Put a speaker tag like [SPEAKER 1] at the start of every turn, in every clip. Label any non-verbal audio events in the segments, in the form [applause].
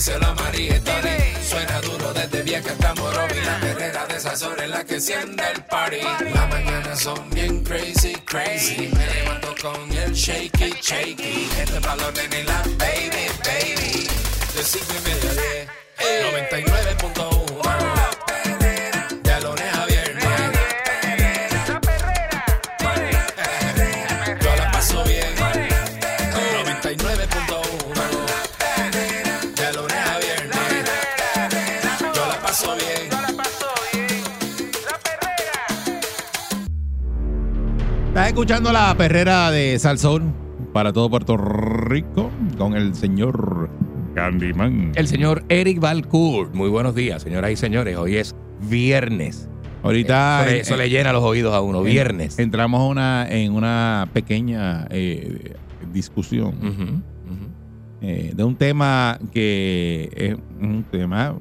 [SPEAKER 1] díselo a María. Suena duro desde vieja hasta Morovi. La perrera de esas horas la que enciende el party. Las mañanas son bien crazy, crazy. Me levanto con el shaky, shaky. Este balón en la baby, baby. De cinco y media a diez. 99.1
[SPEAKER 2] escuchando la perrera de Salsón para todo Puerto Rico con el señor Candyman.
[SPEAKER 3] El señor Eric Valcourt. Muy buenos días, señoras y señores. Hoy es viernes.
[SPEAKER 2] Ahorita
[SPEAKER 3] Eso, le,
[SPEAKER 2] eh,
[SPEAKER 3] eso le llena los oídos a uno.
[SPEAKER 2] en-
[SPEAKER 3] Viernes.
[SPEAKER 2] entramos una, en una pequeña eh, discusión
[SPEAKER 3] Ujú, ujú.
[SPEAKER 2] eh, de un tema que es un tema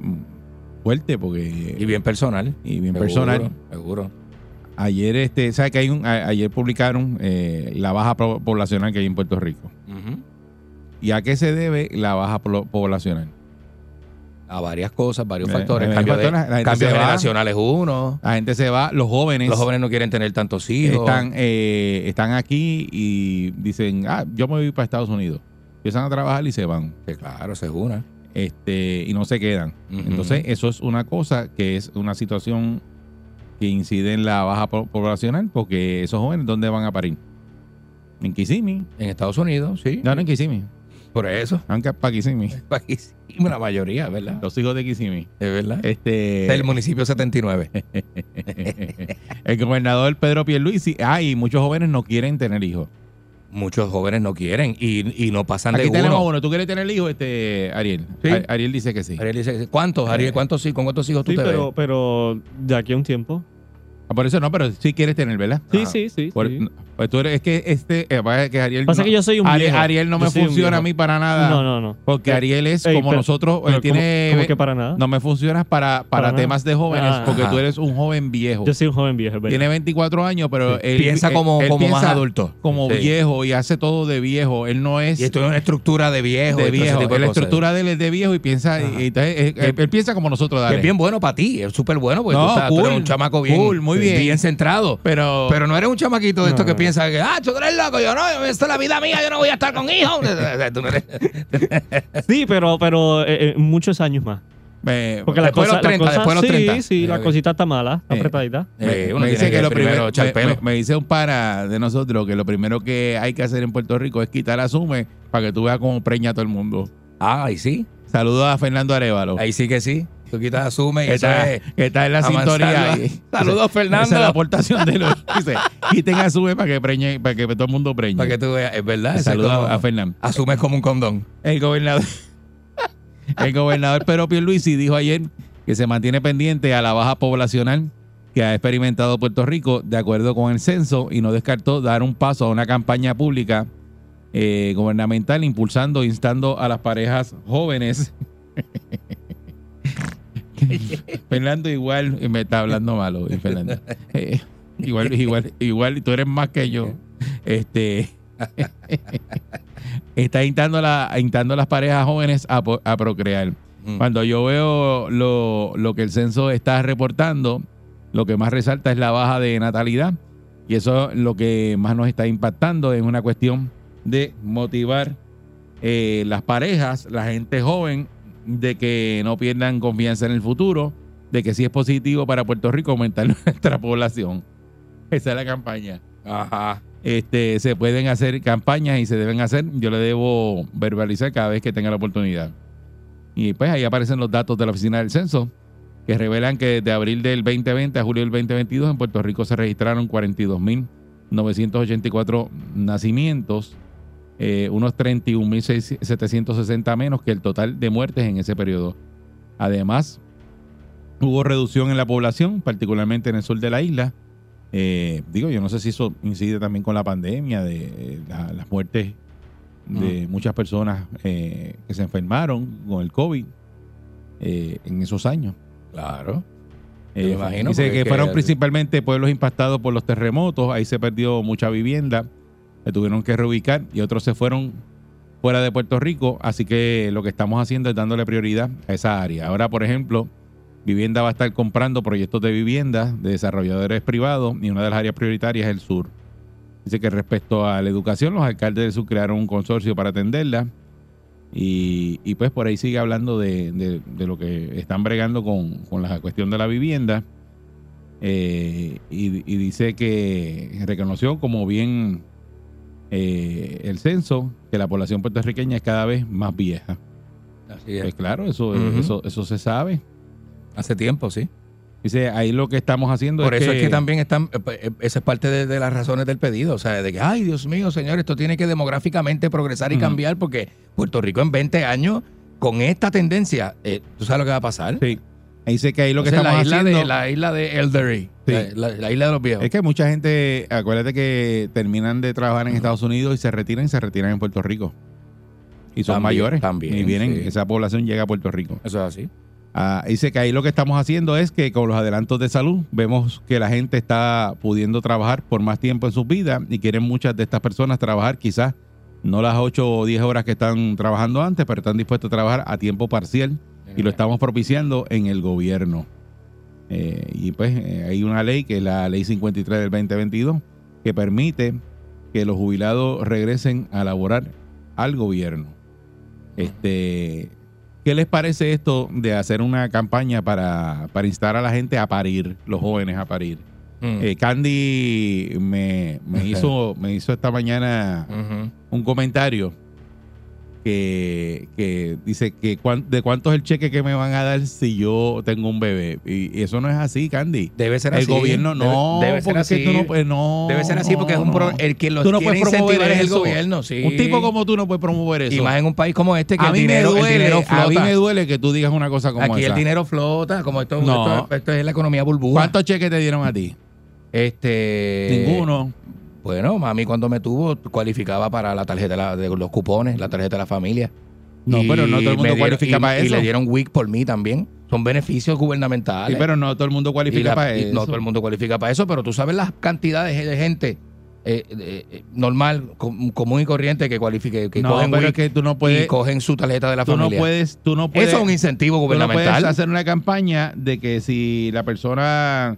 [SPEAKER 2] fuerte porque
[SPEAKER 3] Y bien personal.
[SPEAKER 2] y bien
[SPEAKER 3] Seguro,
[SPEAKER 2] personal.
[SPEAKER 3] Seguro.
[SPEAKER 2] Ayer, este, ¿sabes que hay un, a- ayer publicaron eh, la baja po- poblacional que hay en Puerto Rico?
[SPEAKER 3] Ujú.
[SPEAKER 2] ¿Y a qué se debe la baja po- poblacional?
[SPEAKER 3] A varias cosas, varios
[SPEAKER 2] Eh,
[SPEAKER 3] factores.
[SPEAKER 2] eh,
[SPEAKER 3] Cambio, de-
[SPEAKER 2] factores, la gente
[SPEAKER 3] cambio
[SPEAKER 2] se va.
[SPEAKER 3] generacional es uno.
[SPEAKER 2] La gente se va, los jóvenes,
[SPEAKER 3] Los jóvenes no quieren tener tantos hijos.
[SPEAKER 2] están, eh, están aquí y dicen, ah, yo me voy para Estados Unidos. Empiezan a trabajar y se van.
[SPEAKER 3] Sí, claro, es una.
[SPEAKER 2] este y no se quedan.
[SPEAKER 3] Ujú.
[SPEAKER 2] Entonces, eso es una cosa que es una situación que incide en la baja po- poblacional porque esos jóvenes, ¿dónde van a parir? En Kissimmee.
[SPEAKER 3] En Estados Unidos, sí.
[SPEAKER 2] No, no en Kissimmee.
[SPEAKER 3] Por eso.
[SPEAKER 2] Van para Kissimmee.
[SPEAKER 3] Aquí sí, una mayoría, ¿verdad?
[SPEAKER 2] Los hijos de Kissimmee.
[SPEAKER 3] Es verdad.
[SPEAKER 2] Este,
[SPEAKER 3] Del municipio 79. [laughs]
[SPEAKER 2] el gobernador Pedro Pierluisi. Ah, y muchos jóvenes no quieren tener hijos.
[SPEAKER 3] Muchos jóvenes no quieren y, y no pasan
[SPEAKER 2] Aquí
[SPEAKER 3] de
[SPEAKER 2] tenemos
[SPEAKER 3] uno.
[SPEAKER 2] uno. ¿Tú quieres tener hijos, este, Ariel?
[SPEAKER 3] Sí.
[SPEAKER 2] Ariel dice que sí.
[SPEAKER 3] Ariel dice, ¿cuántos, Ariel? ¿Cuántos, sí- ¿Con cuántos hijos tú
[SPEAKER 4] Sí,
[SPEAKER 3] te
[SPEAKER 4] pero,
[SPEAKER 3] ves?
[SPEAKER 4] pero de aquí a un tiempo.
[SPEAKER 2] Ah, por eso no, pero sí quieres tener, ¿verdad?
[SPEAKER 4] Sí,
[SPEAKER 3] Ah.
[SPEAKER 4] sí, sí.
[SPEAKER 2] Por-
[SPEAKER 4] sí.
[SPEAKER 2] Pues tú eres, es que este, eh, que Ariel.
[SPEAKER 4] Pasa
[SPEAKER 2] no-
[SPEAKER 4] que yo soy un
[SPEAKER 2] Ariel,
[SPEAKER 4] viejo.
[SPEAKER 2] Ariel no
[SPEAKER 4] Yo
[SPEAKER 2] me funciona a mí para nada.
[SPEAKER 4] No, no, no.
[SPEAKER 2] Porque Ariel es
[SPEAKER 4] Ey,
[SPEAKER 2] como
[SPEAKER 4] pero-
[SPEAKER 2] nosotros, él tiene.
[SPEAKER 4] ¿cómo, cómo que para nada?
[SPEAKER 2] No me funcionas para, para,
[SPEAKER 4] Para nada.
[SPEAKER 2] temas de jóvenes,
[SPEAKER 4] Ah.
[SPEAKER 2] porque
[SPEAKER 3] Ajá.
[SPEAKER 2] tú eres un joven viejo.
[SPEAKER 4] Yo soy un joven viejo, verdad.
[SPEAKER 2] Tiene 24 años, pero él
[SPEAKER 3] Piensa
[SPEAKER 2] él-
[SPEAKER 3] como,
[SPEAKER 2] él
[SPEAKER 3] como más
[SPEAKER 2] piensa
[SPEAKER 3] adulto.
[SPEAKER 2] Como
[SPEAKER 3] Sí.
[SPEAKER 2] viejo y hace todo de viejo. Él no es
[SPEAKER 3] Y esto es una estructura de viejo.
[SPEAKER 2] de viejo. la estructura de él es de viejo y piensa. Y- entonces, él, él- él piensa como nosotros, dale.
[SPEAKER 3] es bien bueno para ti, es súper bueno porque
[SPEAKER 2] No,
[SPEAKER 3] tú, estás, un chamaco bien,
[SPEAKER 2] cool, muy bien.
[SPEAKER 3] bien centrado.
[SPEAKER 2] Pero,
[SPEAKER 3] Pero no eres un chamaquito de esto que
[SPEAKER 4] no.
[SPEAKER 3] Piensa que, ah, tú eres loco, yo no, esta es la vida mía, yo no voy a estar con hijos. [laughs]
[SPEAKER 4] Sí, pero, pero eh, eh, muchos años más.
[SPEAKER 2] me-
[SPEAKER 4] Porque la
[SPEAKER 3] Después de
[SPEAKER 4] cosa,
[SPEAKER 3] los 30,
[SPEAKER 4] la cosa-
[SPEAKER 3] después de los
[SPEAKER 4] sí,
[SPEAKER 3] 30.
[SPEAKER 4] sí, la
[SPEAKER 3] Ok.
[SPEAKER 4] cosita está mala, está
[SPEAKER 2] Eh.
[SPEAKER 4] apretadita.
[SPEAKER 2] me,
[SPEAKER 3] Eh, uno
[SPEAKER 2] me dice que, lo
[SPEAKER 3] primero
[SPEAKER 2] me, me- me dice un pana de nosotros que lo primero que hay que hacer en Puerto Rico es quitar asume para que tú veas cómo preña a todo el mundo.
[SPEAKER 3] Ah, ahí sí,
[SPEAKER 2] Saludos a Fernando Arevalo.
[SPEAKER 3] ahí sí que sí. Tú quitas, asume y
[SPEAKER 2] está,
[SPEAKER 3] es
[SPEAKER 2] que está en la sintonía. [laughs]
[SPEAKER 3] Saludos, Fernando.
[SPEAKER 2] Esa es la aportación de los. [laughs] Dice, quiten asume para que preñe, para que todo el mundo preñe.
[SPEAKER 3] para que tú veas, es verdad.
[SPEAKER 2] Saludos a, a Fernando.
[SPEAKER 3] Asumes como un condón.
[SPEAKER 2] El gobernador, [laughs] el gobernador Pedro Pierluisi dijo ayer que se mantiene pendiente a la baja poblacional que ha experimentado Puerto Rico de acuerdo con el censo y no descartó dar un paso a una campaña pública eh, gubernamental impulsando, instando a las parejas jóvenes. [laughs] Fernando igual me está hablando malo, Fernando. Eh, igual, igual, igual, tú eres más que yo. Este [laughs] está instando, la, instando a las parejas jóvenes a, a procrear.
[SPEAKER 3] Mm.
[SPEAKER 2] Cuando yo veo lo, lo que el censo está reportando, lo que más resalta es la baja de natalidad. Y eso lo que más nos está impactando es una cuestión de motivar eh, las parejas, la gente joven, de que no pierdan confianza en el futuro, de que sí es positivo para Puerto Rico aumentar [laughs] nuestra población. Esa es la campaña.
[SPEAKER 3] Ajá.
[SPEAKER 2] Este, se pueden hacer campañas y se deben hacer. Yo le debo verbalizar cada vez que tenga la oportunidad. Y pues ahí aparecen los datos de la Oficina del Censo, que revelan que desde abril del 2020 a julio del 2022 en Puerto Rico se registraron 42.984 nacimientos, eh, unos 31.760 menos que el total de muertes en ese periodo. Además, hubo reducción en la población, particularmente en el sur de la isla, Eh, digo, yo no sé si eso incide también con la pandemia, de eh, la- las muertes de muchas personas eh, que se enfermaron con el COVID eh, en esos años.
[SPEAKER 3] Claro.
[SPEAKER 2] Eh,
[SPEAKER 3] me imagino,
[SPEAKER 2] dice que
[SPEAKER 3] que-
[SPEAKER 2] fueron principalmente pueblos impactados por los terremotos, ahí se perdió mucha vivienda, se tuvieron que reubicar y otros se fueron fuera de Puerto Rico, así que lo que estamos haciendo es dándole prioridad a esa área. Ahora, por ejemplo, Vivienda va a estar comprando proyectos de vivienda de desarrolladores privados y una de las áreas prioritarias es el sur. Dice que respecto a la educación, los alcaldes del sur crearon un consorcio para atenderla y, y pues por ahí sigue hablando de, de- de lo que están bregando con, con la cuestión de la vivienda eh, y, y dice que reconoció como bien eh, el censo que la población puertorriqueña es cada vez más vieja.
[SPEAKER 3] Así es.
[SPEAKER 2] Pues claro, eso,
[SPEAKER 3] Ujú.
[SPEAKER 2] eso, eso se sabe.
[SPEAKER 3] Hace tiempo, sí.
[SPEAKER 2] Dice, ahí lo que estamos haciendo
[SPEAKER 3] Por
[SPEAKER 2] es
[SPEAKER 3] eso
[SPEAKER 2] que,
[SPEAKER 3] es que también están, eh, eh, esa es parte de, de las razones del pedido, o sea, de que, ay, Dios mío, señor, esto tiene que demográficamente progresar y
[SPEAKER 2] Ujú.
[SPEAKER 3] cambiar porque Puerto Rico en 20 años, con esta tendencia, eh, ¿tú sabes lo que va a pasar?
[SPEAKER 2] Sí. Ahí dice que ahí lo que
[SPEAKER 3] Esa es
[SPEAKER 2] estamos
[SPEAKER 3] la isla
[SPEAKER 2] haciendo
[SPEAKER 3] de la isla de Elderly,
[SPEAKER 2] Sí.
[SPEAKER 3] la, la- la isla de los viejos.
[SPEAKER 2] es que mucha gente, acuérdate que terminan de trabajar en Estados Unidos y se retiran y se retiran en Puerto Rico. Y son
[SPEAKER 3] También,
[SPEAKER 2] mayores.
[SPEAKER 3] también,
[SPEAKER 2] y vienen,
[SPEAKER 3] sí.
[SPEAKER 2] esa población llega a Puerto Rico.
[SPEAKER 3] Eso es así.
[SPEAKER 2] Ah, dice que ahí lo que estamos haciendo es que con los adelantos de salud vemos que la gente está pudiendo trabajar por más tiempo en sus vidas y quieren muchas de estas personas trabajar quizás no las 8 o 10 horas que están trabajando antes, pero están dispuestos a trabajar a tiempo parcial y lo estamos propiciando en el gobierno. Eh, y pues eh, hay una ley que es la ley 53 del 2022 que permite que los jubilados regresen a laborar al gobierno. Este, ¿Qué les parece esto de hacer una campaña para, para instar a la gente a parir, los jóvenes a parir?
[SPEAKER 3] Mm.
[SPEAKER 2] Eh, Candy me, me [laughs] hizo, me hizo esta mañana
[SPEAKER 3] Ujú.
[SPEAKER 2] un comentario que, que dice que cuán- de cuánto es el cheque que me van a dar si yo tengo un bebé. Y, y eso no es así, Candy.
[SPEAKER 3] Debe ser
[SPEAKER 2] el
[SPEAKER 3] así.
[SPEAKER 2] gobierno
[SPEAKER 3] Debe-
[SPEAKER 2] no.
[SPEAKER 3] Debe, ser
[SPEAKER 2] es que
[SPEAKER 3] así.
[SPEAKER 2] tú no puedes- no,
[SPEAKER 3] Debe ser así porque es un
[SPEAKER 2] no,
[SPEAKER 3] pro-
[SPEAKER 2] no.
[SPEAKER 3] el que los
[SPEAKER 2] Tú no puedes promover
[SPEAKER 3] es el gobierno, sí.
[SPEAKER 2] Un tipo como tú no puede promover eso.
[SPEAKER 3] Y más en un país como este que
[SPEAKER 2] a
[SPEAKER 3] el
[SPEAKER 2] mí,
[SPEAKER 3] dinero,
[SPEAKER 2] me
[SPEAKER 3] el
[SPEAKER 2] duele,
[SPEAKER 3] dinero
[SPEAKER 2] a mí
[SPEAKER 3] flota.
[SPEAKER 2] me duele que tú digas una cosa como
[SPEAKER 3] Aquí
[SPEAKER 2] esa.
[SPEAKER 3] el dinero flota, como esto,
[SPEAKER 2] No.
[SPEAKER 3] esto, esto es la economía burbuja.
[SPEAKER 2] ¿Cuántos cheques te dieron a ti?
[SPEAKER 3] Este,
[SPEAKER 2] Ninguno.
[SPEAKER 3] Bueno, mami cuando me tuvo cualificaba para la tarjeta de, la- de los cupones, la tarjeta de la familia.
[SPEAKER 2] No,
[SPEAKER 3] Y
[SPEAKER 2] pero no todo el mundo
[SPEAKER 3] dieron-
[SPEAKER 2] cualifica
[SPEAKER 3] y-
[SPEAKER 2] para
[SPEAKER 3] Y
[SPEAKER 2] eso.
[SPEAKER 3] le dieron WIC por mí también. Son beneficios gubernamentales.
[SPEAKER 2] Sí, pero no todo el mundo
[SPEAKER 3] Y
[SPEAKER 2] cualifica
[SPEAKER 3] la-
[SPEAKER 2] para
[SPEAKER 3] y
[SPEAKER 2] eso.
[SPEAKER 3] No todo el mundo cualifica para eso, pero tú sabes las cantidades de gente eh, eh, eh, normal, com- común y corriente que cualifique, que
[SPEAKER 2] no,
[SPEAKER 3] cogen
[SPEAKER 2] pero es que tú no puedes,
[SPEAKER 3] y cogen su tarjeta de la
[SPEAKER 2] tú no
[SPEAKER 3] familia.
[SPEAKER 2] puedes, tú no puedes,
[SPEAKER 3] eso es un incentivo
[SPEAKER 2] tú no
[SPEAKER 3] gubernamental.
[SPEAKER 2] puedes hacer una campaña de que si la persona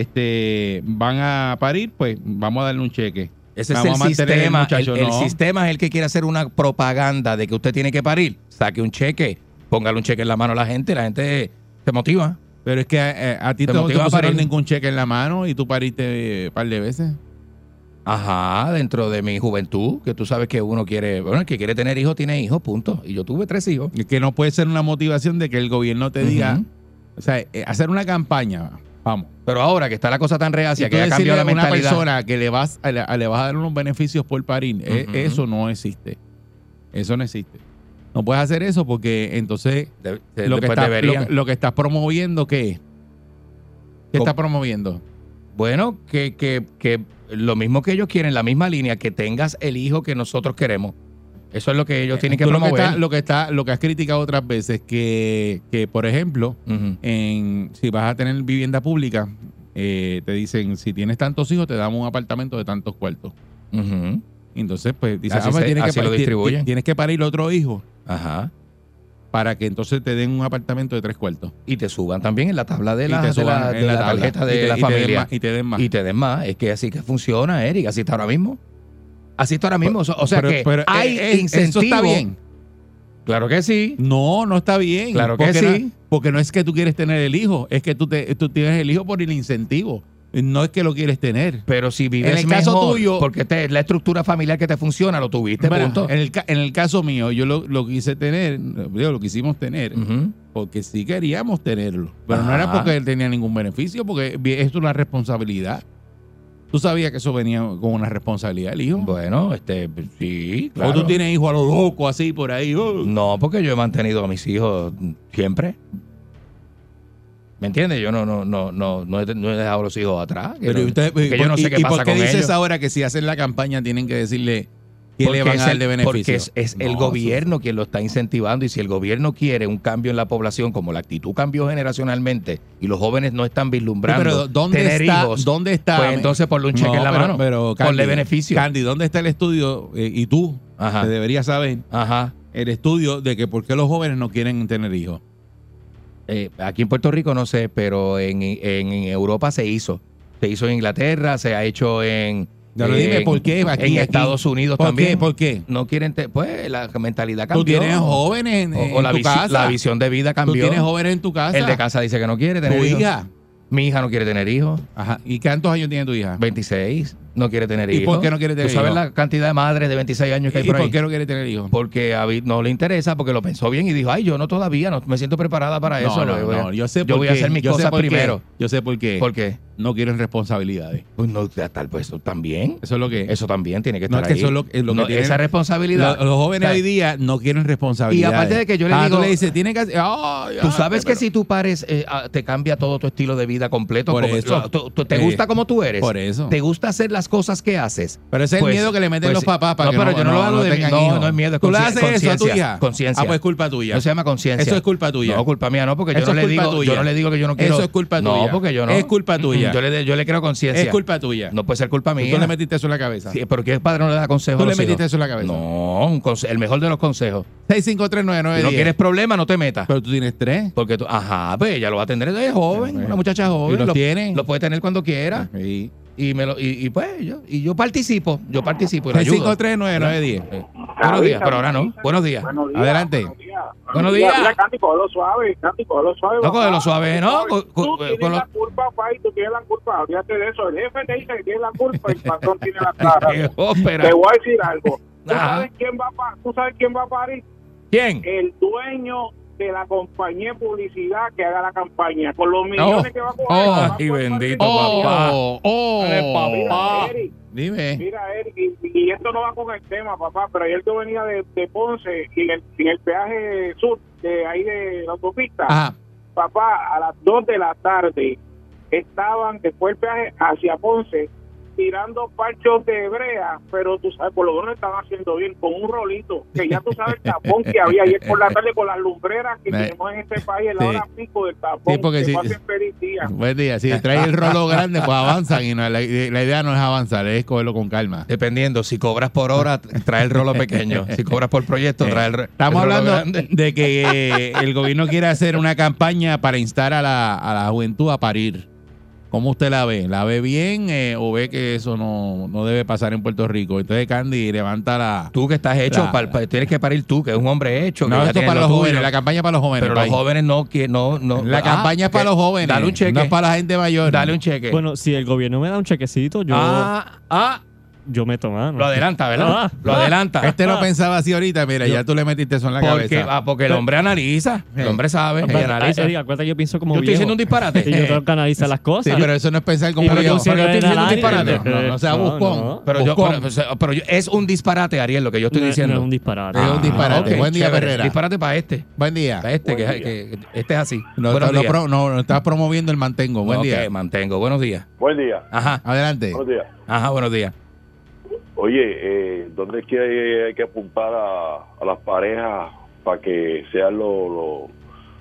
[SPEAKER 2] este van a parir, pues vamos a darle un cheque.
[SPEAKER 3] Ese es
[SPEAKER 2] Vamos
[SPEAKER 3] el
[SPEAKER 2] mantener el
[SPEAKER 3] sistema. El,
[SPEAKER 2] muchacho,
[SPEAKER 3] el
[SPEAKER 2] no.
[SPEAKER 3] sistema es el que quiere hacer una propaganda de que usted tiene que parir. Saque un cheque, póngale un cheque en la mano a la gente, la gente se motiva.
[SPEAKER 2] Pero es que eh, a ti
[SPEAKER 3] Te
[SPEAKER 2] no te pusieron
[SPEAKER 3] parir.
[SPEAKER 2] ningún cheque en la mano y tú pariste un par de veces.
[SPEAKER 3] Ajá, dentro de mi juventud, que tú sabes que uno quiere, bueno, el que quiere tener hijos tiene hijos, punto. Y yo tuve tres hijos.
[SPEAKER 2] Es que no puede ser una motivación de que el gobierno te diga,
[SPEAKER 3] Ujú.
[SPEAKER 2] o sea, eh, hacer una campaña, vamos.
[SPEAKER 3] Pero ahora que está la cosa tan reacia, que
[SPEAKER 2] decirle
[SPEAKER 3] cambió la
[SPEAKER 2] a una
[SPEAKER 3] mentalidad.
[SPEAKER 2] persona que le vas a, le- vas a dar unos beneficios por parir, eh,
[SPEAKER 3] Ujú.
[SPEAKER 2] eso no existe. Eso no existe. No puedes hacer eso porque entonces
[SPEAKER 3] de- de-
[SPEAKER 2] lo, que está- lo, lo que estás promoviendo, ¿qué es? ¿Qué estás promoviendo?
[SPEAKER 3] Bueno, que, que, que lo mismo que ellos quieren, la misma línea, que tengas el hijo que nosotros queremos. Eso es lo que ellos tienen que
[SPEAKER 2] Tú lo
[SPEAKER 3] promover.
[SPEAKER 2] está- lo que está, lo que has criticado otras veces, que, que por ejemplo,
[SPEAKER 3] Ujú.
[SPEAKER 2] en, si vas a tener vivienda pública, eh, te dicen, si tienes tantos hijos, te damos un apartamento de tantos cuartos.
[SPEAKER 3] Ujú.
[SPEAKER 2] Entonces, pues, dices,
[SPEAKER 3] Así
[SPEAKER 2] ah, pues,
[SPEAKER 3] se-
[SPEAKER 2] tienes,
[SPEAKER 3] así
[SPEAKER 2] que,
[SPEAKER 3] lo distribuyen.
[SPEAKER 2] ti- tienes que parir otro hijo
[SPEAKER 3] Ajá.
[SPEAKER 2] para que entonces te den un apartamento de tres cuartos.
[SPEAKER 3] Y te suban también en la tabla de
[SPEAKER 2] Y
[SPEAKER 3] la,
[SPEAKER 2] te
[SPEAKER 3] de la, de la
[SPEAKER 2] tabla.
[SPEAKER 3] tarjeta
[SPEAKER 2] Y
[SPEAKER 3] de
[SPEAKER 2] te-
[SPEAKER 3] la
[SPEAKER 2] y te
[SPEAKER 3] familia.
[SPEAKER 2] más, y te den más.
[SPEAKER 3] Y te den más. Es que así que funciona, Eric. Así está ahora mismo. Así está ahora mismo. O- o sea
[SPEAKER 2] Pero-
[SPEAKER 3] que
[SPEAKER 2] pero,
[SPEAKER 3] hay
[SPEAKER 2] eh, eh,
[SPEAKER 3] incentivo.
[SPEAKER 2] Eso está bien.
[SPEAKER 3] Claro que sí.
[SPEAKER 2] No, no está bien.
[SPEAKER 3] Claro que sí.
[SPEAKER 2] No, porque no es que tú quieres tener el hijo, es que tú, te, tú tienes el hijo por el incentivo. No es que lo quieres tener.
[SPEAKER 3] Pero si vives
[SPEAKER 2] En el caso
[SPEAKER 3] mejor,
[SPEAKER 2] tuyo-
[SPEAKER 3] porque es la estructura familiar que te funciona, lo tuviste,
[SPEAKER 2] Bueno,
[SPEAKER 3] punto.
[SPEAKER 2] en, el, en el caso mío, yo lo, lo quise tener, digo, lo quisimos tener,
[SPEAKER 3] Ujú.
[SPEAKER 2] porque sí queríamos tenerlo. Pero no era
[SPEAKER 3] Ajá.
[SPEAKER 2] porque él tenía ningún beneficio, porque vi- es una responsabilidad. Tú sabías que eso venía con una responsabilidad el hijo.
[SPEAKER 3] Bueno, este, sí,
[SPEAKER 2] O
[SPEAKER 3] claro.
[SPEAKER 2] tú tienes hijos a lo loco, así por ahí. oh.
[SPEAKER 3] No, porque yo he mantenido a mis hijos siempre. ¿Me entiendes? Yo no, no, no, no, no he, dejado a los hijos atrás. Que,
[SPEAKER 2] Pero
[SPEAKER 3] no-
[SPEAKER 2] usted-
[SPEAKER 3] que yo no
[SPEAKER 2] y-
[SPEAKER 3] sé qué
[SPEAKER 2] ¿Y
[SPEAKER 3] pasa
[SPEAKER 2] por qué
[SPEAKER 3] con
[SPEAKER 2] dices
[SPEAKER 3] ellos.
[SPEAKER 2] ahora que si hacen la campaña tienen que decirle qué
[SPEAKER 3] Porque
[SPEAKER 2] le van a dar
[SPEAKER 3] el-
[SPEAKER 2] de beneficio?
[SPEAKER 3] Porque es, es el
[SPEAKER 2] No,
[SPEAKER 3] gobierno quien lo está incentivando y si el gobierno quiere un cambio en la población, como la actitud cambió generacionalmente y los jóvenes no están vislumbrando
[SPEAKER 2] Sí, pero ¿dónde
[SPEAKER 3] tener
[SPEAKER 2] está,
[SPEAKER 3] hijos,
[SPEAKER 2] ¿dónde está?
[SPEAKER 3] pues entonces ponle un cheque
[SPEAKER 2] No,
[SPEAKER 3] en la
[SPEAKER 2] pero-
[SPEAKER 3] mano,
[SPEAKER 2] Pero,
[SPEAKER 3] ponle
[SPEAKER 2] Candy,
[SPEAKER 3] beneficio.
[SPEAKER 2] Candy, ¿dónde está el estudio? Eh, y tú,
[SPEAKER 3] Ajá.
[SPEAKER 2] te deberías saber,
[SPEAKER 3] Ajá.
[SPEAKER 2] el estudio de que por qué los jóvenes no quieren tener hijos.
[SPEAKER 3] Eh, aquí en Puerto Rico no sé, pero en, en Europa se hizo. Se hizo en Inglaterra, se ha hecho en,
[SPEAKER 2] Ya lo dime,
[SPEAKER 3] en-
[SPEAKER 2] ¿por qué? Aquí,
[SPEAKER 3] en
[SPEAKER 2] aquí.
[SPEAKER 3] Estados Unidos
[SPEAKER 2] ¿Por
[SPEAKER 3] también.
[SPEAKER 2] qué? ¿Por qué?
[SPEAKER 3] No quieren, te- pues la mentalidad
[SPEAKER 2] Tú
[SPEAKER 3] cambió.
[SPEAKER 2] tienes jóvenes en,
[SPEAKER 3] o, o
[SPEAKER 2] en
[SPEAKER 3] la,
[SPEAKER 2] tu casa.
[SPEAKER 3] la visión de vida
[SPEAKER 2] Tú
[SPEAKER 3] cambió.
[SPEAKER 2] tienes jóvenes en tu casa.
[SPEAKER 3] El de casa dice que no quiere tener
[SPEAKER 2] Tu
[SPEAKER 3] hijos.
[SPEAKER 2] hija.
[SPEAKER 3] Mi hija no quiere tener hijos.
[SPEAKER 2] Ajá. ¿Y cuántos años tiene tu hija?
[SPEAKER 3] 26, no quiere tener
[SPEAKER 2] ¿Y
[SPEAKER 3] hijos.
[SPEAKER 2] por qué no quiere tener
[SPEAKER 3] ¿Tú sabes
[SPEAKER 2] hijos?
[SPEAKER 3] la cantidad de madres de 26 años que hay
[SPEAKER 2] ¿Y
[SPEAKER 3] por ahí?
[SPEAKER 2] por qué no quiere tener hijos?
[SPEAKER 3] Porque a no le interesa, porque lo pensó bien y dijo, ay, yo no todavía, no me siento preparada para eso.
[SPEAKER 2] no, no, no, yo sé
[SPEAKER 3] yo
[SPEAKER 2] por
[SPEAKER 3] voy
[SPEAKER 2] qué.
[SPEAKER 3] a hacer mis
[SPEAKER 2] yo
[SPEAKER 3] cosas
[SPEAKER 2] por qué.
[SPEAKER 3] primero.
[SPEAKER 2] Yo sé por qué.
[SPEAKER 3] ¿Por qué?
[SPEAKER 2] No quieren responsabilidades.
[SPEAKER 3] Pues no, tal, pues eso también.
[SPEAKER 2] Eso es lo que
[SPEAKER 3] Eso también tiene que
[SPEAKER 2] No,
[SPEAKER 3] estar
[SPEAKER 2] es que
[SPEAKER 3] ahí.
[SPEAKER 2] eso es lo- es lo que
[SPEAKER 3] No,
[SPEAKER 2] tienen-
[SPEAKER 3] esa responsabilidad.
[SPEAKER 2] Lo- los jóvenes
[SPEAKER 3] sea,
[SPEAKER 2] hoy día no quieren responsabilidades.
[SPEAKER 3] Y aparte de que yo le
[SPEAKER 2] Ah,
[SPEAKER 3] digo-
[SPEAKER 2] tú le dices, tiene que hacer. ay,
[SPEAKER 3] Tú sabes que
[SPEAKER 2] pero-
[SPEAKER 3] si tú pares, eh, te cambia todo tu estilo de vida completo.
[SPEAKER 2] Por eso.
[SPEAKER 3] ¿Te
[SPEAKER 2] Eh,
[SPEAKER 3] gusta como tú eres?
[SPEAKER 2] por eso.
[SPEAKER 3] ¿Te gusta hacer las cosas que haces?
[SPEAKER 2] Pero ese es
[SPEAKER 3] Pues-
[SPEAKER 2] el miedo que le meten
[SPEAKER 3] pues
[SPEAKER 2] los papás para
[SPEAKER 3] No,
[SPEAKER 2] que
[SPEAKER 3] pero yo no lo hago de-
[SPEAKER 2] tengan
[SPEAKER 3] no, no es miedo, es
[SPEAKER 2] Tú le haces eso a tu hija.
[SPEAKER 3] conciencia.
[SPEAKER 2] Ah, pues es culpa tuya.
[SPEAKER 3] No se llama conciencia.
[SPEAKER 2] Eso es culpa tuya.
[SPEAKER 3] No, culpa mía, no, porque yo
[SPEAKER 2] Eso
[SPEAKER 3] no le digo,
[SPEAKER 2] tuya.
[SPEAKER 3] yo no le digo que yo no quiero.
[SPEAKER 2] Eso es culpa
[SPEAKER 3] No,
[SPEAKER 2] tuya.
[SPEAKER 3] porque yo no.
[SPEAKER 2] Es culpa tuya.
[SPEAKER 3] Yo le, yo le creo conciencia.
[SPEAKER 2] Es culpa tuya.
[SPEAKER 3] No puede ser culpa mía.
[SPEAKER 2] Tú le metiste eso en la cabeza.
[SPEAKER 3] Sí, ¿Por qué padre no le da consejos?
[SPEAKER 2] Tú le metiste eso en la cabeza.
[SPEAKER 3] No, un conse- el mejor de los consejos.
[SPEAKER 2] 6539910.
[SPEAKER 3] Si no quieres problemas, no te metas.
[SPEAKER 2] Pero tú tienes tres.
[SPEAKER 3] Porque tú, ajá, pues ella lo va a tener, es joven, una muchacha joven.
[SPEAKER 2] ¿Y los
[SPEAKER 3] lo,
[SPEAKER 2] tiene?
[SPEAKER 3] Lo puede tener cuando quiera.
[SPEAKER 2] Sí.
[SPEAKER 3] Y, me lo, y, y pues yo, y yo participo, yo participo y le ayudo.
[SPEAKER 2] 6539910.
[SPEAKER 3] Sí. Buenos días, pero ahora no. Buenos días.
[SPEAKER 5] Buenos días.
[SPEAKER 2] Adelante.
[SPEAKER 5] Buenos días.
[SPEAKER 3] Buenos días.
[SPEAKER 5] Mira, Candy, cógelo suave, Candy, cógelo suave.
[SPEAKER 3] No, cógelo suave, ¿no?
[SPEAKER 5] Tú tienes
[SPEAKER 3] con lo-
[SPEAKER 5] la culpa, y tú tienes la culpa. Olvídate de eso. El jefe te dice que tienes la culpa y el patrón tiene la [laughs] clara. Te voy a decir algo. ¿Tú sabes quién va a, ¿Tú sabes quién va a parir?
[SPEAKER 3] ¿Quién?
[SPEAKER 5] El dueño de la compañía de publicidad que haga la campaña. Con los millones que va a coger.
[SPEAKER 3] Oh,
[SPEAKER 5] poder
[SPEAKER 3] bendito, papá.
[SPEAKER 2] Oh, oh.
[SPEAKER 5] Mira, Eric,
[SPEAKER 2] Dime.
[SPEAKER 5] Mira, Eric, y, y esto no va con el tema, papá, pero ayer yo venía de, de Ponce y en el, en el peaje sur, de ahí de la autopista,
[SPEAKER 2] Ajá.
[SPEAKER 5] papá, a las 2 de la tarde estaban después del peaje hacia Ponce tirando parchos de brea, pero tú sabes, por lo menos estaban haciendo bien, con un rolito, que ya tú sabes el tapón que había ayer por la tarde con las lumbreras que
[SPEAKER 2] Me-
[SPEAKER 5] tenemos en este país, en la
[SPEAKER 2] Sí.
[SPEAKER 5] hora pico del tapón,
[SPEAKER 2] Sí, porque
[SPEAKER 5] que
[SPEAKER 2] si-
[SPEAKER 5] pasen feliz día.
[SPEAKER 2] Buen día. Si trae el rolo grande, pues avanzan. Y no, la, la idea no es avanzar, es cogerlo con calma.
[SPEAKER 3] Dependiendo, si cobras por hora, trae el rolo pequeño. Si cobras por proyecto, trae el,
[SPEAKER 2] Estamos
[SPEAKER 3] el rolo
[SPEAKER 2] hablando
[SPEAKER 3] grande.
[SPEAKER 2] de que eh, el gobierno quiere hacer una campaña para instar a la, a la juventud a parir. ¿Cómo usted la ve? ¿La ve bien eh, o ve que eso no, no debe pasar en Puerto Rico? Entonces, Candy, levanta la...
[SPEAKER 3] Tú que estás hecho,
[SPEAKER 2] La-
[SPEAKER 3] pal- pa- tienes que parir tú, que es un hombre hecho. que
[SPEAKER 2] No, esto para
[SPEAKER 3] lo
[SPEAKER 2] los
[SPEAKER 3] tuyo.
[SPEAKER 2] jóvenes, la campaña para los jóvenes.
[SPEAKER 3] Pero los jóvenes no quieren, no, no.
[SPEAKER 2] La
[SPEAKER 3] ah,
[SPEAKER 2] campaña es para
[SPEAKER 3] que-
[SPEAKER 2] los jóvenes.
[SPEAKER 3] Dale un cheque.
[SPEAKER 2] No es para la gente mayor.
[SPEAKER 3] Dale un cheque.
[SPEAKER 4] Bueno, si el gobierno me da un chequecito, yo,
[SPEAKER 3] ah, ah,
[SPEAKER 4] yo meto mano.
[SPEAKER 3] lo adelanta, ¿verdad?
[SPEAKER 4] Ah,
[SPEAKER 3] lo
[SPEAKER 4] ah.
[SPEAKER 3] adelanta.
[SPEAKER 2] Este no pensaba así ahorita. Mira, ya tú le metiste eso en la
[SPEAKER 3] porque,
[SPEAKER 2] cabeza.
[SPEAKER 3] ah, porque el hombre analiza, el hombre sabe,
[SPEAKER 4] Ah,
[SPEAKER 3] y analiza.
[SPEAKER 4] Que yo pienso como
[SPEAKER 3] Yo estoy
[SPEAKER 4] viejo.
[SPEAKER 3] diciendo un disparate.
[SPEAKER 4] Y yo tengo que analizar las cosas.
[SPEAKER 2] Sí, pero eso no es pensar como
[SPEAKER 4] Y porque
[SPEAKER 2] viejo.
[SPEAKER 4] un cierre
[SPEAKER 3] Pero yo estoy diciendo un disparate.
[SPEAKER 2] No, no sea buscón.
[SPEAKER 3] Pero, yo, pero, pero yo- es un disparate, Ariel, lo que yo estoy
[SPEAKER 4] No,
[SPEAKER 3] diciendo.
[SPEAKER 4] no es un disparate.
[SPEAKER 2] Es un disparate. Buen día,
[SPEAKER 3] chévere.
[SPEAKER 2] Herrera.
[SPEAKER 3] Disparate para este.
[SPEAKER 2] Buen día.
[SPEAKER 3] Para este, que,
[SPEAKER 5] Buen
[SPEAKER 3] que- que este es así.
[SPEAKER 2] No, no, no, estás promoviendo el mantengo. Buen día.
[SPEAKER 3] mantengo. Buenos días.
[SPEAKER 6] Buen día,
[SPEAKER 3] Ajá,
[SPEAKER 2] Adelante.
[SPEAKER 6] buenos días.
[SPEAKER 3] ajá, buenos días.
[SPEAKER 6] Oye, eh, ¿dónde es que hay, hay que apuntar a, a las parejas para que sean los, los,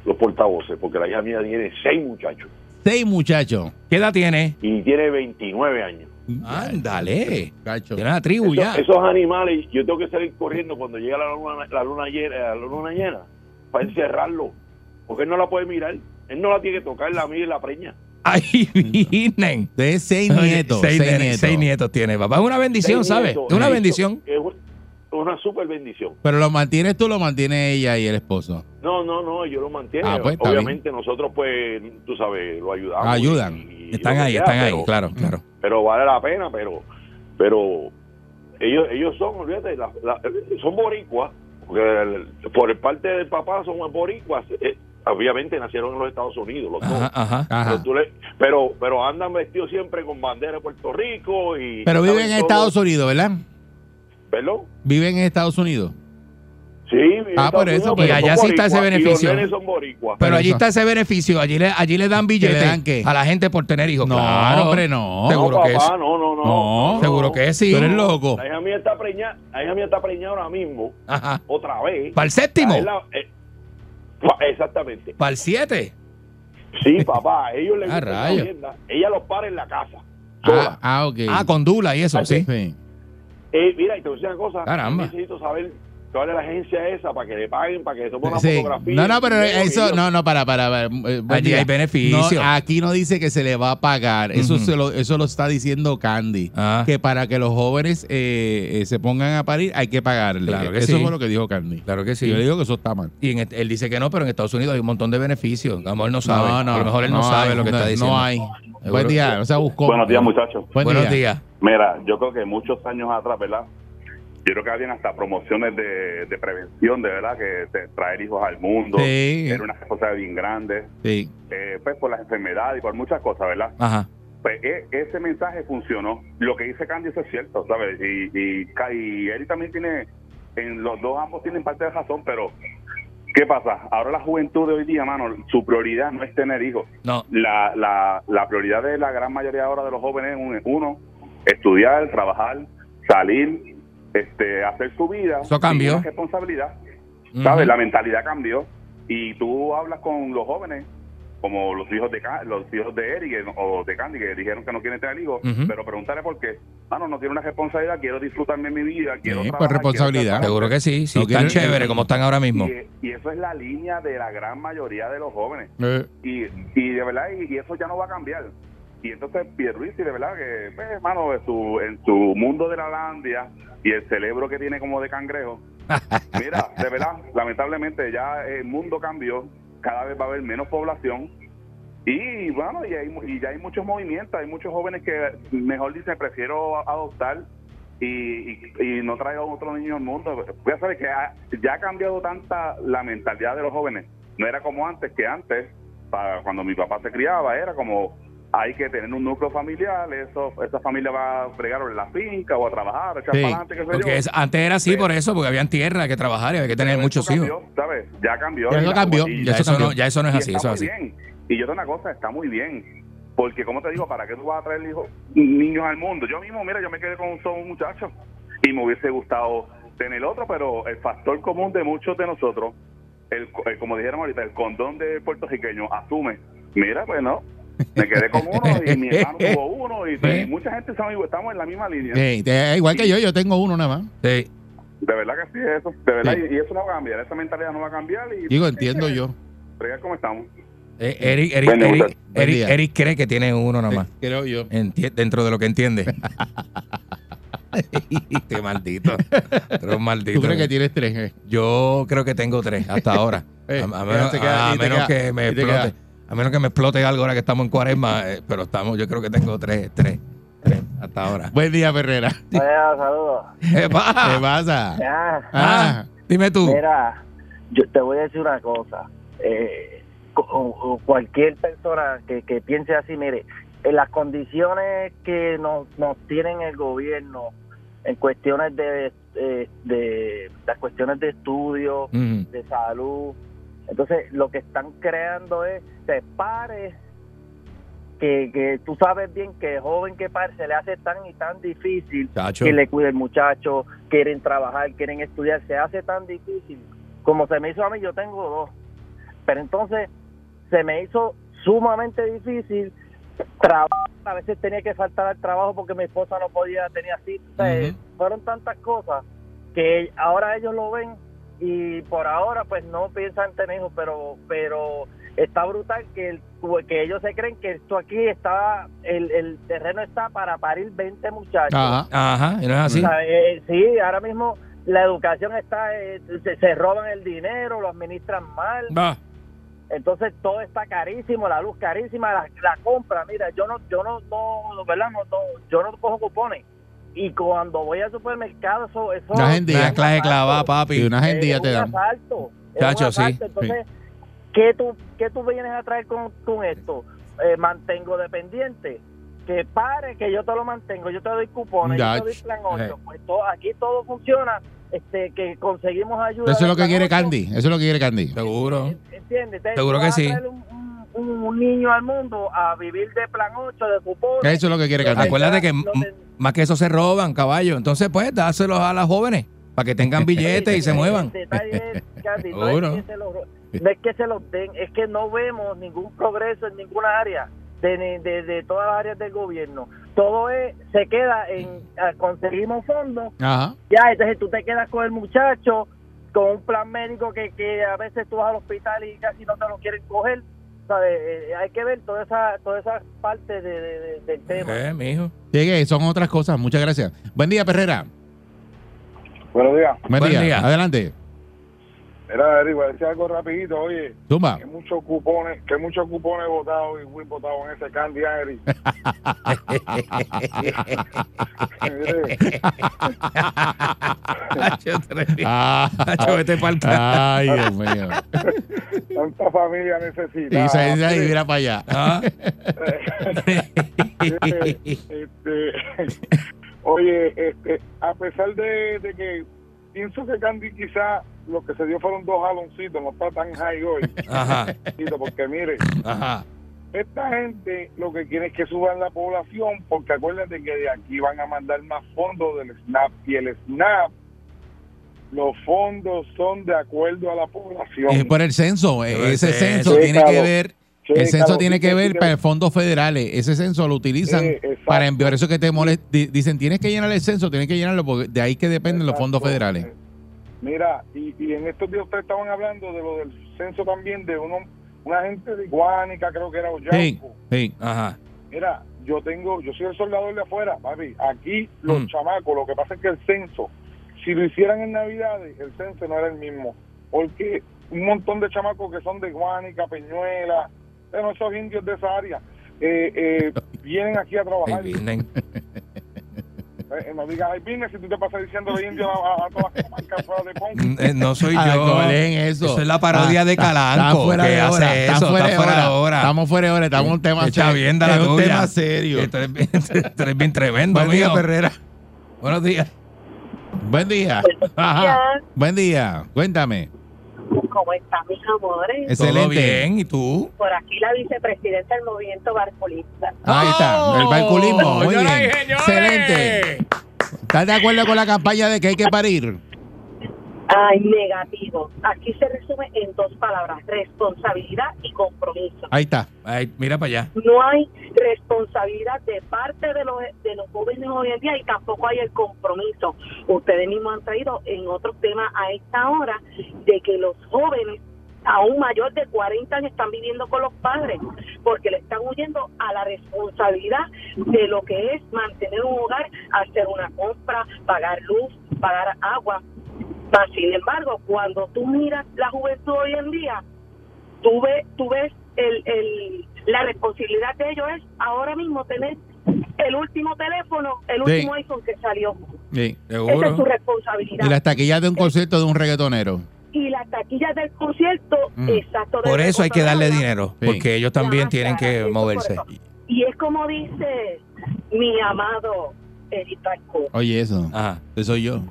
[SPEAKER 6] los portavoces? Porque la hija mía tiene seis muchachos
[SPEAKER 2] Seis muchachos.
[SPEAKER 3] ¿Qué edad tiene?
[SPEAKER 6] y tiene 29 años.
[SPEAKER 3] Ándale. Tiene una tribu ya.
[SPEAKER 6] Esos, esos animales, yo tengo que salir corriendo cuando llega la luna, la luna llena, la luna llena para encerrarlo. Porque él no la puede mirar. Él no la tiene que tocar, la mira y la preña.
[SPEAKER 3] Ay, virgen.
[SPEAKER 2] De seis
[SPEAKER 3] Oye,
[SPEAKER 2] nietos.
[SPEAKER 3] Seis,
[SPEAKER 2] seis nietos.
[SPEAKER 3] seis nietos tiene, papá. Es una bendición,
[SPEAKER 6] Seis
[SPEAKER 3] ¿sabes?
[SPEAKER 6] nietos.
[SPEAKER 3] Es una bendición.
[SPEAKER 6] Es una super bendición.
[SPEAKER 2] Pero lo mantienes tú, lo mantiene ella y el esposo.
[SPEAKER 6] No, no, no, yo lo mantiene.
[SPEAKER 2] Ah, pues,
[SPEAKER 6] Obviamente nosotros, pues, tú sabes, lo ayudamos.
[SPEAKER 2] Ayudan.
[SPEAKER 6] y- y
[SPEAKER 3] Están ahí,
[SPEAKER 6] sea,
[SPEAKER 3] están ahí,
[SPEAKER 6] pero-
[SPEAKER 3] claro, claro.
[SPEAKER 6] pero vale la pena, pero pero ellos ellos son, olvídate, la- la- son boricuas, porque el- por el parte del papá son boricuas, eh, obviamente nacieron en los Estados Unidos, los
[SPEAKER 3] Ajá,
[SPEAKER 6] dos.
[SPEAKER 3] ajá.
[SPEAKER 2] Ajá.
[SPEAKER 6] Pero, le- pero pero andan vestidos siempre con bandera de Puerto Rico y
[SPEAKER 2] Pero viven en Estados. Unidos, ¿verdad?
[SPEAKER 6] ¿Perdón?
[SPEAKER 2] Viven en Estados Unidos.
[SPEAKER 6] Sí,
[SPEAKER 2] Ah, por eso,
[SPEAKER 3] allá
[SPEAKER 6] son
[SPEAKER 3] sí está ese beneficio.
[SPEAKER 6] los nenes son boricuas.
[SPEAKER 3] Pero allí
[SPEAKER 2] eso.
[SPEAKER 3] está ese beneficio. Allí le, allí le dan billetes a la gente por tener hijos.
[SPEAKER 2] No,
[SPEAKER 3] Claro.
[SPEAKER 2] hombre, no.
[SPEAKER 3] Seguro
[SPEAKER 6] no,
[SPEAKER 3] que
[SPEAKER 6] papá,
[SPEAKER 3] es.
[SPEAKER 6] no, no, no.
[SPEAKER 2] No,
[SPEAKER 3] Seguro que sí.
[SPEAKER 2] Tú eres loco.
[SPEAKER 6] La hija mía está preñada, la hija mía está preñada ahora mismo,
[SPEAKER 3] Ajá.
[SPEAKER 6] otra vez.
[SPEAKER 3] ¿Para el séptimo?
[SPEAKER 6] Exactamente.
[SPEAKER 3] ¿Para el siete?
[SPEAKER 6] Sí, papá, a ellos les
[SPEAKER 2] Ah,
[SPEAKER 6] gusta la vivienda. Ella los para en la casa.
[SPEAKER 2] Ah, ah, ok.
[SPEAKER 3] Ah, con Dula y eso, sí.
[SPEAKER 2] Sí.
[SPEAKER 6] Eh, mira, y te voy a decir una cosa.
[SPEAKER 3] Caramba.
[SPEAKER 6] Necesito saber es la agencia esa para que le paguen, para que tomen una
[SPEAKER 2] Sí.
[SPEAKER 6] fotografía.
[SPEAKER 2] No, no, pero eso, no, no, para, para, para. eh,
[SPEAKER 3] Allí hay beneficio.
[SPEAKER 2] No, aquí no dice que se le va a pagar. Eso,
[SPEAKER 3] Ujú.
[SPEAKER 2] se lo, eso lo está diciendo Candy.
[SPEAKER 3] Ah.
[SPEAKER 2] Que para que los jóvenes eh, eh, se pongan a parir hay que pagarle.
[SPEAKER 3] Claro que
[SPEAKER 2] eso
[SPEAKER 3] sí.
[SPEAKER 2] fue lo que dijo Candy.
[SPEAKER 3] Claro que sí.
[SPEAKER 2] Yo le digo que eso está mal.
[SPEAKER 3] Y en él dice que no, pero en Estados Unidos hay un montón de beneficios. A lo mejor no sabe.
[SPEAKER 2] No, no.
[SPEAKER 3] a lo mejor él no, sabe
[SPEAKER 2] hay,
[SPEAKER 3] lo que
[SPEAKER 2] no,
[SPEAKER 3] está diciendo.
[SPEAKER 2] No hay. Buen día, o sea, buscó.
[SPEAKER 7] Buenos días, muchachos.
[SPEAKER 2] Buen
[SPEAKER 3] Buenos
[SPEAKER 2] día.
[SPEAKER 3] días.
[SPEAKER 7] Mira, yo creo que muchos años atrás, ¿verdad? Yo creo que habían hasta promociones de, de prevención, de verdad, que de traer hijos al mundo.
[SPEAKER 2] Sí.
[SPEAKER 7] Era una responsabilidad bien grande,
[SPEAKER 2] Sí.
[SPEAKER 7] eh, pues por las enfermedades y por muchas cosas, ¿verdad?
[SPEAKER 3] Ajá.
[SPEAKER 7] Pues e- ese mensaje funcionó. Lo que dice Candy eso es cierto, ¿sabes? Y, y, y Eric también tiene, en los dos ambos tienen parte de razón, pero ¿qué pasa? Ahora la juventud de hoy día, mano, su prioridad no es tener hijos.
[SPEAKER 3] No.
[SPEAKER 7] La, la, la prioridad de la gran mayoría ahora de los jóvenes es un- uno, estudiar, trabajar, salir, este, hacer su vida.
[SPEAKER 3] Eso cambió.
[SPEAKER 7] sin una responsabilidad. ¿Sabes? La mentalidad cambió. Y tú hablas con los jóvenes, como los hijos de los hijos de Eric o de Candy, que dijeron que no quieren tener hijos,
[SPEAKER 3] Ujú.
[SPEAKER 7] pero pregúntale por qué. Ah, no, no quiero una responsabilidad, quiero disfrutarme mi vida, quiero
[SPEAKER 2] Sí, pues,
[SPEAKER 7] trabajar,
[SPEAKER 2] responsabilidad.
[SPEAKER 7] quiero
[SPEAKER 3] Seguro que sí. Sí,
[SPEAKER 2] No
[SPEAKER 3] están chéveres como están ahora mismo.
[SPEAKER 7] Y, y eso es la línea de la gran mayoría de los jóvenes.
[SPEAKER 2] Eh,
[SPEAKER 7] Y, y de verdad, y, y eso ya no va a cambiar. Y entonces Pierluisi, de verdad, que, pues, hermano, en su, en su mundo de la landia y el cerebro que tiene como de cangrejo, [laughs] mira, de verdad, lamentablemente ya el mundo cambió, cada vez va a haber menos población. Y bueno, y, hay, y ya hay muchos movimientos, hay muchos jóvenes que mejor dicen, prefiero a- adoptar y, y, y no traigo otro niño al mundo. Ya sabes que ha- ya ha cambiado tanta la mentalidad de los jóvenes. No era como antes, que antes, para cuando mi papá se criaba, era como hay que tener un núcleo familiar, eso, esa familia va a fregar en la finca o a trabajar, echar
[SPEAKER 2] Sí,
[SPEAKER 7] para adelante, qué sé
[SPEAKER 3] Porque
[SPEAKER 7] yo.
[SPEAKER 3] es- antes era así
[SPEAKER 7] Sí.
[SPEAKER 3] por eso, porque habían tierra que trabajar y había que tener
[SPEAKER 7] Pero
[SPEAKER 3] muchos
[SPEAKER 7] eso
[SPEAKER 3] hijos.
[SPEAKER 7] cambió, ¿sabes? Ya cambió.
[SPEAKER 2] Ya eso cambió,
[SPEAKER 3] Ya
[SPEAKER 2] eso cambió.
[SPEAKER 3] no, ya eso no es
[SPEAKER 7] y
[SPEAKER 3] así,
[SPEAKER 7] está
[SPEAKER 3] eso es
[SPEAKER 7] muy
[SPEAKER 3] así.
[SPEAKER 7] bien. Y yo te una cosa, está muy bien. Porque, como te digo, ¿para qué tú vas a traer hijos, niños al mundo? Yo mismo, mira, yo me quedé con un solo muchacho y me hubiese gustado tener otro, pero el factor común de muchos de nosotros, el, el- como dijeron ahorita, el condón de puertorriqueño asume, mira, pues no, me quedé con uno y mi [laughs] hermano tuvo uno y, y mucha gente estamos, en la misma línea.
[SPEAKER 2] eh, eh, igual que yo, yo tengo uno nada más.
[SPEAKER 3] Sí.
[SPEAKER 7] De verdad que sí, eso, de verdad,
[SPEAKER 2] Sí.
[SPEAKER 7] y, y eso no va a cambiar, esa mentalidad no va a cambiar y
[SPEAKER 2] Digo, entiendo yo.
[SPEAKER 7] fregar como estamos.
[SPEAKER 3] Eh, Eric, Eric,
[SPEAKER 7] Bueno,
[SPEAKER 3] Eric, Eric-. Eric cree que tiene uno nomás.
[SPEAKER 2] Creo yo.
[SPEAKER 3] Enti- dentro de lo que entiende. Qué [laughs] maldito. Pero maldito.
[SPEAKER 2] ¿Tú crees que tienes tres? eh?
[SPEAKER 3] Yo creo que tengo tres hasta ahora. [laughs]
[SPEAKER 2] Eh,
[SPEAKER 3] a, a menos, a menos
[SPEAKER 2] queda-
[SPEAKER 3] que me explote. A menos que me explote algo ahora que estamos en cuaresma. [laughs] eh, pero estamos, yo creo que tengo tres, tres, tres hasta ahora.
[SPEAKER 2] Buen día, Ferrera.
[SPEAKER 8] saludos.
[SPEAKER 3] ¿Qué pasa?
[SPEAKER 2] ¿Qué pasa?
[SPEAKER 8] Ah,
[SPEAKER 2] Ah,
[SPEAKER 3] Dime tú.
[SPEAKER 8] mira, yo te voy a decir una cosa. Eh, cualquier persona que, que piense así, mire, en las condiciones que nos, nos tienen el gobierno, en cuestiones de, eh, de las cuestiones de estudio, de salud. Entonces, lo que están creando es, se pare, que, que tú sabes bien que joven que pare se le hace tan y tan difícil
[SPEAKER 3] Chacho.
[SPEAKER 8] que le cuide el muchacho, quieren trabajar, quieren estudiar, se hace tan difícil. Como se me hizo a mí, yo tengo dos. Pero entonces se me hizo sumamente difícil trabajar. A veces tenía que faltar al trabajo porque mi esposa no podía, tenía cita. Sea,
[SPEAKER 3] Ujú.
[SPEAKER 8] Fueron tantas cosas que ahora ellos lo ven y por ahora pues no piensan tener hijos, pero pero está brutal que el- que ellos se creen que esto aquí está, el, el terreno está para parir 20 muchachos.
[SPEAKER 2] ajá.
[SPEAKER 3] Ajá, no es así.
[SPEAKER 8] O sea, eh, sí, ahora mismo la educación está, eh, se, se roban el dinero, lo administran mal,
[SPEAKER 3] Va.
[SPEAKER 8] entonces todo está carísimo, la luz carísima, la, la compra, mira, yo no, yo no, no, ¿verdad? No, no, yo no cojo cupones y cuando voy al supermercado eso, eso
[SPEAKER 2] Una agendía.
[SPEAKER 3] Una clase clavada, papi.
[SPEAKER 2] Y una agendía
[SPEAKER 8] es
[SPEAKER 2] te dan.
[SPEAKER 8] asalto,
[SPEAKER 3] Chacho, sí,
[SPEAKER 8] entonces, ¿qué tú, qué tú vienes a traer con, con esto? Eh, mantengo dependiente. Que pare, que yo te lo mantengo, yo te doy cupones,
[SPEAKER 2] Ya,
[SPEAKER 8] yo te doy plan 8.
[SPEAKER 3] eh.
[SPEAKER 8] Pues todo, aquí todo funciona este, que conseguimos ayuda.
[SPEAKER 2] Eso es lo que quiere Candy. Eso es lo que quiere Candy.
[SPEAKER 3] Seguro.
[SPEAKER 8] ¿Entiendes?
[SPEAKER 3] Seguro que sí.
[SPEAKER 8] un- un niño al mundo a vivir de plan 8, de cupones.
[SPEAKER 2] Eso es lo que quiere Candy.
[SPEAKER 3] Acuérdate que más que eso se roban, caballo. Entonces, pues, dáselos a las jóvenes para que tengan [laughs] billetes y se muevan.
[SPEAKER 8] detalle es, Candy, no,
[SPEAKER 3] Seguro.
[SPEAKER 8] es que se los, no es que se los den, es que no vemos ningún progreso en ninguna área de, de, de todas las áreas del gobierno. Todo es, se queda en ah, conseguimos fondos,
[SPEAKER 2] Ajá.
[SPEAKER 8] ya, entonces tú te quedas con el muchacho, con un plan médico que, que a veces tú vas al hospital y casi no te lo quieren coger. ¿Sabes? Eh, hay que ver toda esa, toda esa parte de, de- de- del tema.
[SPEAKER 3] Eh, mijo.
[SPEAKER 2] Llegue, son otras cosas. Muchas gracias. Buen día, Perrera.
[SPEAKER 9] Buenos días.
[SPEAKER 2] Buen,
[SPEAKER 3] Buen
[SPEAKER 2] día.
[SPEAKER 3] día.
[SPEAKER 2] Adelante.
[SPEAKER 9] Era, Eric, voy a decir algo rapidito. Oye,
[SPEAKER 2] Zumba.
[SPEAKER 9] que muchos cupones, que muchos cupones votados y Win votados en ese Candy Eric. [laughs]
[SPEAKER 3] Hacho,
[SPEAKER 2] Ah,
[SPEAKER 3] vete pa'l
[SPEAKER 2] ay, Dios mío.
[SPEAKER 9] tanta familia
[SPEAKER 2] Y
[SPEAKER 9] necesita.
[SPEAKER 2] se dice, y mira para allá.
[SPEAKER 3] Ah. [laughs]
[SPEAKER 9] este, oye, este, a pesar de, de que pienso que Candy quizá lo que se dio fueron dos jaloncitos, no está tan high hoy, [laughs]
[SPEAKER 3] Ajá,
[SPEAKER 9] porque mire,
[SPEAKER 3] ajá.
[SPEAKER 9] esta gente lo que quiere es que suban la población, porque acuérdate que de aquí van a mandar más fondos del SNAP y el SNAP, los fondos son de acuerdo a la población.
[SPEAKER 2] Es por el censo. Ese
[SPEAKER 3] censo.
[SPEAKER 2] tiene que
[SPEAKER 9] Chécalo.
[SPEAKER 2] El censo
[SPEAKER 9] Chécalo,
[SPEAKER 2] tiene que
[SPEAKER 9] sí,
[SPEAKER 2] ver
[SPEAKER 9] sí,
[SPEAKER 2] para fondos federales. Ese censo lo utilizan
[SPEAKER 9] Sí, exacto.
[SPEAKER 2] para enviar eso que te molesta. Di- Dicen, tienes que llenar el censo, tienes que llenarlo porque de ahí que dependen los fondos
[SPEAKER 9] Exacto.
[SPEAKER 2] federales.
[SPEAKER 9] Mira, y, y en estos días ustedes estaban hablando de lo del censo también de uno, una gente de Guánica, creo que era
[SPEAKER 2] Sí,
[SPEAKER 9] Oyauco.
[SPEAKER 2] sí.
[SPEAKER 3] Ajá.
[SPEAKER 9] Mira, yo tengo, yo soy el soldador de afuera, papi. Aquí los
[SPEAKER 3] Mm.
[SPEAKER 9] chamacos, lo que pasa es que el censo, si lo hicieran en Navidades, el censo no era el mismo. Porque un montón de chamacos que son de Guánica, Peñuela, bueno, esos indios de esa área, eh, eh, vienen aquí a trabajar.
[SPEAKER 3] Ahí vienen.
[SPEAKER 9] Eh, no digas, ay, vine si tú te pasas diciendo de indio a, a- a todas las comarcas fuera de Ponce.
[SPEAKER 3] Eh, No soy
[SPEAKER 2] Ah,
[SPEAKER 3] yo.
[SPEAKER 2] colen eso.
[SPEAKER 3] Eso es la parodia de
[SPEAKER 2] Está- está
[SPEAKER 3] Calanco.
[SPEAKER 2] fuera
[SPEAKER 3] que
[SPEAKER 2] de
[SPEAKER 3] hace
[SPEAKER 2] hora,
[SPEAKER 3] eso,
[SPEAKER 2] está fuera de hora.
[SPEAKER 3] hora.
[SPEAKER 2] Estamos fuera de hora, estamos en un tema serio.
[SPEAKER 3] bien,
[SPEAKER 2] Es un
[SPEAKER 3] tuya.
[SPEAKER 2] tema serio.
[SPEAKER 3] Esto es bien, esto es bien tremendo,
[SPEAKER 2] Buen día,
[SPEAKER 3] mío.
[SPEAKER 2] Perrera.
[SPEAKER 3] Buenos días.
[SPEAKER 2] Buen día. Ajá. Buen día. Cuéntame.
[SPEAKER 10] ¿Cómo están mis amores?
[SPEAKER 2] Excelente.
[SPEAKER 3] Todo bien, ¿y tú?
[SPEAKER 10] Por aquí la vicepresidenta del movimiento barcolista.
[SPEAKER 2] Ahí está, el barculismo. Muy bien. Excelente. ¿Estás de acuerdo con la campaña de que hay que parir?
[SPEAKER 10] Ay, negativo. Aquí se resume en dos palabras, responsabilidad y compromiso.
[SPEAKER 2] Ahí está.
[SPEAKER 3] Ay, mira para allá.
[SPEAKER 10] No hay responsabilidad de parte de los, de los jóvenes hoy en día y tampoco hay el compromiso. Ustedes mismos han traído en otros temas a esta hora de que los jóvenes aún mayor de 40 años están viviendo con los padres porque le están huyendo a la responsabilidad de lo que es mantener un hogar, hacer una compra, pagar luz, pagar agua. Mas, sin embargo, cuando tú miras la juventud hoy en día, tú ves, tú ves el, el, la responsabilidad de ellos es ahora mismo tener el último teléfono, el
[SPEAKER 2] Sí.
[SPEAKER 10] último iPhone que salió.
[SPEAKER 2] Sí.
[SPEAKER 10] Esa es su
[SPEAKER 3] Seguro.
[SPEAKER 10] responsabilidad.
[SPEAKER 2] Y las taquillas de un concierto de un reggaetonero.
[SPEAKER 10] Y las taquillas del concierto,
[SPEAKER 2] Mm.
[SPEAKER 10] exacto.
[SPEAKER 3] Por eso hay que darle dinero,
[SPEAKER 2] Sí.
[SPEAKER 3] porque ellos también
[SPEAKER 10] Ya,
[SPEAKER 3] tienen que moverse.
[SPEAKER 10] Y es como dice mi amado Eric.
[SPEAKER 2] Oye, eso.
[SPEAKER 3] Ajá.
[SPEAKER 2] Eso soy yo.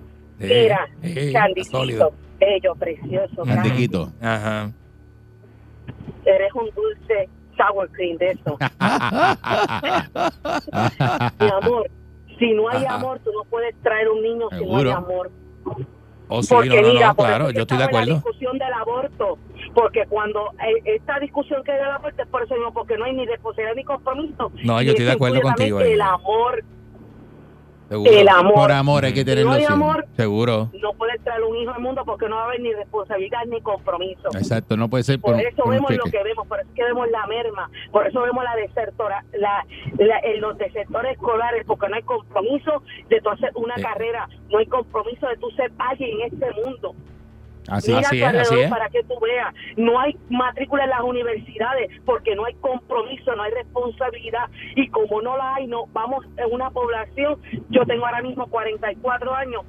[SPEAKER 10] Mira,
[SPEAKER 3] sólido.
[SPEAKER 10] Candicito, bello, precioso. Candy.
[SPEAKER 2] Antiquito.
[SPEAKER 3] Ajá.
[SPEAKER 10] Eres un dulce sour cream de eso. [laughs] Mi amor, si no hay
[SPEAKER 3] Ajá.
[SPEAKER 10] amor, tú no puedes traer un niño si no
[SPEAKER 2] Seguro.
[SPEAKER 10] hay amor.
[SPEAKER 3] Oh, sí,
[SPEAKER 10] Porque
[SPEAKER 3] no, no,
[SPEAKER 10] mira,
[SPEAKER 3] no,
[SPEAKER 10] por
[SPEAKER 3] claro,
[SPEAKER 10] eso
[SPEAKER 3] yo estoy de acuerdo.
[SPEAKER 10] La discusión del aborto, porque cuando eh, esta discusión que hay del aborto es por eso mismo, porque no hay ni responsabilidad ni compromiso.
[SPEAKER 3] No, yo estoy de acuerdo contigo.
[SPEAKER 10] El amor,
[SPEAKER 3] Seguro.
[SPEAKER 10] el amor.
[SPEAKER 2] Por amor hay que
[SPEAKER 10] Si
[SPEAKER 2] tenerlo.
[SPEAKER 10] no hay amor,
[SPEAKER 3] Seguro.
[SPEAKER 10] no puedes traer un hijo al mundo porque no va a haber ni responsabilidad ni compromiso.
[SPEAKER 2] Exacto, no puede ser por,
[SPEAKER 10] Por eso
[SPEAKER 2] por
[SPEAKER 10] vemos lo que vemos, por eso es que vemos la merma, por eso vemos la desertora, la, la- en los desertores escolares, porque no hay compromiso de tú hacer una
[SPEAKER 3] Sí.
[SPEAKER 10] carrera, no hay compromiso de tú ser alguien en este mundo.
[SPEAKER 2] Así
[SPEAKER 10] Mira
[SPEAKER 3] Así es,
[SPEAKER 10] alrededor
[SPEAKER 3] es.
[SPEAKER 10] para que tú veas, no hay matrícula en las universidades porque no hay compromiso, no hay responsabilidad y como no la hay, no vamos en una población, yo tengo ahora mismo 44 años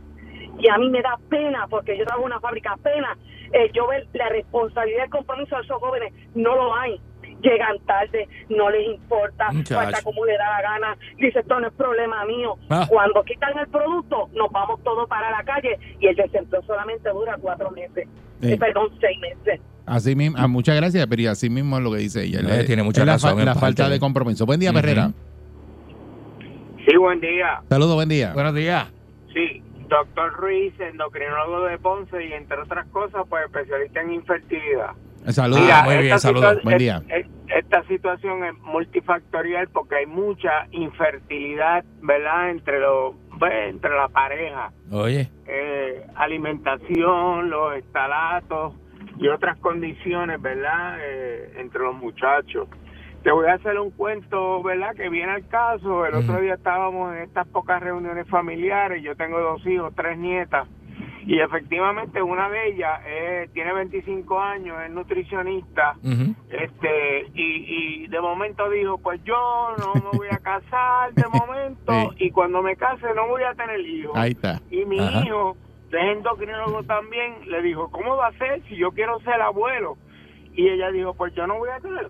[SPEAKER 10] y a mí me da pena porque yo trabajo en una fábrica, pena eh, yo ver la responsabilidad y el compromiso de esos jóvenes, no lo hay. Llegan tarde, no les importa,
[SPEAKER 3] Muchacho.
[SPEAKER 10] falta como le da la gana, dice esto no es problema mío.
[SPEAKER 3] Ah.
[SPEAKER 10] Cuando quitan el producto, nos vamos todos para la calle y el desempleo solamente dura cuatro meses,
[SPEAKER 2] Sí.
[SPEAKER 10] Eh, perdón, seis meses.
[SPEAKER 2] Así mismo, ah, muchas gracias, pero así mismo es lo que dice ella.
[SPEAKER 3] Eh, tiene mucha
[SPEAKER 2] la,
[SPEAKER 3] razón
[SPEAKER 2] la
[SPEAKER 3] parte.
[SPEAKER 2] falta de compromiso. Buen día,
[SPEAKER 3] Ujú.
[SPEAKER 2] Perrera.
[SPEAKER 5] Sí, buen día.
[SPEAKER 2] Saludos, buen día.
[SPEAKER 3] Buenos días.
[SPEAKER 5] Sí, doctor Ruiz, endocrinólogo de Ponce y entre otras cosas, pues especialista en infertilidad.
[SPEAKER 2] Saludos.
[SPEAKER 3] Muy bien, saludos.
[SPEAKER 2] Buen día.
[SPEAKER 5] es- es- Esta situación es multifactorial porque hay mucha infertilidad, ¿verdad? Entre los, entre la pareja,
[SPEAKER 3] Oye.
[SPEAKER 5] eh, alimentación, los estalatos y otras condiciones, ¿verdad? Eh, entre los muchachos. Te voy a hacer un cuento, ¿verdad? Que viene al caso. El otro
[SPEAKER 3] Ujú.
[SPEAKER 5] día estábamos en estas pocas reuniones familiares. Yo tengo dos hijos, tres nietas. Y efectivamente una de ellas eh, tiene 25 años, es nutricionista.
[SPEAKER 3] Ujú.
[SPEAKER 5] Este, y, y de momento dijo, pues yo no me voy a casar de [laughs] momento.
[SPEAKER 2] Sí.
[SPEAKER 5] Y cuando me case no voy a tener hijos.
[SPEAKER 2] Ahí está.
[SPEAKER 5] Y mi
[SPEAKER 3] Ajá.
[SPEAKER 5] hijo, que es endocrinólogo también, le dijo, ¿cómo va a ser si yo quiero ser abuelo? Y ella dijo, pues yo no voy a tener,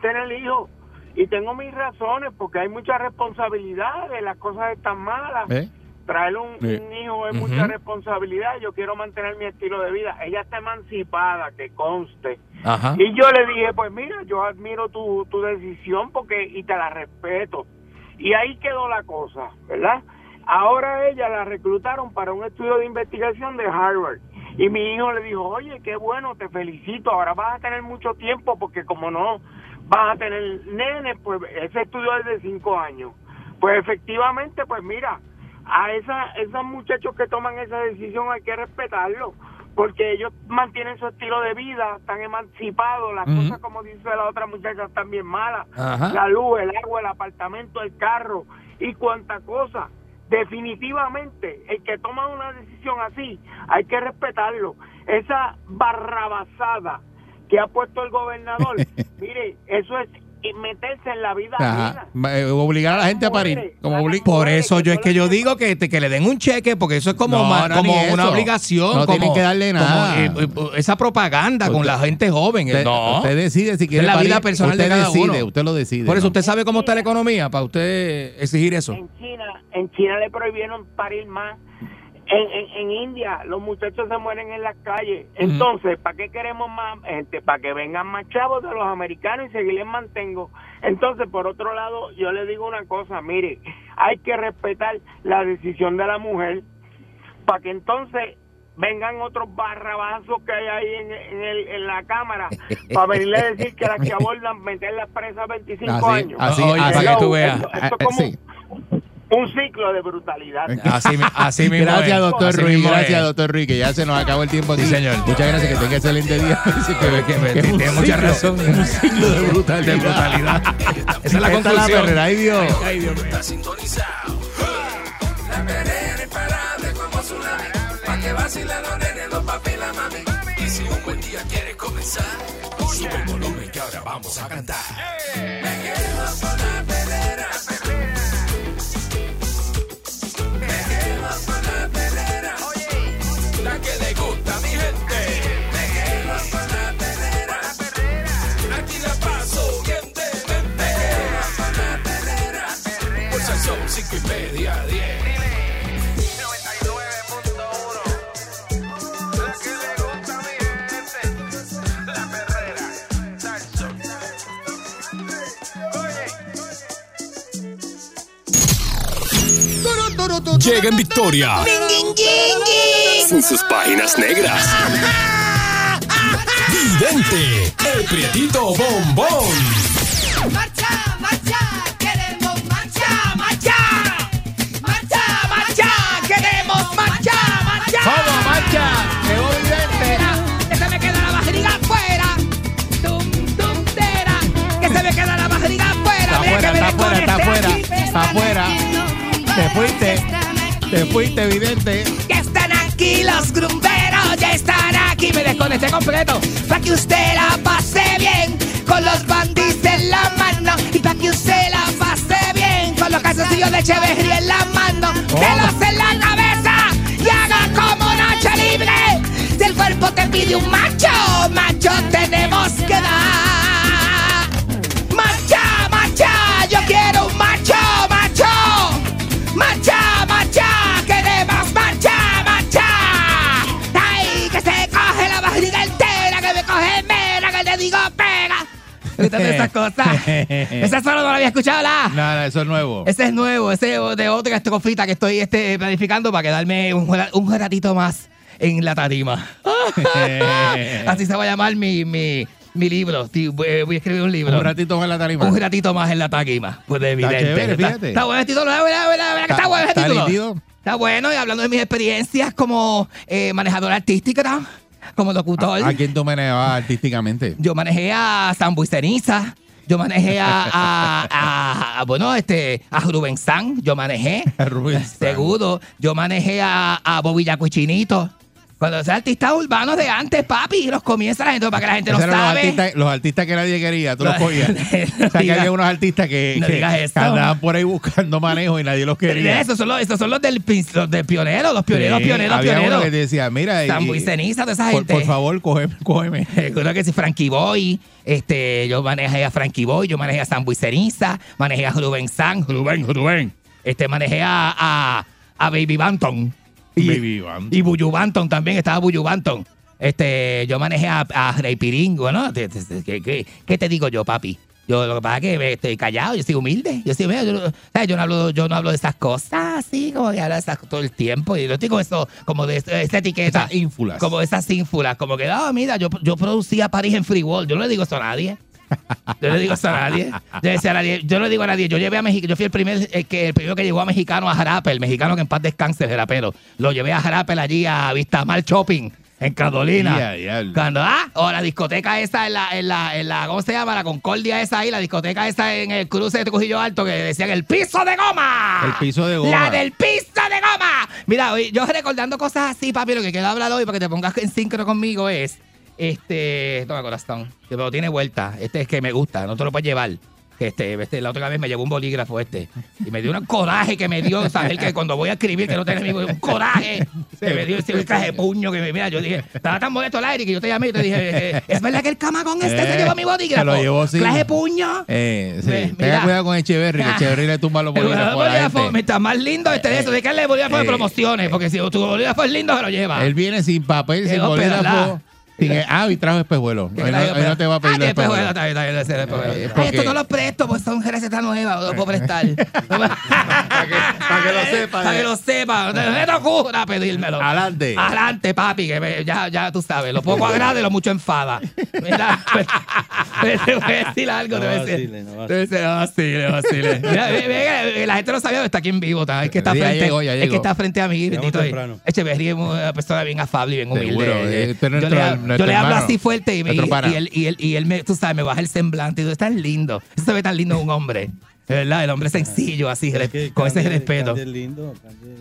[SPEAKER 5] tener hijos. Y tengo mis razones, porque hay muchas responsabilidades, las cosas están malas.
[SPEAKER 2] ¿Eh?
[SPEAKER 5] Traer un, un hijo es
[SPEAKER 3] Ujú.
[SPEAKER 5] mucha responsabilidad. Yo quiero mantener mi estilo de vida. Ella está emancipada, que conste.
[SPEAKER 3] Ajá.
[SPEAKER 5] Y yo le dije, pues mira, yo admiro tu, tu decisión porque y te la respeto. Y ahí quedó la cosa, ¿verdad? Ahora ella la reclutaron para un estudio de investigación de Harvard. Y mi hijo le dijo, oye, qué bueno, te felicito, ahora vas a tener mucho tiempo porque como no vas a tener nenes, pues ese estudio es de cinco años. Pues efectivamente, pues mira, a esa, esos muchachos que toman esa decisión hay que respetarlo, porque ellos mantienen su estilo de vida, están emancipados, las
[SPEAKER 2] Ujú.
[SPEAKER 5] cosas como dice la otra muchacha están bien malas,
[SPEAKER 3] Ajá.
[SPEAKER 5] la luz, el agua, el apartamento, el carro y cuanta cosa. Definitivamente, el que toma una decisión así, hay que respetarlo. Esa barrabasada que ha puesto el gobernador, [laughs] mire, eso es meterse en la vida
[SPEAKER 2] Ajá.
[SPEAKER 5] ajena.
[SPEAKER 2] Eh, Obligar a la gente a parir. Como obli-
[SPEAKER 3] Por eso yo es que yo digo que, te- que le den un cheque, porque eso es como,
[SPEAKER 2] No,
[SPEAKER 3] ma- como
[SPEAKER 2] ni
[SPEAKER 3] una
[SPEAKER 2] eso.
[SPEAKER 3] obligación.
[SPEAKER 2] No
[SPEAKER 3] como,
[SPEAKER 2] tienen que darle
[SPEAKER 3] como,
[SPEAKER 2] nada.
[SPEAKER 3] eh, eh, esa propaganda con
[SPEAKER 2] Usted-
[SPEAKER 3] la gente joven. eh,
[SPEAKER 2] Usted,
[SPEAKER 3] no.
[SPEAKER 2] usted decide si quiere
[SPEAKER 3] es la
[SPEAKER 2] parir.
[SPEAKER 3] vida personal
[SPEAKER 2] usted
[SPEAKER 3] de cada
[SPEAKER 2] decide,
[SPEAKER 3] uno.
[SPEAKER 2] Usted lo decide.
[SPEAKER 3] Por eso usted sabe cómo está la economía para usted exigir eso.
[SPEAKER 5] En China, en China le prohibieron parir más. En, en, en India los muchachos se mueren en las calles. Entonces, ¿para qué queremos más gente? Para que vengan más chavos de los americanos y seguirles mantengo. Entonces, por otro lado, yo le digo una cosa, mire, hay que respetar la decisión de la mujer para que entonces vengan otros barrabazos que hay ahí en, en, el- en la cámara [laughs] para venirle a decir que las que abordan meterlas presas 25
[SPEAKER 2] Así,
[SPEAKER 5] años.
[SPEAKER 2] así,
[SPEAKER 3] Oye,
[SPEAKER 2] así.
[SPEAKER 3] para que tú veas.
[SPEAKER 5] Esto, esto
[SPEAKER 2] Eh,
[SPEAKER 5] es como
[SPEAKER 2] sí.
[SPEAKER 5] Un ciclo de brutalidad.
[SPEAKER 3] Así, así mismo
[SPEAKER 2] Gracias, doctor
[SPEAKER 3] Así
[SPEAKER 2] Ruiz. Gracias, doctor Ruiz, que ya se nos acabó el tiempo aquí.
[SPEAKER 3] Sí, señor.
[SPEAKER 2] Muchas gracias, que tenga excelente día. [laughs] Que,
[SPEAKER 3] Que- tiene mucha
[SPEAKER 2] ciclo,
[SPEAKER 3] razón.
[SPEAKER 2] Un ciclo de brutalidad.
[SPEAKER 3] De brutalidad. [laughs] Esa es la
[SPEAKER 2] Esta
[SPEAKER 3] conclusión.
[SPEAKER 2] perrera, ay Dios.
[SPEAKER 3] Ay, Dios.
[SPEAKER 1] Está sintonizado. La perrera imparable como tsunami. Pa' que vacilen los nenes, los papi y la mami. Y si un buen día quieres comenzar, sube el volumen que ahora vamos a cantar. Me quedo con la
[SPEAKER 11] Llega en victoria. Sin sus páginas negras. Vidente, el prietito bombón.
[SPEAKER 12] Marcha, marcha, queremos marcha, marcha. Marcha, marcha, queremos marcha, marcha.
[SPEAKER 2] ¿Cómo, marcha? Llegó Vidente.
[SPEAKER 12] Que se me queda la barriga afuera. Tum, tum, tera. Que se me queda la barriga afuera.
[SPEAKER 2] Está afuera, está afuera, está afuera. Está afuera. Te fuiste. Te fuiste, Vidente.
[SPEAKER 12] Ya están aquí los grumberos, ya están aquí. Me desconecté completo. Para que usted la pase bien con los bandis en la mano. Y para que usted la pase bien con los calzoncillos de Echeverría en la mano. Pelos en la cabeza y haga como Nacho Libre. Si el cuerpo te pide un macho, macho tenemos que dar. [laughs]
[SPEAKER 3] esas cosas. Esa solo no la había escuchado, la.
[SPEAKER 2] No, no, eso es nuevo.
[SPEAKER 3] Ese es nuevo, ese es de otra estrofita que estoy este, planificando para quedarme un, un ratito más en la tarima. [laughs] Así se va a llamar mi, mi, mi libro. Voy, a escribir un libro.
[SPEAKER 2] Un ratito más en la tarima.
[SPEAKER 3] Un ratito más en la tarima. Pues evidente.
[SPEAKER 2] chévere,
[SPEAKER 3] está, está bueno el título, ¿verdad? ¿verdad? ¿verdad? ¿verdad que está bueno
[SPEAKER 2] ¿Está
[SPEAKER 3] título? Está bueno y hablando de mis experiencias como eh, manejadora artística. Como locutor.
[SPEAKER 2] ¿A quién tú manejabas artísticamente?
[SPEAKER 3] Yo manejé a Sambo y Ceniza. Yo manejé a, a- a- a- bueno, este, a Rubén San. Yo manejé. [laughs]
[SPEAKER 2] Rubén.
[SPEAKER 3] Seguro. Yo manejé a, a Bobby Yaco y Chinito. Cuando sea artistas urbanos de antes, papi, los comienza la gente para que la gente no
[SPEAKER 2] Esos eran los
[SPEAKER 3] sabe.
[SPEAKER 2] artistas, los artistas que nadie quería, tú los cogías. [laughs]
[SPEAKER 3] no
[SPEAKER 2] o sea, que había unos artistas que,
[SPEAKER 3] no
[SPEAKER 2] que- andaban por ahí buscando manejo y nadie los quería.
[SPEAKER 3] Esos son los, esos son los del, los del pionero, los pioneros,
[SPEAKER 2] Sí,
[SPEAKER 3] pioneros,
[SPEAKER 2] había
[SPEAKER 3] pioneros.
[SPEAKER 2] uno que te decía, mira,
[SPEAKER 3] Sambo y ceniza, toda esa
[SPEAKER 2] por,
[SPEAKER 3] gente.
[SPEAKER 2] por favor, cógeme, cógeme. [laughs]
[SPEAKER 3] Que si Frankie Boy, este, yo manejé a Frankie Boy, yo manejé a Sambo y Ceniza, manejé a Rubén San, Rubén, Rubén. Este, manejé a, a, a Baby Banton. Y,
[SPEAKER 2] Baby Banton.
[SPEAKER 3] y Buyu Banton también, estaba Buyu Banton. Este, yo manejé a, a Rey Piringo, ¿no? ¿Qué, qué, qué te digo yo, papi? Yo lo que pasa es que estoy callado, yo soy humilde. Yo soy humilde, yo, ¿sabes? yo no hablo, yo no hablo de esas cosas así, como que hablo de esas todo el tiempo. Y yo estoy con eso, como de esa esa etiqueta.
[SPEAKER 2] Esas ínfulas.
[SPEAKER 3] Como esas ínfulas, como que, ah, mira, yo, yo producía París en Free World. Yo no le digo eso a nadie. [laughs] Yo le digo eso a nadie. Yo, decía a nadie, yo no digo a nadie. Yo llevé a México, yo fui el primer, el que, el primero que llegó a mexicano a Jarape, el mexicano que en paz descanse, el jarapero. Lo llevé a Jarape allí a Vistamar Shopping, en Carolina.
[SPEAKER 2] Ya, diablo.
[SPEAKER 3] Cuando, ah, o la discoteca esa en la, en la, en la, ¿cómo se llama? La Concordia esa ahí, la discoteca esa en el cruce de Trujillo Alto que decían el piso de goma.
[SPEAKER 2] El piso de goma.
[SPEAKER 3] La del piso de goma. Mira, yo recordando cosas así, papi, lo que quiero hablar hoy para que te pongas en sincro conmigo es, este, toma corazón, pero tiene vuelta, este es que me gusta, no te lo puedes llevar. Este, este, la otra vez me llevó un bolígrafo este y me dio un coraje que me dio saber que cuando voy a escribir que no tengo amigo, un coraje que me dio ese traje de puño que me mira, yo dije, estaba tan molesto el aire que yo te llamé y te dije, eh, es verdad que el camagón este se
[SPEAKER 2] Eh,
[SPEAKER 3] llevó mi bolígrafo.
[SPEAKER 2] se lo llevó, sí.
[SPEAKER 3] Traje de puño.
[SPEAKER 2] Eh, sí.
[SPEAKER 3] Ve,
[SPEAKER 2] Tenga cuidado con Echeverry, que
[SPEAKER 3] Ah.
[SPEAKER 2] Echeverry le tumba los
[SPEAKER 3] El
[SPEAKER 2] bolígrafos a la
[SPEAKER 3] bolígrafo,
[SPEAKER 2] gente.
[SPEAKER 3] mientras más lindo este de eso, de que le bolígrafo de
[SPEAKER 2] eh,
[SPEAKER 3] promociones, porque si tu bolígrafo es lindo, se lo lleva.
[SPEAKER 2] Él viene sin papel, sin
[SPEAKER 3] Quedó
[SPEAKER 2] bolígrafo. Ah, y trajo espejuelo. Hoy no, hoy no te va a pedir
[SPEAKER 3] Ah,
[SPEAKER 2] espejuelos.
[SPEAKER 3] está bien, está bien.
[SPEAKER 2] Eh,
[SPEAKER 3] esto no lo presto, pues son recetas nuevas, no lo puedo prestar. [laughs]
[SPEAKER 2] Para que lo [laughs] sepa.
[SPEAKER 3] Para que lo sepa. No te ocurra pedírmelo.
[SPEAKER 2] Adelante.
[SPEAKER 3] Adelante, papi, que me- ya, ya tú sabes. Lo poco agrade, lo mucho enfada. Mira, [laughs] pues, te voy a decir algo.
[SPEAKER 13] No
[SPEAKER 3] te voy a decir.
[SPEAKER 13] vacile, no
[SPEAKER 3] Te voy a decir, no vacile, vacile. Mira, que la gente no sabía, está aquí en vivo. está- Es que está
[SPEAKER 2] Ya
[SPEAKER 3] frente,
[SPEAKER 2] llegó, ya
[SPEAKER 3] es que está frente a mí. Bendito. Echeverry es una persona bien afable y bien humilde.
[SPEAKER 2] Seguro,
[SPEAKER 3] Eh, yo, le, hablo
[SPEAKER 2] hermano,
[SPEAKER 3] así fuerte y, me, y, y él, y, él, y él me, tú sabes, me baja el semblante y todo, es tan lindo. Eso se ve tan lindo un hombre. De verdad, el hombre sencillo, así,
[SPEAKER 13] Es que
[SPEAKER 3] con ese
[SPEAKER 13] Candy-
[SPEAKER 3] respeto.
[SPEAKER 13] Lindo.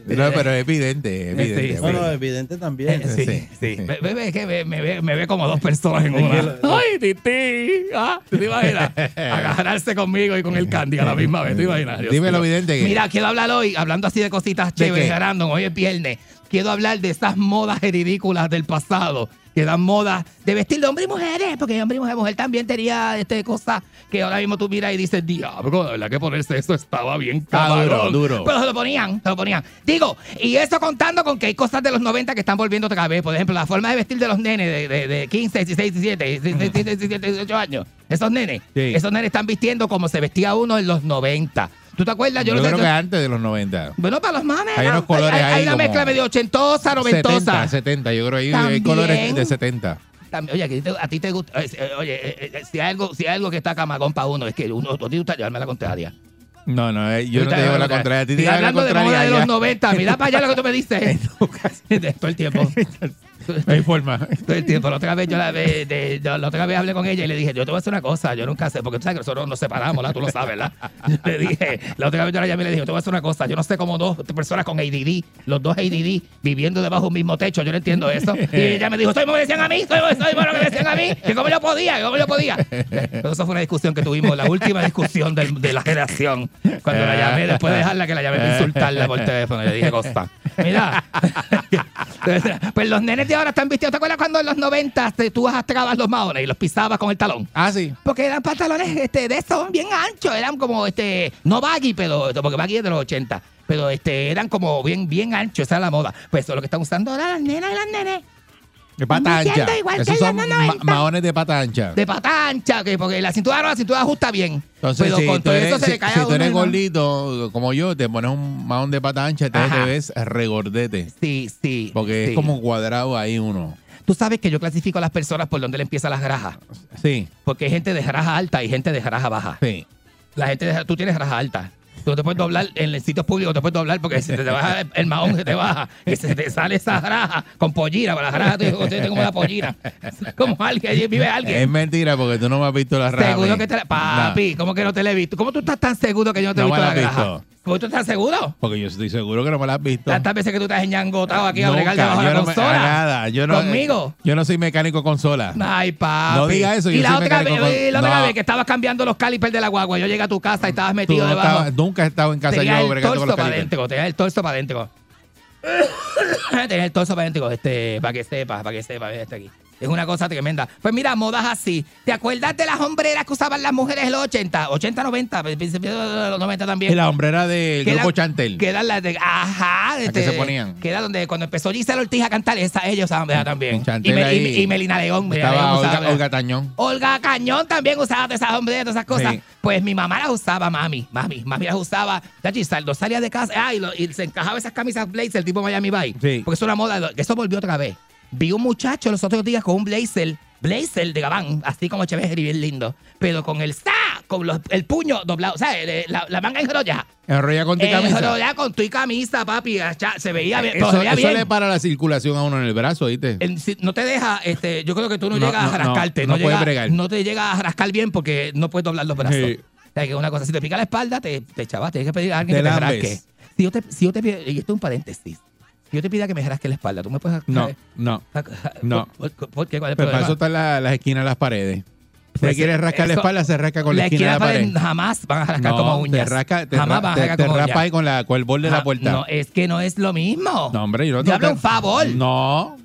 [SPEAKER 2] No, pero es evidente,
[SPEAKER 3] Sí,
[SPEAKER 2] evidente.
[SPEAKER 3] sí.
[SPEAKER 13] Bueno, evidente también.
[SPEAKER 3] Eh, sí,
[SPEAKER 2] Sí,
[SPEAKER 3] sí.
[SPEAKER 2] sí.
[SPEAKER 3] Me, me- me- que me, me ve, me ve como dos personas en una.
[SPEAKER 13] lo-
[SPEAKER 3] ¡Ay, Titi! ¿Ah? ¿Tú te imaginas? Agarrarse conmigo y con el candy a la misma vez. ¿Tú te imaginas? Dios
[SPEAKER 2] Dímelo,
[SPEAKER 3] mío.
[SPEAKER 2] vidente, que-
[SPEAKER 3] Mira, quiero hablar hoy, hablando así de cositas chéveres,
[SPEAKER 2] qué?
[SPEAKER 3] random. Hoy es viernes. Quiero hablar de esas modas ridículas del pasado. Que dan modas de vestir de hombre y mujeres. Porque hombre y mujer, mujer también tenía este, cosas que ahora mismo tú miras y dices, diablo, de verdad que ponerse eso estaba bien
[SPEAKER 2] Ah, duro,
[SPEAKER 3] cabrón.
[SPEAKER 2] duro.
[SPEAKER 3] Pero se lo ponían, se lo ponían. Digo, y eso contando con que hay cosas de los 90 que están volviendo otra vez. Por ejemplo, la forma de vestir de los nenes de, de, de 15, 16, 17, 16, 17, 18 años. Esos nenes,
[SPEAKER 2] Sí.
[SPEAKER 3] esos nenes están vistiendo como se vestía uno en los 90. ¿Tú te acuerdas?
[SPEAKER 2] Yo,
[SPEAKER 3] no sé-
[SPEAKER 2] creo que antes de los 90.
[SPEAKER 3] Bueno, para los manes.
[SPEAKER 2] Hay
[SPEAKER 3] ¿no?
[SPEAKER 2] unos colores
[SPEAKER 3] hay,
[SPEAKER 2] ahí
[SPEAKER 3] hay una
[SPEAKER 2] como
[SPEAKER 3] mezcla medio ochentosa, noventosa.
[SPEAKER 2] 70, 70. Yo creo que hay
[SPEAKER 3] También.
[SPEAKER 2] colores de 70.
[SPEAKER 3] También, oye, a ti te gusta. eh, eh, Oye, eh, si, hay algo, si hay algo que está camagón para uno, es que uno, a ti te gusta llevarme la contraria.
[SPEAKER 2] No, no, eh, yo no te llevo la contraria. A ti te llevo la
[SPEAKER 3] hablando de moda
[SPEAKER 2] contraria.
[SPEAKER 3] de los
[SPEAKER 2] ya.
[SPEAKER 3] 90. Mira para allá lo que tú me [laughs] dices. [laughs] Todo el tiempo. [laughs]
[SPEAKER 2] No [laughs] hay forma.
[SPEAKER 3] Todo el tiempo. La otra vez yo la, de, de- de- la otra vez hablé con ella y le dije, yo te voy a hacer una cosa, yo nunca sé, porque tú sabes que nosotros nos separamos, ¿la? Tú lo sabes, ¿verdad? Yo [laughs] le dije, la otra vez yo la llamé y le dije, yo te voy a hacer una cosa, yo no sé cómo dos personas con ADD, los dos ADD, viviendo debajo de un mismo techo, yo no entiendo eso. Y ella me dijo, ¿estoy me decían a mí? ¿Estoy estoy lo que me decían a mí? Que cómo yo podía, que cómo yo podía. Pero eso fue una discusión que tuvimos, la última discusión del- de la generación. Cuando la llamé, después de dejarla que la llamé para insultarla por teléfono, le dije, Costa, mira, [laughs] pues los nenes de ahora están vestidos. ¿Te acuerdas cuando en los 90 te- tú astrabas los maones y los pisabas con el talón?
[SPEAKER 2] Ah, sí.
[SPEAKER 3] Porque eran pantalones este, de esos bien anchos, eran como, este, no baggy, pero, porque baggy es de los 80, pero este, eran como bien, bien anchos, esa es la moda. Pues eso es lo que están usando ahora las nenas y las nenes.
[SPEAKER 2] De pata
[SPEAKER 12] Me siento
[SPEAKER 2] ancha.
[SPEAKER 12] igual
[SPEAKER 2] Esos son
[SPEAKER 12] los
[SPEAKER 2] ma-
[SPEAKER 12] 90.
[SPEAKER 2] maones de pata ancha.
[SPEAKER 3] De pata ancha, que porque la cintura no, la cintura ajusta bien.
[SPEAKER 2] Entonces,
[SPEAKER 3] Pero
[SPEAKER 2] si,
[SPEAKER 3] con
[SPEAKER 2] tú
[SPEAKER 3] todo
[SPEAKER 2] eres,
[SPEAKER 3] eso se
[SPEAKER 2] si-
[SPEAKER 3] le cae
[SPEAKER 2] si
[SPEAKER 3] a
[SPEAKER 2] tú
[SPEAKER 3] uno
[SPEAKER 2] eres
[SPEAKER 3] y no-
[SPEAKER 2] gordito, como yo, te pones un maón de pata ancha, entonces
[SPEAKER 3] Ajá.
[SPEAKER 2] te ves regordete.
[SPEAKER 3] Sí, sí.
[SPEAKER 2] Porque
[SPEAKER 3] sí.
[SPEAKER 2] es como cuadrado ahí uno.
[SPEAKER 3] Tú sabes que yo clasifico a las personas por donde le empiezan las grajas.
[SPEAKER 2] Sí,
[SPEAKER 3] Porque hay gente de graja alta y gente de graja baja.
[SPEAKER 2] sí.
[SPEAKER 3] La gente de, tú tienes raja alta. Tú no te puedes doblar en el sitio público, no te puedes doblar porque se te baja el, mahón, se te baja y se te sale esa raja con pollina. Para la raja, tú tienes como una pollina. [laughs] Como alguien, allí vive alguien.
[SPEAKER 2] Es mentira porque tú no me has visto la rama.
[SPEAKER 3] Seguro que te la- Papi, ¿cómo que no te la he visto? ¿Cómo tú estás tan seguro que yo no te he
[SPEAKER 2] No me
[SPEAKER 3] visto
[SPEAKER 2] la
[SPEAKER 3] la
[SPEAKER 2] visto.
[SPEAKER 3] ¿Cómo tú estás seguro?
[SPEAKER 2] Porque yo estoy seguro que no me la has visto.
[SPEAKER 3] Tantas veces que tú estás enñangotado aquí a
[SPEAKER 2] Nunca,
[SPEAKER 3] bregar debajo de la
[SPEAKER 2] no me-
[SPEAKER 3] consola.
[SPEAKER 2] nada, yo no,
[SPEAKER 3] ¿Conmigo?
[SPEAKER 2] Yo no soy mecánico consola.
[SPEAKER 3] Ay, papi.
[SPEAKER 2] No diga eso,
[SPEAKER 3] Y
[SPEAKER 2] yo
[SPEAKER 3] la
[SPEAKER 2] soy
[SPEAKER 3] otra, vez,
[SPEAKER 2] con-
[SPEAKER 3] y la otra
[SPEAKER 2] No.
[SPEAKER 3] vez que estabas cambiando los calipers de la guagua, yo llegué a tu casa y estabas metido
[SPEAKER 2] no
[SPEAKER 3] debajo.
[SPEAKER 2] estabas- nunca has estado en casa
[SPEAKER 3] Tenía
[SPEAKER 2] yo
[SPEAKER 3] el
[SPEAKER 2] bregando con
[SPEAKER 3] torso
[SPEAKER 2] los
[SPEAKER 3] para
[SPEAKER 2] calipers.
[SPEAKER 3] adentro, tenía el torso para adentro. [coughs] tenía el torso para adentro, este, para que sepas, para que sepas, este aquí. Es una cosa tremenda. Pues mira, modas así. ¿Te acuerdas de las hombreras que usaban las mujeres en los 80? 80, 90, principios de los 90 también.
[SPEAKER 2] Y la hombrera del
[SPEAKER 3] Que
[SPEAKER 2] grupo Chantel.
[SPEAKER 3] Que eran las de. Ajá. este,
[SPEAKER 2] qué se ponían?
[SPEAKER 3] Que era donde cuando empezó Gisela Ortiz a cantar, esa, ellos usaban ¿verdad? también. Y, Me- y- y Melina León. Melina
[SPEAKER 2] Estaba
[SPEAKER 3] León usaba,
[SPEAKER 2] Olga. Olga Tañón.
[SPEAKER 3] Olga Cañón también usaba esas hombres, todas esas cosas.
[SPEAKER 2] Sí.
[SPEAKER 3] Pues mi mamá las usaba, mami. Mami, mami las usaba. Chachi, Saldo salía de casa ah, y, lo- y se encajaba esas camisas blazer tipo Miami Vice.
[SPEAKER 2] Sí.
[SPEAKER 3] Porque es una moda. de- Eso volvió otra vez. Vi un muchacho los otros días con un blazer, blazer de gabán, así como chévere, bien lindo. Pero con el sa, con los- el puño doblado, o sea, la, la manga enrollada.
[SPEAKER 2] Enrolla con tu camisa.
[SPEAKER 3] Enrollada con tu camisa, papi. Se veía bien.
[SPEAKER 2] Eso,
[SPEAKER 3] se veía
[SPEAKER 2] eso
[SPEAKER 3] bien.
[SPEAKER 2] le para la circulación a uno en el brazo, ¿viste?
[SPEAKER 3] En- si- no te deja, este, yo creo que tú no,
[SPEAKER 2] No,
[SPEAKER 3] llegas
[SPEAKER 2] no,
[SPEAKER 3] a rascarte.
[SPEAKER 2] no,
[SPEAKER 3] No,
[SPEAKER 2] puedes
[SPEAKER 3] llega-
[SPEAKER 2] bregar.
[SPEAKER 3] no te llega a rascar bien porque no puedes doblar los brazos.
[SPEAKER 2] Sí.
[SPEAKER 3] O sea, que una cosa, si te pica la espalda, te, te chavas, tienes que pedir a alguien
[SPEAKER 2] Te
[SPEAKER 3] que te rasque. Si yo te, si yo te y esto es un paréntesis, si yo te pida que me rasque la espalda, tú me puedes
[SPEAKER 2] No, no. [laughs] No.
[SPEAKER 3] ¿Por, por- por qué? ¿Cuál es el
[SPEAKER 2] Pero para
[SPEAKER 3] problema?
[SPEAKER 2] eso están la- las esquinas de las paredes. Si
[SPEAKER 3] Pues,
[SPEAKER 2] quieres rascar la
[SPEAKER 3] eso-
[SPEAKER 2] espalda, se rasca con la, esquina de la
[SPEAKER 3] pared jamás van a rascar
[SPEAKER 2] No,
[SPEAKER 3] como
[SPEAKER 2] te
[SPEAKER 3] uñas.
[SPEAKER 2] rasca- te
[SPEAKER 3] jamás
[SPEAKER 2] ra-
[SPEAKER 3] van a
[SPEAKER 2] te-
[SPEAKER 3] rascar
[SPEAKER 2] te
[SPEAKER 3] como
[SPEAKER 2] rapa
[SPEAKER 3] uñas.
[SPEAKER 2] ahí con, la, con el borde de la puerta.
[SPEAKER 3] No, es que no es lo mismo.
[SPEAKER 2] No, hombre, yo no
[SPEAKER 3] Te
[SPEAKER 2] te-
[SPEAKER 3] un favor.
[SPEAKER 2] No.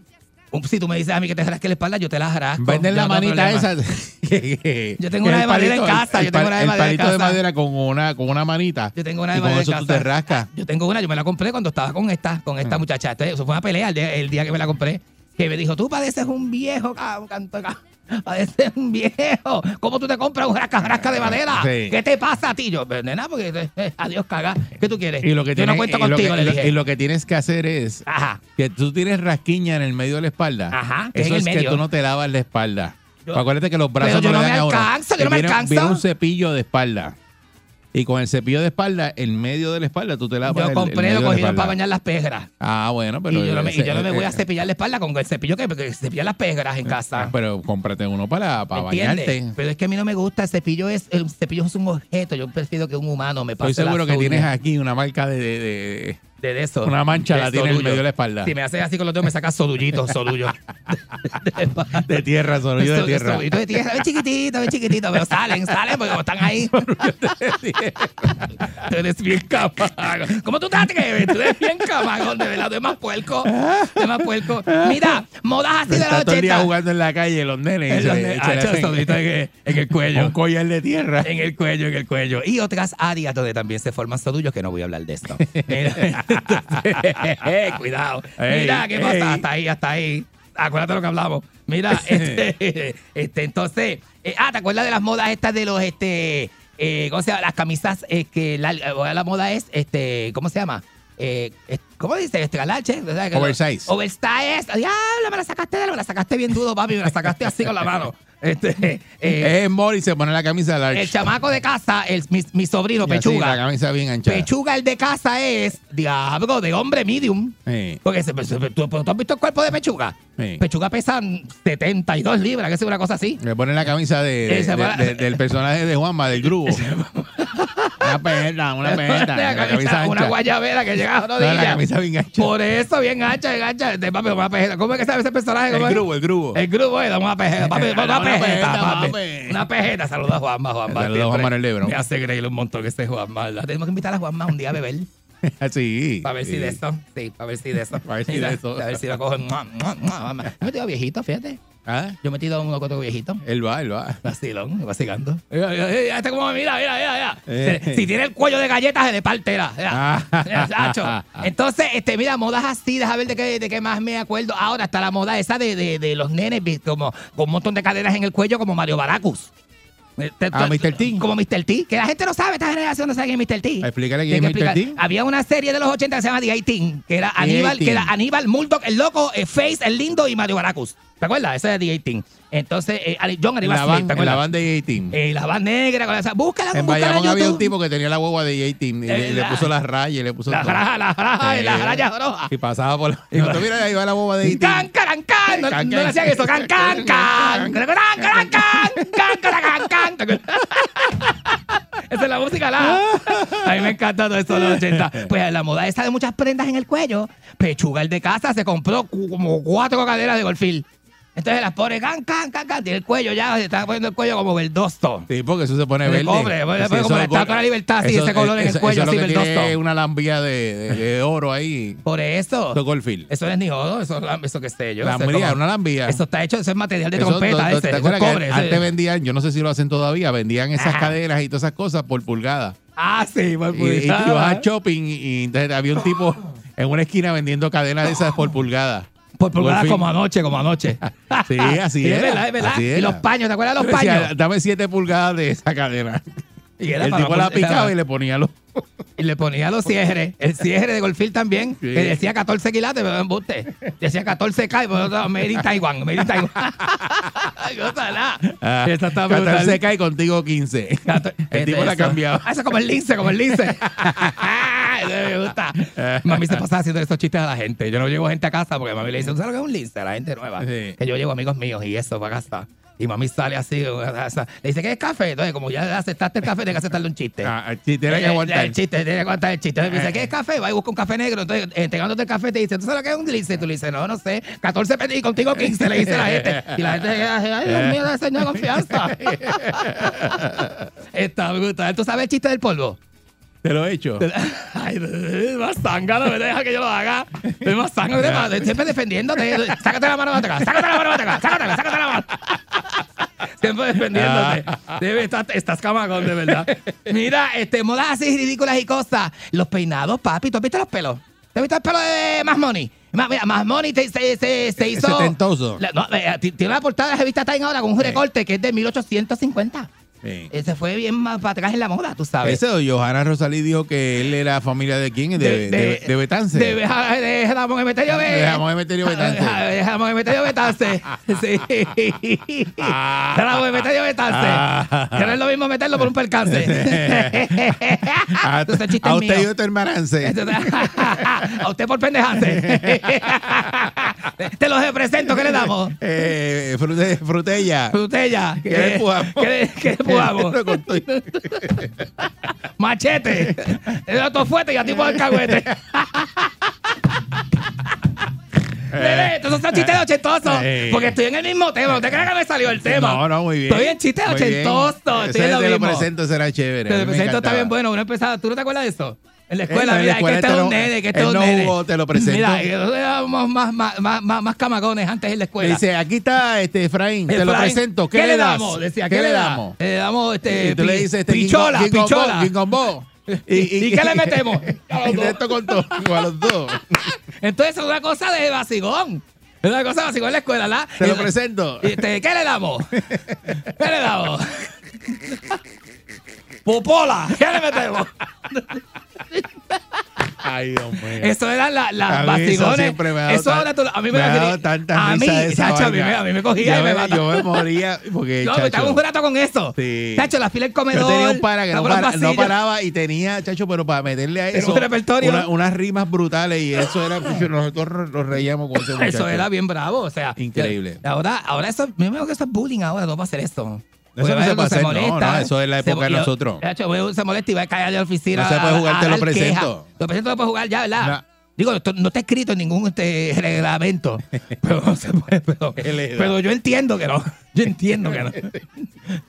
[SPEAKER 3] Si tú me dices a mí que te rasque la espalda, yo te la rasco.
[SPEAKER 2] Venden la
[SPEAKER 3] no
[SPEAKER 2] manita esa. [laughs]
[SPEAKER 3] Yo tengo una
[SPEAKER 2] el
[SPEAKER 3] de madera en casa,
[SPEAKER 2] El,
[SPEAKER 3] yo tengo una de
[SPEAKER 2] el
[SPEAKER 3] madera en
[SPEAKER 2] palito de madera con una, con una manita.
[SPEAKER 3] Yo tengo una
[SPEAKER 2] y
[SPEAKER 3] de
[SPEAKER 2] con
[SPEAKER 3] madera
[SPEAKER 2] eso
[SPEAKER 3] en
[SPEAKER 2] tú
[SPEAKER 3] casa.
[SPEAKER 2] te rascas.
[SPEAKER 3] Yo tengo una, yo me la compré cuando estaba con esta, con esta muchacha. Entonces, eso fue una pelea el día, el día que me la compré. Que me dijo, tú padeces un viejo, cabrón, canto, [laughs] Padeces un viejo. ¿Cómo tú te compras un rasca, rasca de madera?
[SPEAKER 2] Sí.
[SPEAKER 3] ¿Qué te pasa a ti? Yo, "Pues, nena, porque eh, adiós, caga. ¿Qué tú quieres?
[SPEAKER 2] Y lo que
[SPEAKER 3] yo
[SPEAKER 2] tienes,
[SPEAKER 3] no cuento
[SPEAKER 2] y lo
[SPEAKER 3] contigo,
[SPEAKER 2] que-
[SPEAKER 3] le dije.
[SPEAKER 2] y lo que tienes que hacer es
[SPEAKER 3] Ajá.
[SPEAKER 2] que tú tienes rasquiña en el medio de la espalda.
[SPEAKER 3] Ajá, que
[SPEAKER 2] Eso es
[SPEAKER 3] el
[SPEAKER 2] que
[SPEAKER 3] medio.
[SPEAKER 2] tú no te lavas la espalda.
[SPEAKER 3] Yo-
[SPEAKER 2] Acuérdate que los brazos
[SPEAKER 3] Pero yo
[SPEAKER 2] no,
[SPEAKER 3] no me
[SPEAKER 2] dan a uno.
[SPEAKER 3] alcanzo, yo no me
[SPEAKER 2] Viene-
[SPEAKER 3] alcanzo.
[SPEAKER 2] Viene un cepillo de espalda. Y con el cepillo de espalda, en medio de la espalda, tú te lavas
[SPEAKER 3] Yo
[SPEAKER 2] el
[SPEAKER 3] compré, lo
[SPEAKER 2] espalda.
[SPEAKER 3] para bañar las pegras.
[SPEAKER 2] Ah, bueno, pero...
[SPEAKER 3] y yo no me, y
[SPEAKER 2] ese-
[SPEAKER 3] yo no me voy a
[SPEAKER 2] eh,
[SPEAKER 3] cepillar la espalda con el cepillo que, que cepilla las pegras en casa.
[SPEAKER 2] Pero cómprate uno para, para bañarte.
[SPEAKER 3] Pero es que a mí no me gusta. El cepillo es, el cepillo es un objeto. Yo prefiero que un humano me pase
[SPEAKER 2] Estoy seguro que tienes aquí una marca de... de- de-
[SPEAKER 3] de, de eso.
[SPEAKER 2] una mancha
[SPEAKER 3] De
[SPEAKER 2] la tiene en medio de la espalda.
[SPEAKER 3] Si me haces así con los dedos, me sacas solullitos, solullo. [laughs]
[SPEAKER 2] de tierra, sonido de tierra.
[SPEAKER 3] Solullitos de tierra. Chiquitito, ven chiquitito. Pero salen, salen porque como están ahí. Tú eres bien camago. ¿Cómo tú te atreves? Tú eres bien camago, de verdad. Tú eres más puerco. Tú eres más puerco. Mira, modas así de los
[SPEAKER 2] Está todo el día
[SPEAKER 3] 80.
[SPEAKER 2] jugando en la calle los nenes.
[SPEAKER 3] Los Ah, en en el cuello.
[SPEAKER 2] Un collar de tierra.
[SPEAKER 3] En el cuello, en el cuello. Y otras áreas donde también se forman sodullos, que no voy a hablar de esto. [laughs] Entonces, [laughs] cuidado.
[SPEAKER 2] Ey,
[SPEAKER 3] Mira, ¿qué pasa?
[SPEAKER 2] ey.
[SPEAKER 3] Hasta ahí, hasta ahí. Acuérdate lo que hablamos. Mira, [laughs] este, este, entonces, eh, ah, ¿te acuerdas de las modas estas de los, este, eh, ¿cómo se llama? Las camisas, eh, que la, la moda es, este, ¿cómo se llama? Eh, ¿Cómo dice? Este galache. Que lo-
[SPEAKER 2] Oversize.
[SPEAKER 3] Oversize. Diablo, me la sacaste, me la sacaste bien duro, papi. Me la sacaste así con la mano. Este, [laughs] eh,
[SPEAKER 2] Es Mori se pone la camisa large.
[SPEAKER 3] el chamaco de casa, el, mi, mi sobrino, Pechuga.
[SPEAKER 2] la camisa bien ancha.
[SPEAKER 3] Pechuga, el de casa es, diablo, de hombre medium.
[SPEAKER 2] Sí,
[SPEAKER 3] Porque se- se- ¿tú, tú has visto el cuerpo de Pechuga?
[SPEAKER 2] sí.
[SPEAKER 3] Pechuga pesa 72 libras, que es una cosa así.
[SPEAKER 2] Le pone la camisa de, de- de- del personaje de Juanma, del grupo. [laughs] una pejeta, una pejeta. [laughs]
[SPEAKER 3] Una
[SPEAKER 2] La
[SPEAKER 3] camisa- una guayabera que llega a
[SPEAKER 2] No,
[SPEAKER 3] rodilla.
[SPEAKER 2] la camisa bien ancha.
[SPEAKER 3] Por eso, bien ancha, bien ancha. De papi, una pejeta. ¿Cómo es que sabe ese personaje?
[SPEAKER 2] El grupo, el grupo.
[SPEAKER 3] El grupo es [laughs] una pejeta. Papi, una,
[SPEAKER 2] Una
[SPEAKER 3] pejeta, papi. Una pejeta. Saluda a Juanma, Juanma.
[SPEAKER 2] Saluda a Juanma en el Lebron.
[SPEAKER 3] Me hace reír un montón que ese Juanma. ¿verdad? Tenemos que invitar a Juanma un día a beber. [laughs]
[SPEAKER 2] sí.
[SPEAKER 3] Para ver si de eso. Sí, para ver si de eso.
[SPEAKER 2] Pa' ver si de eso.
[SPEAKER 3] A ver si lo cogen. Yo me tengo viejito, fíjate.
[SPEAKER 2] ¿Ah?
[SPEAKER 3] Yo he metido a uno con otro viejito.
[SPEAKER 2] Él va, él va.
[SPEAKER 3] Vacilón, vacilando. Este como me mira, mira, mira, mira.
[SPEAKER 2] Eh.
[SPEAKER 3] Si, si tiene el cuello de galletas, se le parte.
[SPEAKER 2] Ah.
[SPEAKER 3] Sacho. [laughs] Entonces, este, mira, modas así, déjame ver de qué, de qué más me acuerdo. Ahora está la moda esa de, de, de los nenes, como con un montón de cadenas en el cuello, como Mario Baracus.
[SPEAKER 2] Ah, Mr. T.
[SPEAKER 3] Como Mr. T. Que la gente no sabe, esta generación no sabe quién es Mr. T.
[SPEAKER 2] Explícale
[SPEAKER 3] Tiene
[SPEAKER 2] quién es Mr. T.
[SPEAKER 3] Había una serie de los 80 que se llama The 18, que era Aníbal, que era
[SPEAKER 2] 18.
[SPEAKER 3] Aníbal, Murdoch, el loco, eh, Face, el lindo y Mario Baracus. ¿Te acuerdas? Ese es The 18. Entonces, eh, John Aníbal
[SPEAKER 2] La
[SPEAKER 3] Smith,
[SPEAKER 2] van,
[SPEAKER 3] ¿te
[SPEAKER 2] en la
[SPEAKER 3] acuerdas?
[SPEAKER 2] banda de 18.
[SPEAKER 3] Eh, la van negra con esa. Búscala,
[SPEAKER 2] En
[SPEAKER 3] búscala
[SPEAKER 2] Bayamón
[SPEAKER 3] en
[SPEAKER 2] había un tipo que tenía la guagua de 18 y le,
[SPEAKER 3] Eh,
[SPEAKER 2] le
[SPEAKER 3] la-
[SPEAKER 2] puso las rayas y le puso
[SPEAKER 3] La
[SPEAKER 2] todo.
[SPEAKER 3] raja, la raja,
[SPEAKER 2] Sí.
[SPEAKER 3] la raya roja.
[SPEAKER 2] Y pasaba por la. Y cuando mira, ahí va la boba de 18.
[SPEAKER 3] Can, can, can. No,
[SPEAKER 2] Can,
[SPEAKER 3] no
[SPEAKER 2] can.
[SPEAKER 3] le hacían eso. [laughs] Can, can, can. Can, can, can. Can, can, can, can. [laughs] Esa es la música, la. [laughs] A mí me encanta todo eso de los 80. Pues la moda esa de muchas prendas en el cuello. Pechuga, el de casa, se compró cu- como cuatro caderas de golfil. Entonces las pone can, can, can, can. Tiene el cuello ya, se está poniendo el cuello como verdosto.
[SPEAKER 2] Sí, porque eso se pone
[SPEAKER 3] De
[SPEAKER 2] verde.
[SPEAKER 3] cobre,
[SPEAKER 2] Sí,
[SPEAKER 3] pone- pone
[SPEAKER 2] eso
[SPEAKER 3] como la estatua de la libertad, así,
[SPEAKER 2] eso-
[SPEAKER 3] ese color en el
[SPEAKER 2] eso-
[SPEAKER 3] cuello,
[SPEAKER 2] eso
[SPEAKER 3] así,
[SPEAKER 2] es que tiene
[SPEAKER 3] verdoso.
[SPEAKER 2] una lambía de, de- de oro ahí.
[SPEAKER 3] Por eso.
[SPEAKER 2] Eso es.
[SPEAKER 3] Eso no es ni oro, eso, eso que sé yo. eso
[SPEAKER 2] Lambía,
[SPEAKER 3] como-
[SPEAKER 2] una lambía.
[SPEAKER 3] Eso está hecho, eso es material de
[SPEAKER 2] Eso,
[SPEAKER 3] trompeta,
[SPEAKER 2] do-
[SPEAKER 3] ese,
[SPEAKER 2] ¿te
[SPEAKER 3] eso
[SPEAKER 2] acuerdas que
[SPEAKER 3] cobre. ese-
[SPEAKER 2] Antes vendían, yo no sé si lo hacen todavía, vendían esas cadenas y todas esas cosas por pulgada.
[SPEAKER 3] Ah, sí, por
[SPEAKER 2] Y, y tú
[SPEAKER 3] pulgada.
[SPEAKER 2] ibas a shopping y entonces había un tipo en una esquina vendiendo cadenas de esas por pulgada.
[SPEAKER 3] Por pulgada como anoche, como anoche.
[SPEAKER 2] Sí, así [laughs]
[SPEAKER 3] Sí, es
[SPEAKER 2] era,
[SPEAKER 3] verdad, es verdad. Y los paños, ¿te acuerdas de los paños?
[SPEAKER 2] Dame 7 pulgadas de esa cadena.
[SPEAKER 3] Y era
[SPEAKER 2] El tipo la picaba y le ponía los. [laughs]
[SPEAKER 3] Y le ponía los cierres. El cierre de Golfil también,
[SPEAKER 2] Sí.
[SPEAKER 3] que decía 14 quilates, pero embuste. Decía 14K y por otro lado, Made in Taiwan, Made in Taiwan. [laughs]
[SPEAKER 2] Ah,
[SPEAKER 3] está brutal.
[SPEAKER 2] 14 cae contigo 15. El tipo la
[SPEAKER 3] Eso.
[SPEAKER 2] cambiaba.
[SPEAKER 3] Ah, eso es como el lince, como el lince. [laughs] Me gusta. Mami se pasaba haciendo esos chistes a la gente. Yo no llevo gente a casa porque mami le dice, ¿tú sabes lo que es un lince? A la gente nueva.
[SPEAKER 2] Sí.
[SPEAKER 3] Que yo llevo amigos míos y eso para casa. Y mami sale así, le dice, ¿qué es café? Entonces, como ya aceptaste el café, tienes que aceptarle un chiste.
[SPEAKER 2] Ah, el chiste era que
[SPEAKER 3] Eh,
[SPEAKER 2] aguantar.
[SPEAKER 3] El chiste, tiene que aguantar el chiste. Entonces dice, ¿qué es café? Va y busca un café negro. Entonces, eh, entregándote el café, te dice, ¿tú sabes lo que es un lince? Tú le dices, no, no sé. 14 pesos y contigo 15, le dice la gente. Y la gente se queda, ay, Dios mío, ese señor de confianza. [laughs] Está brutal. ¿Tú sabes el chiste del polvo?
[SPEAKER 2] Te lo he hecho. [laughs]
[SPEAKER 3] Ay, más zángano, me deja que yo lo haga. Es más zángano, siempre defendiéndote. Sácate la mano acá, sácate la mano acá, sácatela, sácate la mano. [laughs] Siempre defendiéndote. Debe estar, estás camagón, de verdad. Mira, este, modas así ridículas y cosas. Los peinados, papi. ¿Tú has visto los pelos? ¿Tú has visto el pelo de Más Money? Ma- Mira, Más Money te- se, se, se hizo...
[SPEAKER 2] Setentoso.
[SPEAKER 3] La- no, eh, tiene una portada de la revista Time ahora con un recorte que es de 1850.
[SPEAKER 2] Sí.
[SPEAKER 3] Ese fue bien más para atrás en la moda, tú sabes.
[SPEAKER 2] Ese Johanna Rosalí dijo que él era familia de quién? De, de, de, de Betance.
[SPEAKER 3] De, de, Jamón Emeterio Be-
[SPEAKER 2] De Jamón Emeterio Betance. [laughs]
[SPEAKER 3] De Jamón Emeterio Betance. [laughs] Sí.
[SPEAKER 2] Ah.
[SPEAKER 3] De Jamón Emeterio Betance.
[SPEAKER 2] Ah.
[SPEAKER 3] Que no es lo mismo meterlo por un percance. [laughs]
[SPEAKER 2] a,
[SPEAKER 3] Entonces, chiste
[SPEAKER 2] a usted
[SPEAKER 3] mío.
[SPEAKER 2] y tu hermanance.
[SPEAKER 3] A usted por pendejarse. Te los represento, ¿qué le damos?
[SPEAKER 2] Eh, frute- frutella.
[SPEAKER 3] Frutella.
[SPEAKER 2] ¿Qué le empujamos?
[SPEAKER 3] ¿Qué le- qué le Machete. El otro [laughs] fuerte y a tipo del cagüete. [laughs] Bebé, chistes [laughs] ochentosos.
[SPEAKER 2] Eh.
[SPEAKER 3] Porque estoy en el mismo tema. ¿Usted cree que me salió el tema?
[SPEAKER 2] No, no, muy bien.
[SPEAKER 3] Estoy en. Estoy
[SPEAKER 2] Ese
[SPEAKER 3] en lo
[SPEAKER 2] te lo presento, será chévere.
[SPEAKER 3] Te lo presento, está bien bueno. Uno empezaba, ¿tú no te acuerdas de eso? En la
[SPEAKER 2] Eh,
[SPEAKER 3] escuela, mira, es que este
[SPEAKER 2] este
[SPEAKER 3] es un
[SPEAKER 2] no-
[SPEAKER 3] nene, que este es un
[SPEAKER 2] no
[SPEAKER 3] nene.
[SPEAKER 2] jugó, te lo presento.
[SPEAKER 3] Mira, éramos más, más, más, más, más camagones antes en la escuela.
[SPEAKER 2] Dice, aquí está este Efraín, te lo presento. ¿Qué, le
[SPEAKER 3] damos? Decía, ¿qué, le damos? Le damos este,
[SPEAKER 2] Y tú le dices, este,
[SPEAKER 3] pichola, pichola.
[SPEAKER 2] Kong Bo. [laughs]
[SPEAKER 3] ¿Y qué le metemos? A los [laughs]
[SPEAKER 2] Y
[SPEAKER 3] dos.
[SPEAKER 2] esto con todo, [laughs] a los dos.
[SPEAKER 3] Entonces es una cosa de vacigón. Es una cosa de vacigón en la escuela, ¿la?
[SPEAKER 2] Te lo
[SPEAKER 3] Y-
[SPEAKER 2] presento.
[SPEAKER 3] y este, ¿Qué le damos? ¿Qué le damos? Popola. ¿Qué le metemos?
[SPEAKER 2] Ay, Dios mío.
[SPEAKER 3] Eso eran la- las
[SPEAKER 2] ha dado
[SPEAKER 3] Eso ahora tú- a mí me,
[SPEAKER 2] me
[SPEAKER 3] da
[SPEAKER 2] tanta
[SPEAKER 3] a mí, chacho, a mí, me, a mí me cogía
[SPEAKER 2] yo
[SPEAKER 3] y me
[SPEAKER 2] me,
[SPEAKER 3] mataba.
[SPEAKER 2] yo me moría porque,
[SPEAKER 3] No, me estaba
[SPEAKER 2] chacho,
[SPEAKER 3] un rato con eso.
[SPEAKER 2] Sí.
[SPEAKER 3] Chacho, la fila del comedor.
[SPEAKER 2] Yo tenía un para que no, para- no paraba y tenía, chacho, pero para meterle a eso
[SPEAKER 3] un
[SPEAKER 2] una- unas rimas brutales y eso era, [laughs] nosotros nos reíamos con ese muchacho.
[SPEAKER 3] Eso era bien bravo, o sea.
[SPEAKER 2] Increíble.
[SPEAKER 3] Ahora, ahora eso, me veo que eso es bullying ahora, no va a hacer eso.
[SPEAKER 2] No se puede hacer, no, no, eso es la
[SPEAKER 3] se-
[SPEAKER 2] época de
[SPEAKER 3] yo-
[SPEAKER 2] nosotros.
[SPEAKER 3] Uno se molesta y va a caer a la oficina.
[SPEAKER 2] No se puede
[SPEAKER 3] a-
[SPEAKER 2] jugar,
[SPEAKER 3] a
[SPEAKER 2] te lo
[SPEAKER 3] dar queja.
[SPEAKER 2] presento.
[SPEAKER 3] Lo presento no puede jugar ya, ¿verdad?
[SPEAKER 2] No.
[SPEAKER 3] Digo, esto no está escrito en ningún este, reglamento. pero no se puede. Pero,
[SPEAKER 2] da.
[SPEAKER 3] pero yo entiendo que no. Yo entiendo que no.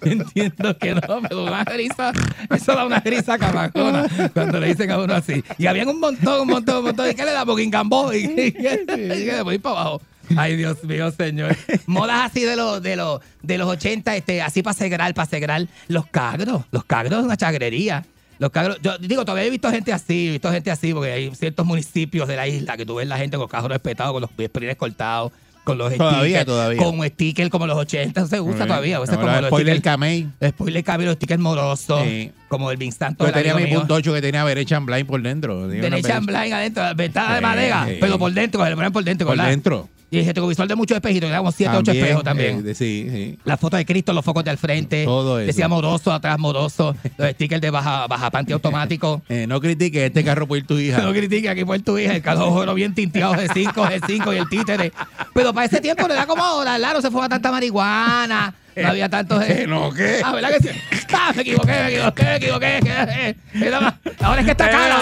[SPEAKER 3] Yo entiendo que no, pero una risa. Eso da una risa camacona cuando le dicen a uno así. Y habían un montón, un montón, un montón. ¿Y qué le damos? Guingambó. Y, y, y, y, y, y, para abajo. Ay, Dios mío, señor. Modas así de los de los de los 80, este, así para segrar, para segrar. Los cagros, los cagros es una chagrería. Los cagros, yo digo, todavía he visto gente así, he visto gente así, porque hay ciertos municipios de la isla que tú ves la gente con cajos respetados, con los sprines cortados, con los
[SPEAKER 2] Todavía,
[SPEAKER 3] stickers,
[SPEAKER 2] todavía.
[SPEAKER 3] con stickers como los 80, eso se usa todavía. Como
[SPEAKER 2] Ahora,
[SPEAKER 3] los
[SPEAKER 2] spoiler camey.
[SPEAKER 3] Spoiler camey, los stickers morosos,
[SPEAKER 2] Sí.
[SPEAKER 3] como el Vinstanto
[SPEAKER 2] Yo tenía mi punto 8 que tenía Berechan Blind por dentro. Berechan-
[SPEAKER 3] blind adentro, ventana de
[SPEAKER 2] Sí,
[SPEAKER 3] madera,
[SPEAKER 2] sí.
[SPEAKER 3] pero por dentro, le ponen por dentro,
[SPEAKER 2] Por
[SPEAKER 3] ¿verdad?
[SPEAKER 2] dentro.
[SPEAKER 3] Y el retrovisor de muchos espejitos, era como 7 8
[SPEAKER 2] También,
[SPEAKER 3] espejos también.
[SPEAKER 2] eh, de- sí, sí.
[SPEAKER 3] La foto de Cristo, los focos de al frente.
[SPEAKER 2] Todo eso.
[SPEAKER 3] Decía moroso, atrás moroso. Los stickers de baja, baja panty automático. [laughs]
[SPEAKER 2] Eh, no critiques, este carro ir tu hija. [laughs]
[SPEAKER 3] No critique aquí por tu hija, el carro bien tinteado G5, G5 y el títere. Pero para ese tiempo no era como ahora, claro, se fue tanta marihuana, no había tanto... [laughs]
[SPEAKER 2] ¿No qué?
[SPEAKER 3] Ah, ¿verdad que sí? Ah, me equivoqué, me equivoqué, me equivoqué. Era más- Ahora es que está cara,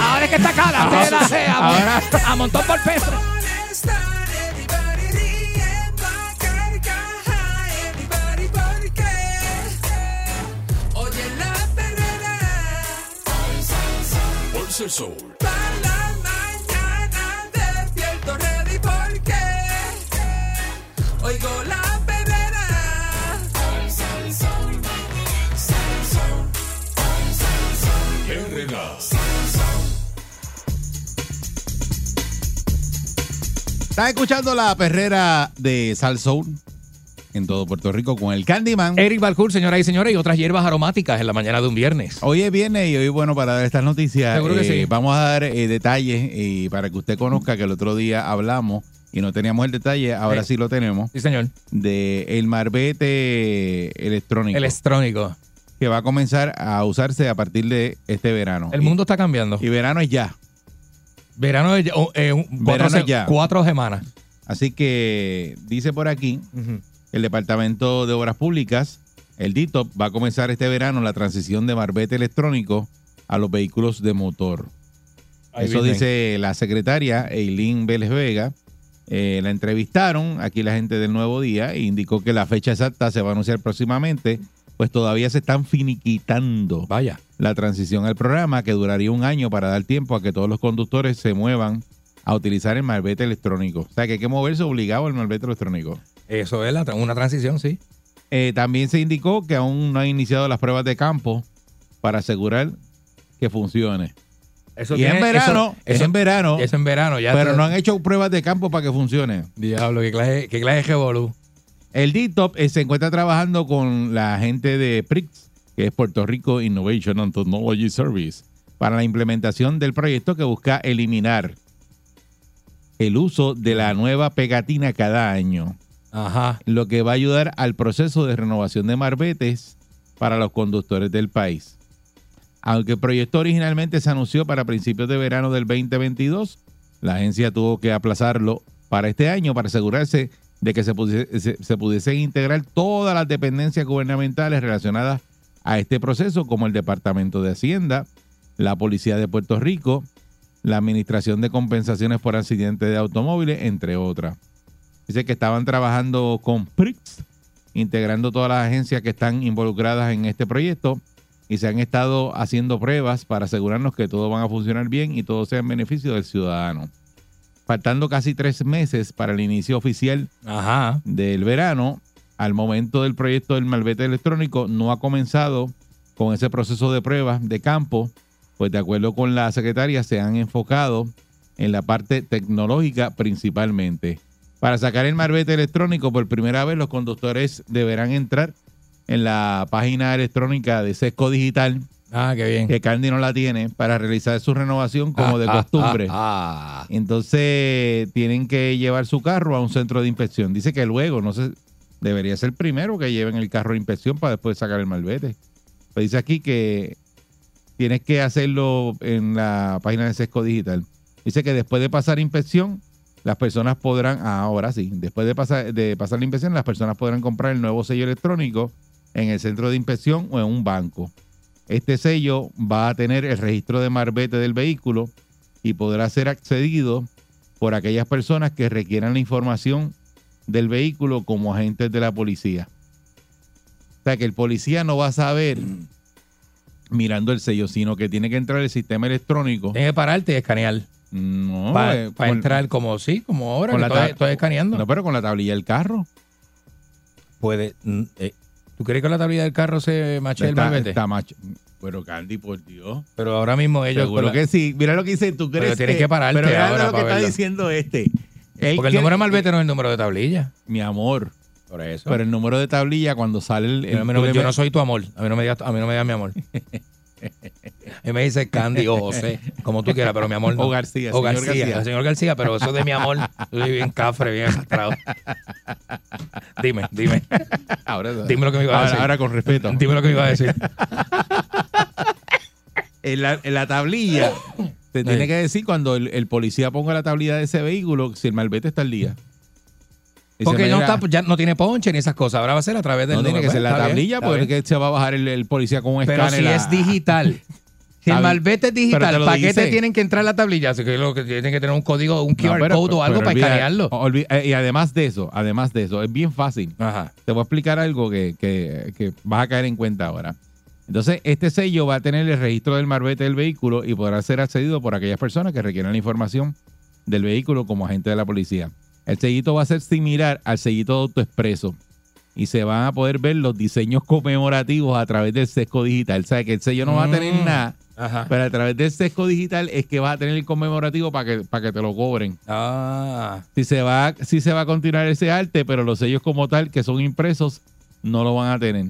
[SPEAKER 3] ahora es que está cara. Ahora, a montón por peso.
[SPEAKER 1] El sol. Para la mañana despierto ready porque oigo la perrera. Perrera.
[SPEAKER 2] Estás escuchando la perrera de Sal Soul en todo Puerto Rico con el Candyman.
[SPEAKER 3] Eric Balcour, señoras y señores, y otras hierbas aromáticas en la mañana de un viernes.
[SPEAKER 2] Hoy es viernes y hoy, bueno, para dar estas noticias,
[SPEAKER 3] Seguro que
[SPEAKER 2] eh,
[SPEAKER 3] sí.
[SPEAKER 2] vamos a dar eh, detalles y para que usted conozca que el otro día hablamos y no teníamos el detalle, ahora
[SPEAKER 3] Sí.
[SPEAKER 2] sí lo tenemos,
[SPEAKER 3] Sí, señor.
[SPEAKER 2] de el marbete electrónico
[SPEAKER 3] Electrónico.
[SPEAKER 2] que va a comenzar a usarse a partir de este verano.
[SPEAKER 3] El mundo está cambiando.
[SPEAKER 2] Y, y verano es ya.
[SPEAKER 3] Verano es ya- oh, eh, cuatro,
[SPEAKER 2] Verano
[SPEAKER 3] se-
[SPEAKER 2] ya.
[SPEAKER 3] cuatro semanas.
[SPEAKER 2] Así que dice por aquí el Departamento de Obras Públicas, el DITOP, va a comenzar este verano la transición de marbete electrónico a los vehículos de motor.
[SPEAKER 3] Ahí
[SPEAKER 2] Eso
[SPEAKER 3] viene.
[SPEAKER 2] dice la secretaria Eileen Vélez Vega. Eh, la entrevistaron aquí la gente del Nuevo Día e indicó que la fecha exacta se va a anunciar próximamente, pues todavía se están finiquitando
[SPEAKER 3] Vaya.
[SPEAKER 2] la transición al programa que duraría un año para dar tiempo a que todos los conductores se muevan a utilizar el marbete electrónico. O sea que hay que moverse obligado al marbete electrónico.
[SPEAKER 3] Eso es la una transición, sí.
[SPEAKER 2] Eh, también se indicó que aún no han iniciado las pruebas de campo para asegurar que funcione.
[SPEAKER 3] Eso
[SPEAKER 2] y en
[SPEAKER 3] tiene-
[SPEAKER 2] verano,
[SPEAKER 3] eso- eso-
[SPEAKER 2] en verano,
[SPEAKER 3] Eso en verano ya.
[SPEAKER 2] pero
[SPEAKER 3] te-
[SPEAKER 2] no han hecho pruebas de campo para que funcione.
[SPEAKER 3] Diablo, qué clase, qué clase de revolú.
[SPEAKER 2] El DTOP eh, se encuentra trabajando con la gente de PRIX, que es Puerto Rico Innovation and Technology Service, para la implementación del proyecto que busca eliminar el uso de la nueva pegatina cada año,
[SPEAKER 3] Ajá.
[SPEAKER 2] lo que va a ayudar al proceso de renovación de marbetes para los conductores del país. Aunque el proyecto originalmente se anunció para principios de verano del 2022, la agencia tuvo que aplazarlo para este año para asegurarse de que se, pudiese- se, se pudiesen integrar todas las dependencias gubernamentales relacionadas a este proceso, como el Departamento de Hacienda, la Policía de Puerto Rico, la Administración de Compensaciones por Accidentes de Automóviles, entre otras. Dice que estaban trabajando con PRIX, integrando todas las agencias que están involucradas en este proyecto y se han estado haciendo pruebas para asegurarnos que todo van a funcionar bien y todo sea en beneficio del ciudadano. Faltando casi tres meses para el inicio oficial
[SPEAKER 3] Ajá.
[SPEAKER 2] del verano, al momento del proyecto del malvete electrónico no ha comenzado con ese proceso de pruebas de campo, pues de acuerdo con la secretaria se han enfocado en la parte tecnológica principalmente. Para sacar el marbete electrónico por primera vez los conductores deberán entrar en la página electrónica de Sesco Digital,
[SPEAKER 3] Ah, qué bien.
[SPEAKER 2] que Candy no la tiene, para realizar su renovación como de
[SPEAKER 3] Ah, [laughs] ah,
[SPEAKER 2] costumbre.
[SPEAKER 3] ah, ah.
[SPEAKER 2] Entonces tienen que llevar su carro a un centro de inspección. Dice que luego, no sé, debería ser primero que lleven el carro a inspección para después sacar el malvete. Pero dice aquí que tienes que hacerlo en la página de Sesco Digital. Dice que después de pasar inspección, las personas podrán, ah, ahora sí, después de pasar, de pasar la inspección, las personas podrán comprar el nuevo sello electrónico en el centro de inspección o en un banco. Este sello va a tener el registro de marbete del vehículo y podrá ser accedido por aquellas personas que requieran la información del vehículo como agentes de la policía. O sea que el policía no va a saber mirando el sello, sino que tiene que entrar el sistema electrónico
[SPEAKER 3] Tienes que pararte y escanear.
[SPEAKER 2] No,
[SPEAKER 3] Para
[SPEAKER 2] eh, con-
[SPEAKER 3] entrar como sí, como ahora,
[SPEAKER 2] con
[SPEAKER 3] que
[SPEAKER 2] la
[SPEAKER 3] estoy, estoy escaneando.
[SPEAKER 2] No, pero con la tablilla del carro.
[SPEAKER 3] Puede. mm, eh, ¿Tú crees que con la tablilla del carro se mache el
[SPEAKER 2] Está-
[SPEAKER 3] malvete?
[SPEAKER 2] está macho. Pero Candy, por Dios.
[SPEAKER 3] Pero ahora mismo ellos.
[SPEAKER 2] Seguro
[SPEAKER 3] la-
[SPEAKER 2] que sí. Mira lo que dice. ¿Tú
[SPEAKER 3] Pero
[SPEAKER 2] crees
[SPEAKER 3] tienes que pararte
[SPEAKER 2] Pero mira
[SPEAKER 3] ahora
[SPEAKER 2] lo que está
[SPEAKER 3] verlo.
[SPEAKER 2] diciendo este. Él
[SPEAKER 3] Porque el
[SPEAKER 2] que-
[SPEAKER 3] número de malvete no es el número de tablilla.
[SPEAKER 2] Mi amor.
[SPEAKER 3] Por eso.
[SPEAKER 2] Pero el número de tablilla cuando sale el... el-
[SPEAKER 3] Yo, no, yo no soy tu amor. A mí no me digas, a mí no me digas mi amor. [laughs] Mí me dice Candy o José, como tú quieras, pero mi amor no.
[SPEAKER 2] O García,
[SPEAKER 3] O
[SPEAKER 2] señor
[SPEAKER 3] García,
[SPEAKER 2] García.
[SPEAKER 3] señor García, pero eso de mi amor, [laughs] soy bien cafre, bien arrastrado. Dime, dime.
[SPEAKER 2] Ahora,
[SPEAKER 3] Dime lo que me iba a decir.
[SPEAKER 2] ahora con respeto.
[SPEAKER 3] Dime lo que me iba a decir.
[SPEAKER 2] En la, en la tablilla te tiene que decir cuando el, el policía ponga la tablilla de ese vehículo si el malvete está al día.
[SPEAKER 3] Porque no,
[SPEAKER 2] mira,
[SPEAKER 3] está, ya no tiene ponche ni esas cosas. Ahora va a ser a través del
[SPEAKER 2] no tiene que ser la tablilla porque
[SPEAKER 3] bien.
[SPEAKER 2] se va a bajar el, el policía con un
[SPEAKER 3] Pero
[SPEAKER 2] escáner.
[SPEAKER 3] si
[SPEAKER 2] a-
[SPEAKER 3] es digital. [laughs] Si el malvete es
[SPEAKER 2] Pero
[SPEAKER 3] digital, ¿para qué te tienen que entrar la tablilla? Así que lo que tienen que tener un código, un
[SPEAKER 2] No,
[SPEAKER 3] QR
[SPEAKER 2] pero-
[SPEAKER 3] code o algo
[SPEAKER 2] pero
[SPEAKER 3] para
[SPEAKER 2] olvida-
[SPEAKER 3] escanearlo.
[SPEAKER 2] olvi- eh, y además de eso, además de eso, es bien fácil.
[SPEAKER 3] Ajá.
[SPEAKER 2] Te voy a explicar algo que, que- que vas a caer en cuenta ahora. Entonces, este sello va a tener el registro del marbete del vehículo y podrá ser accedido por aquellas personas que requieran la información del vehículo como agente de la policía. El sellito va a ser similar al sellito de autoexpreso y se van a poder ver los diseños conmemorativos a través del sesco digital. O sea, que el sello no va a tener
[SPEAKER 3] Mm.
[SPEAKER 2] nada,
[SPEAKER 3] Ajá.
[SPEAKER 2] pero a través del sesco digital es que vas a tener el conmemorativo para que, para que te lo cobren.
[SPEAKER 3] Ah.
[SPEAKER 2] Si se va, si se va a continuar ese arte, pero los sellos como tal que son impresos no lo van a tener.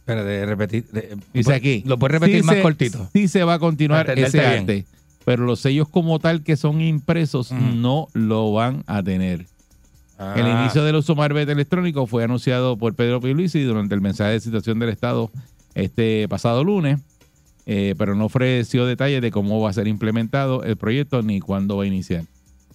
[SPEAKER 3] Espera, de repetir. de-
[SPEAKER 2] Dice aquí.
[SPEAKER 3] ¿Lo puedes repetir
[SPEAKER 2] sí
[SPEAKER 3] más
[SPEAKER 2] se-
[SPEAKER 3] cortito?
[SPEAKER 2] Sí se va a continuar ese
[SPEAKER 3] bien.
[SPEAKER 2] arte, pero los sellos como tal que son impresos no lo van a tener.
[SPEAKER 3] Ah.
[SPEAKER 2] El inicio del uso marbete electrónico fue anunciado por Pedro Pierluisi durante el mensaje de situación del Estado este pasado lunes, eh, pero no ofreció detalles de cómo va a ser implementado el proyecto ni cuándo va a iniciar.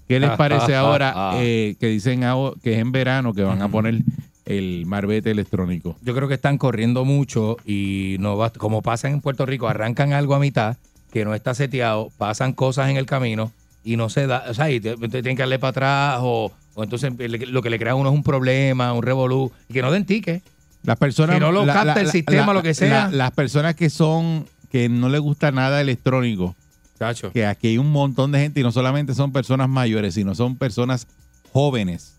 [SPEAKER 2] ¿Qué les parece [laughs] ahora eh, que dicen que es en verano que van a poner el marbete electrónico?
[SPEAKER 3] Yo creo que están corriendo mucho y no va, como pasan en Puerto Rico, arrancan algo a mitad que no está seteado, pasan cosas en el camino y no se da, o sea, y te- te tienen que darle para atrás o, o entonces le- lo que le crea a uno es un problema, un revolú, y que no den ticket.
[SPEAKER 2] Las personas
[SPEAKER 3] Que no lo capta el sistema, lo que sea.
[SPEAKER 2] las personas que son que no les gusta nada electrónico,
[SPEAKER 3] Chacho.
[SPEAKER 2] que aquí hay un montón de gente y no solamente son personas mayores, sino son personas jóvenes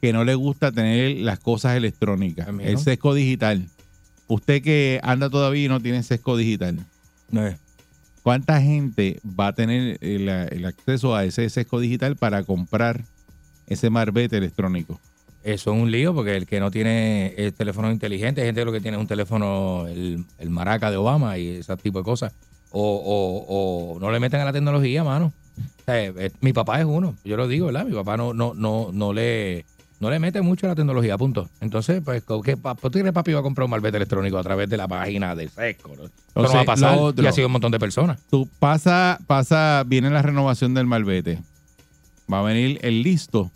[SPEAKER 2] que no les gusta tener las cosas electrónicas, el sesco digital. Usted que anda todavía y no tiene sesco digital,
[SPEAKER 3] Eh,
[SPEAKER 2] ¿cuánta gente va a tener el, el acceso a ese sesco digital para comprar ese marbete electrónico?
[SPEAKER 3] Eso es un lío porque el que no tiene el teléfono inteligente, hay gente que lo que tiene es un teléfono, el, el maraca de Obama y ese tipo de cosas. O, o, o no le meten a la tecnología, mano. O sea, eh, mi papá es uno, yo lo digo, ¿verdad? Mi papá no, no, no, no le no le mete mucho a la tecnología, punto. Entonces, pues, ¿qué, pa- ¿por qué crees papi va a comprar un malvete electrónico a través de la página del SESCO? ¿no? No
[SPEAKER 2] sea,
[SPEAKER 3] va a pasar.
[SPEAKER 2] lo otro.
[SPEAKER 3] Y ha sido un montón de personas.
[SPEAKER 2] Tú pasa, pasa, viene la renovación del malvete. Va a venir el listo.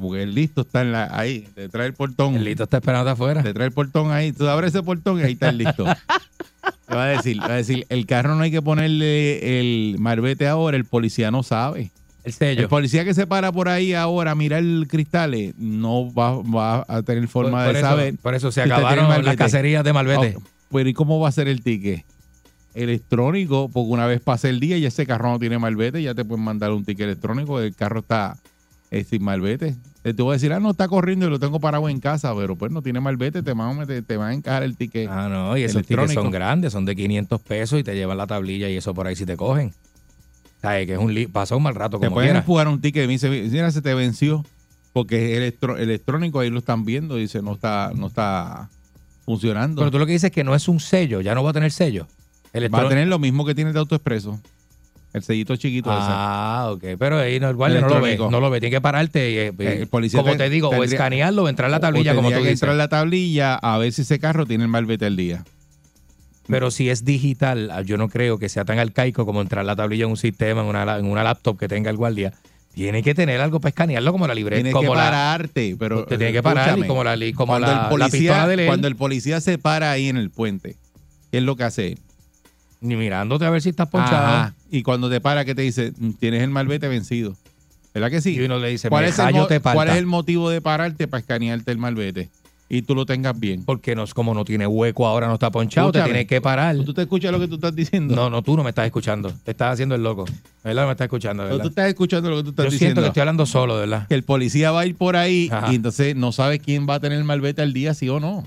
[SPEAKER 2] Porque el listo está en la, ahí, detrás del portón.
[SPEAKER 3] El listo está esperando afuera.
[SPEAKER 2] Detrás del portón ahí. Tú abres ese portón y ahí está el listo. [laughs] Le va a decir, le va a decir, el carro no hay que ponerle el marbete ahora, el policía no sabe.
[SPEAKER 3] El sello.
[SPEAKER 2] El policía que se para por ahí ahora a mirar cristales no va, va a tener forma
[SPEAKER 3] por, por
[SPEAKER 2] de
[SPEAKER 3] eso,
[SPEAKER 2] saber.
[SPEAKER 3] por eso se
[SPEAKER 2] si
[SPEAKER 3] acabaron las cacerías de malvete.
[SPEAKER 2] Oh, pero ¿y cómo va a ser el ticket? Electrónico, porque una vez pase el día y ese carro no tiene malvete, ya te pueden mandar un ticket electrónico, el carro está eh, sin malvete. Eh, Te voy a decir, ah, no, está corriendo y lo tengo parado en casa, pero pues no tiene malvete, te van a, meter- te van a encajar el ticket.
[SPEAKER 3] Ah, no, y esos tickets son grandes, son de 500 pesos y te llevan la tablilla y eso por ahí si te cogen. ¿Sabes? Que es un li- pasa un mal rato
[SPEAKER 2] te
[SPEAKER 3] como
[SPEAKER 2] pueden
[SPEAKER 3] quiera.
[SPEAKER 2] empujar un ticket y me dice, mira, se te venció, porque es electro- electrónico, ahí lo están viendo, dice, no está, no está funcionando.
[SPEAKER 3] Pero tú lo que dices es que no es un sello, ya no va a tener sello.
[SPEAKER 2] Va a tener lo mismo que tiene el de AutoExpreso, el sellito chiquito ese.
[SPEAKER 3] Ah, ok. Pero ahí no, el guardia no lo ve, no lo ve. Tiene que pararte y, eh,
[SPEAKER 2] El policía
[SPEAKER 3] como
[SPEAKER 2] te-
[SPEAKER 3] te digo, o
[SPEAKER 2] tendría-
[SPEAKER 3] escanearlo o entrar a la
[SPEAKER 2] O
[SPEAKER 3] tablilla, como
[SPEAKER 2] tendría
[SPEAKER 3] tú
[SPEAKER 2] que
[SPEAKER 3] dices.
[SPEAKER 2] entrar la tablilla a ver si ese carro tiene el malvete al día.
[SPEAKER 3] Pero si es digital, ah, yo no creo que sea tan arcaico como entrar la tablilla en un sistema, en una, la- en una laptop que tenga el guardia. Tiene que tener algo para escanearlo como la libreta.
[SPEAKER 2] Tienes
[SPEAKER 3] como
[SPEAKER 2] que
[SPEAKER 3] la,
[SPEAKER 2] pararte, pero
[SPEAKER 3] Te tiene que parar y como la, como
[SPEAKER 2] cuando,
[SPEAKER 3] la,
[SPEAKER 2] el
[SPEAKER 3] la
[SPEAKER 2] policía,
[SPEAKER 3] pistola de
[SPEAKER 2] cuando el policía se para ahí en el puente, ¿qué es lo que hace?
[SPEAKER 3] ni mirándote a ver si estás ponchado.
[SPEAKER 2] Ajá. Y cuando te para, ¿qué te dice? "Mm, Tienes el malvete vencido. ¿Verdad que sí?
[SPEAKER 3] Y uno le dice,
[SPEAKER 2] ¿Cuál,
[SPEAKER 3] "Me
[SPEAKER 2] es el,
[SPEAKER 3] te
[SPEAKER 2] cuál
[SPEAKER 3] falta".
[SPEAKER 2] es el motivo de pararte para escanearte el malvete? Y tú lo tengas bien.
[SPEAKER 3] Porque no, como no tiene hueco ahora, no está ponchado, te
[SPEAKER 2] Escúchame.
[SPEAKER 3] tienes que parar.
[SPEAKER 2] ¿Tú te escuchas lo que tú estás diciendo?
[SPEAKER 3] No, no, tú no me estás escuchando. Te estás haciendo el loco. ¿Verdad? No me estás escuchando,
[SPEAKER 2] No,
[SPEAKER 3] ¿verdad?
[SPEAKER 2] tú estás escuchando lo que tú estás
[SPEAKER 3] Yo
[SPEAKER 2] diciendo.
[SPEAKER 3] siento que estoy hablando solo, ¿verdad?
[SPEAKER 2] que el policía va a ir por ahí
[SPEAKER 3] Ajá.
[SPEAKER 2] y entonces no sabe quién va a tener el malvete al día, sí o no.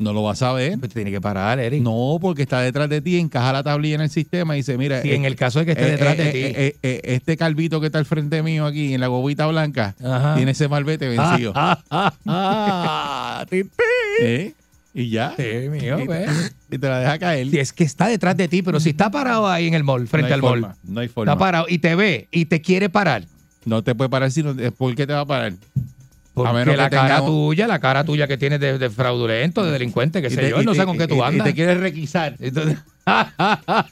[SPEAKER 2] No lo va a saber.
[SPEAKER 3] Pues tiene que parar, Eric.
[SPEAKER 2] No, porque está detrás de ti, encaja la tablilla en el sistema y dice, mira,
[SPEAKER 3] Si
[SPEAKER 2] eh,
[SPEAKER 3] en el caso de que esté
[SPEAKER 2] eh,
[SPEAKER 3] detrás
[SPEAKER 2] eh,
[SPEAKER 3] de ti.
[SPEAKER 2] eh, eh, eh, este calvito que está al frente mío aquí en la gobita blanca
[SPEAKER 3] Ajá.
[SPEAKER 2] tiene ese malvete vencido.
[SPEAKER 3] Ah, ti.
[SPEAKER 2] ¿Eh? Y ya.
[SPEAKER 3] Sí, mío,
[SPEAKER 2] y,
[SPEAKER 3] pues. [laughs]
[SPEAKER 2] y te la deja caer.
[SPEAKER 3] Si es que está detrás de ti, pero si está parado ahí en el mall, frente
[SPEAKER 2] no
[SPEAKER 3] al mall,
[SPEAKER 2] forma, No hay forma.
[SPEAKER 3] está parado y te ve y te quiere parar.
[SPEAKER 2] No te puede parar si no, ¿por qué te va a parar?
[SPEAKER 3] Porque
[SPEAKER 2] menos
[SPEAKER 3] la
[SPEAKER 2] que
[SPEAKER 3] cara
[SPEAKER 2] tenga un-
[SPEAKER 3] tuya, la cara tuya que tienes de, de fraudulento, de delincuente, qué
[SPEAKER 2] Y
[SPEAKER 3] sé
[SPEAKER 2] te-
[SPEAKER 3] yo, no
[SPEAKER 2] te-
[SPEAKER 3] sé con qué tú andas.
[SPEAKER 2] Y te quieres requisar.
[SPEAKER 3] Entonces, [laughs]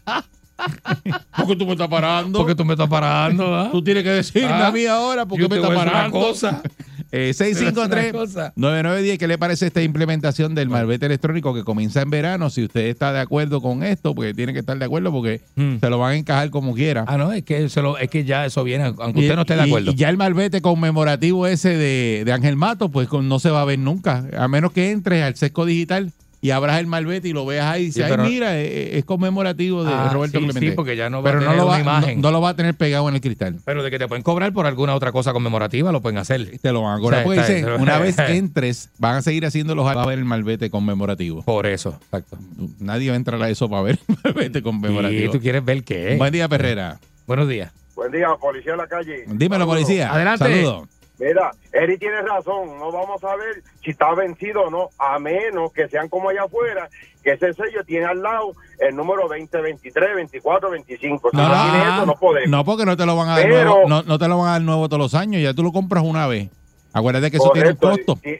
[SPEAKER 2] ¿Por qué tú me estás parando?
[SPEAKER 3] porque tú me estás parando, ¿ah?
[SPEAKER 2] Tú tienes que decirme
[SPEAKER 3] Ah,
[SPEAKER 2] a mí ahora porque me
[SPEAKER 3] te
[SPEAKER 2] está
[SPEAKER 3] voy a decir una
[SPEAKER 2] parando.
[SPEAKER 3] cosa. [laughs]
[SPEAKER 2] Eh,
[SPEAKER 3] Te voy a decir una
[SPEAKER 2] 653
[SPEAKER 3] cosa.
[SPEAKER 2] 9910, ¿qué le parece esta implementación del malvete electrónico que comienza en verano? Si usted está de acuerdo con esto, porque tiene que estar de acuerdo porque
[SPEAKER 3] Hmm.
[SPEAKER 2] se lo van a encajar como quiera.
[SPEAKER 3] Ah, no, es que, se lo- es que ya eso viene, aunque
[SPEAKER 2] Y-
[SPEAKER 3] usted no esté de
[SPEAKER 2] y-
[SPEAKER 3] acuerdo.
[SPEAKER 2] Y, ya el malvete conmemorativo ese de, de Ángel Mato, pues con- no se va a ver nunca. A menos que entres al sesco digital y abras el malvete y lo veas ahí y dices,
[SPEAKER 3] Sí, pero-
[SPEAKER 2] ay, mira, es, es conmemorativo de
[SPEAKER 3] Ah,
[SPEAKER 2] Roberto
[SPEAKER 3] sí,
[SPEAKER 2] Clemente.
[SPEAKER 3] sí, porque ya no va a
[SPEAKER 2] Pero no
[SPEAKER 3] tener
[SPEAKER 2] lo, va,
[SPEAKER 3] imagen.
[SPEAKER 2] no, no lo va a tener pegado en el cristal.
[SPEAKER 3] Pero de que te pueden cobrar por alguna otra cosa conmemorativa, lo pueden hacer.
[SPEAKER 2] Te lo van a cobrar
[SPEAKER 3] Sí,
[SPEAKER 2] porque
[SPEAKER 3] está
[SPEAKER 2] dicen,
[SPEAKER 3] bien.
[SPEAKER 2] una vez [laughs] entres, van a seguir haciendo los va a ver el malvete conmemorativo.
[SPEAKER 3] Por eso, exacto.
[SPEAKER 2] Nadie va a entrar a eso para ver el malvete
[SPEAKER 3] ¿Y
[SPEAKER 2] conmemorativo.
[SPEAKER 3] tú quieres ver qué?
[SPEAKER 2] Buen día, Perrera.
[SPEAKER 3] Buenos días.
[SPEAKER 14] Buen día, policía de la calle.
[SPEAKER 2] Dímelo, policía.
[SPEAKER 3] Adelante.
[SPEAKER 2] Saludos.
[SPEAKER 14] Mira, Eri tiene razón, no vamos a ver si está vencido o no, a menos que sean como allá afuera, que ese sello tiene al lado el número 20, 23, 24, 25. Si no,
[SPEAKER 2] No,
[SPEAKER 14] tiene eso, no podemos.
[SPEAKER 2] No, porque no te lo van a dar
[SPEAKER 14] Pero-
[SPEAKER 2] nuevo, no, no te lo van a dar nuevo todos los años, ya tú lo compras una vez. Acuérdate que eso tiene un
[SPEAKER 14] Correcto,
[SPEAKER 2] costo.
[SPEAKER 14] y-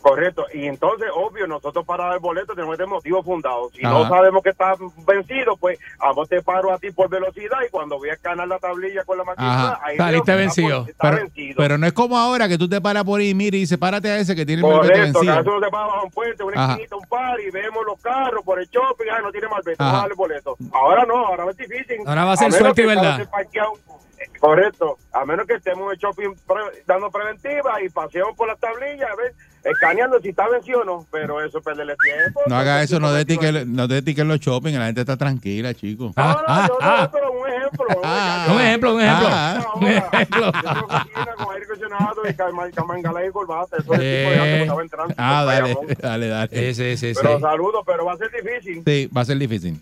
[SPEAKER 14] correcto, y entonces, obvio, nosotros para dar boleto tenemos tener motivo fundado. Si no
[SPEAKER 2] Ajá.
[SPEAKER 14] sabemos que está vencido, pues a vos te paro a ti por velocidad y cuando voy a escanear la tablilla con la máquina,
[SPEAKER 2] Ajá.
[SPEAKER 14] ahí
[SPEAKER 3] Saliste vencido.
[SPEAKER 14] por-
[SPEAKER 2] Pero,
[SPEAKER 14] vencido.
[SPEAKER 2] pero no es como ahora que tú te paras por ahí, mira y dice, párate a ese que tiene el
[SPEAKER 14] Correcto, a
[SPEAKER 2] vencido.
[SPEAKER 14] veces uno se para bajo un puente, una
[SPEAKER 2] Ajá.
[SPEAKER 14] esquinita, un par y vemos los carros por el shopping, ah, no tiene malvete, a darle boleto. Ahora no, ahora es difícil.
[SPEAKER 3] Ahora va a ser
[SPEAKER 14] menos
[SPEAKER 3] suerte y
[SPEAKER 14] el
[SPEAKER 3] verdad.
[SPEAKER 14] eh, Correcto, a menos que estemos en el shopping pre- dando preventiva y paseamos por las tablillas, a ver, escaneando si está vencido o no, pero eso es perderle tiempo.
[SPEAKER 2] No haga eso, no de
[SPEAKER 14] ti
[SPEAKER 2] ticket, no de los shopping, la gente está tranquila, chico.
[SPEAKER 14] No, no,
[SPEAKER 3] Ah,
[SPEAKER 14] yo
[SPEAKER 3] ah,
[SPEAKER 14] no, pero un ejemplo.
[SPEAKER 2] Ah,
[SPEAKER 3] Un ejemplo, un ejemplo.
[SPEAKER 2] Ah.
[SPEAKER 3] Un ejemplo.
[SPEAKER 14] Yo tengo oficina con aire acondicionado y cama- camangala y corbata, eso es el
[SPEAKER 3] Eh.
[SPEAKER 14] tipo de que estaba en tránsito,
[SPEAKER 2] Ah, dale, dale, dale.
[SPEAKER 3] Sí, sí, sí. sí.
[SPEAKER 14] Pero saludos, pero va a ser difícil.
[SPEAKER 2] Sí, va a ser difícil.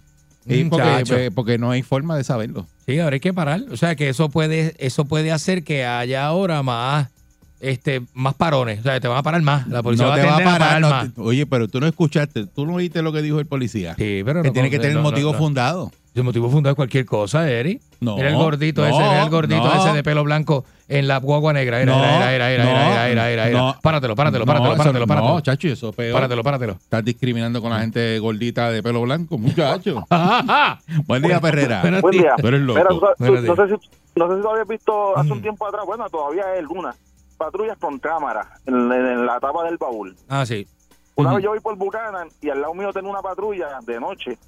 [SPEAKER 2] Y porque, porque no hay forma de saberlo.
[SPEAKER 3] Sí, ahora hay que parar. O sea, que eso puede, eso puede hacer que haya ahora más, este, más parones. O sea, te van a parar más. La policía
[SPEAKER 2] No
[SPEAKER 3] va
[SPEAKER 2] te
[SPEAKER 3] a
[SPEAKER 2] va a parar. no
[SPEAKER 3] más.
[SPEAKER 2] oye, pero tú no escuchaste, tú no oíste lo que dijo el policía.
[SPEAKER 3] Sí, pero
[SPEAKER 2] que
[SPEAKER 3] no
[SPEAKER 2] tiene que tener motivo
[SPEAKER 3] no.
[SPEAKER 2] fundado.
[SPEAKER 3] El motivo fundado es cualquier cosa, Eri.
[SPEAKER 2] No,
[SPEAKER 3] Era el gordito
[SPEAKER 2] no,
[SPEAKER 3] ese, era el gordito
[SPEAKER 2] no.
[SPEAKER 3] ese de pelo blanco en la guagua negra. Era,
[SPEAKER 2] No,
[SPEAKER 3] era, era, era, era, era, era, era.
[SPEAKER 2] no.
[SPEAKER 3] Páratelo, páratelo, páratelo, páratelo, páratelo.
[SPEAKER 2] No, chacho, eso es peor.
[SPEAKER 3] Páratelo, páratelo.
[SPEAKER 2] Estás discriminando con la gente gordita de pelo blanco, muchacho. [laughs] Buen día, Perrera.
[SPEAKER 9] Buen día.
[SPEAKER 2] Tú eres loco.
[SPEAKER 9] No, sé si, no sé si tú habías visto hace
[SPEAKER 3] Mm.
[SPEAKER 9] un tiempo atrás, bueno, todavía es luna, patrullas con cámara en, en la tapa del baúl.
[SPEAKER 3] Ah, sí.
[SPEAKER 9] Una
[SPEAKER 2] Ujú.
[SPEAKER 9] vez yo voy por Buchanan y al lado mío tengo una patrulla de noche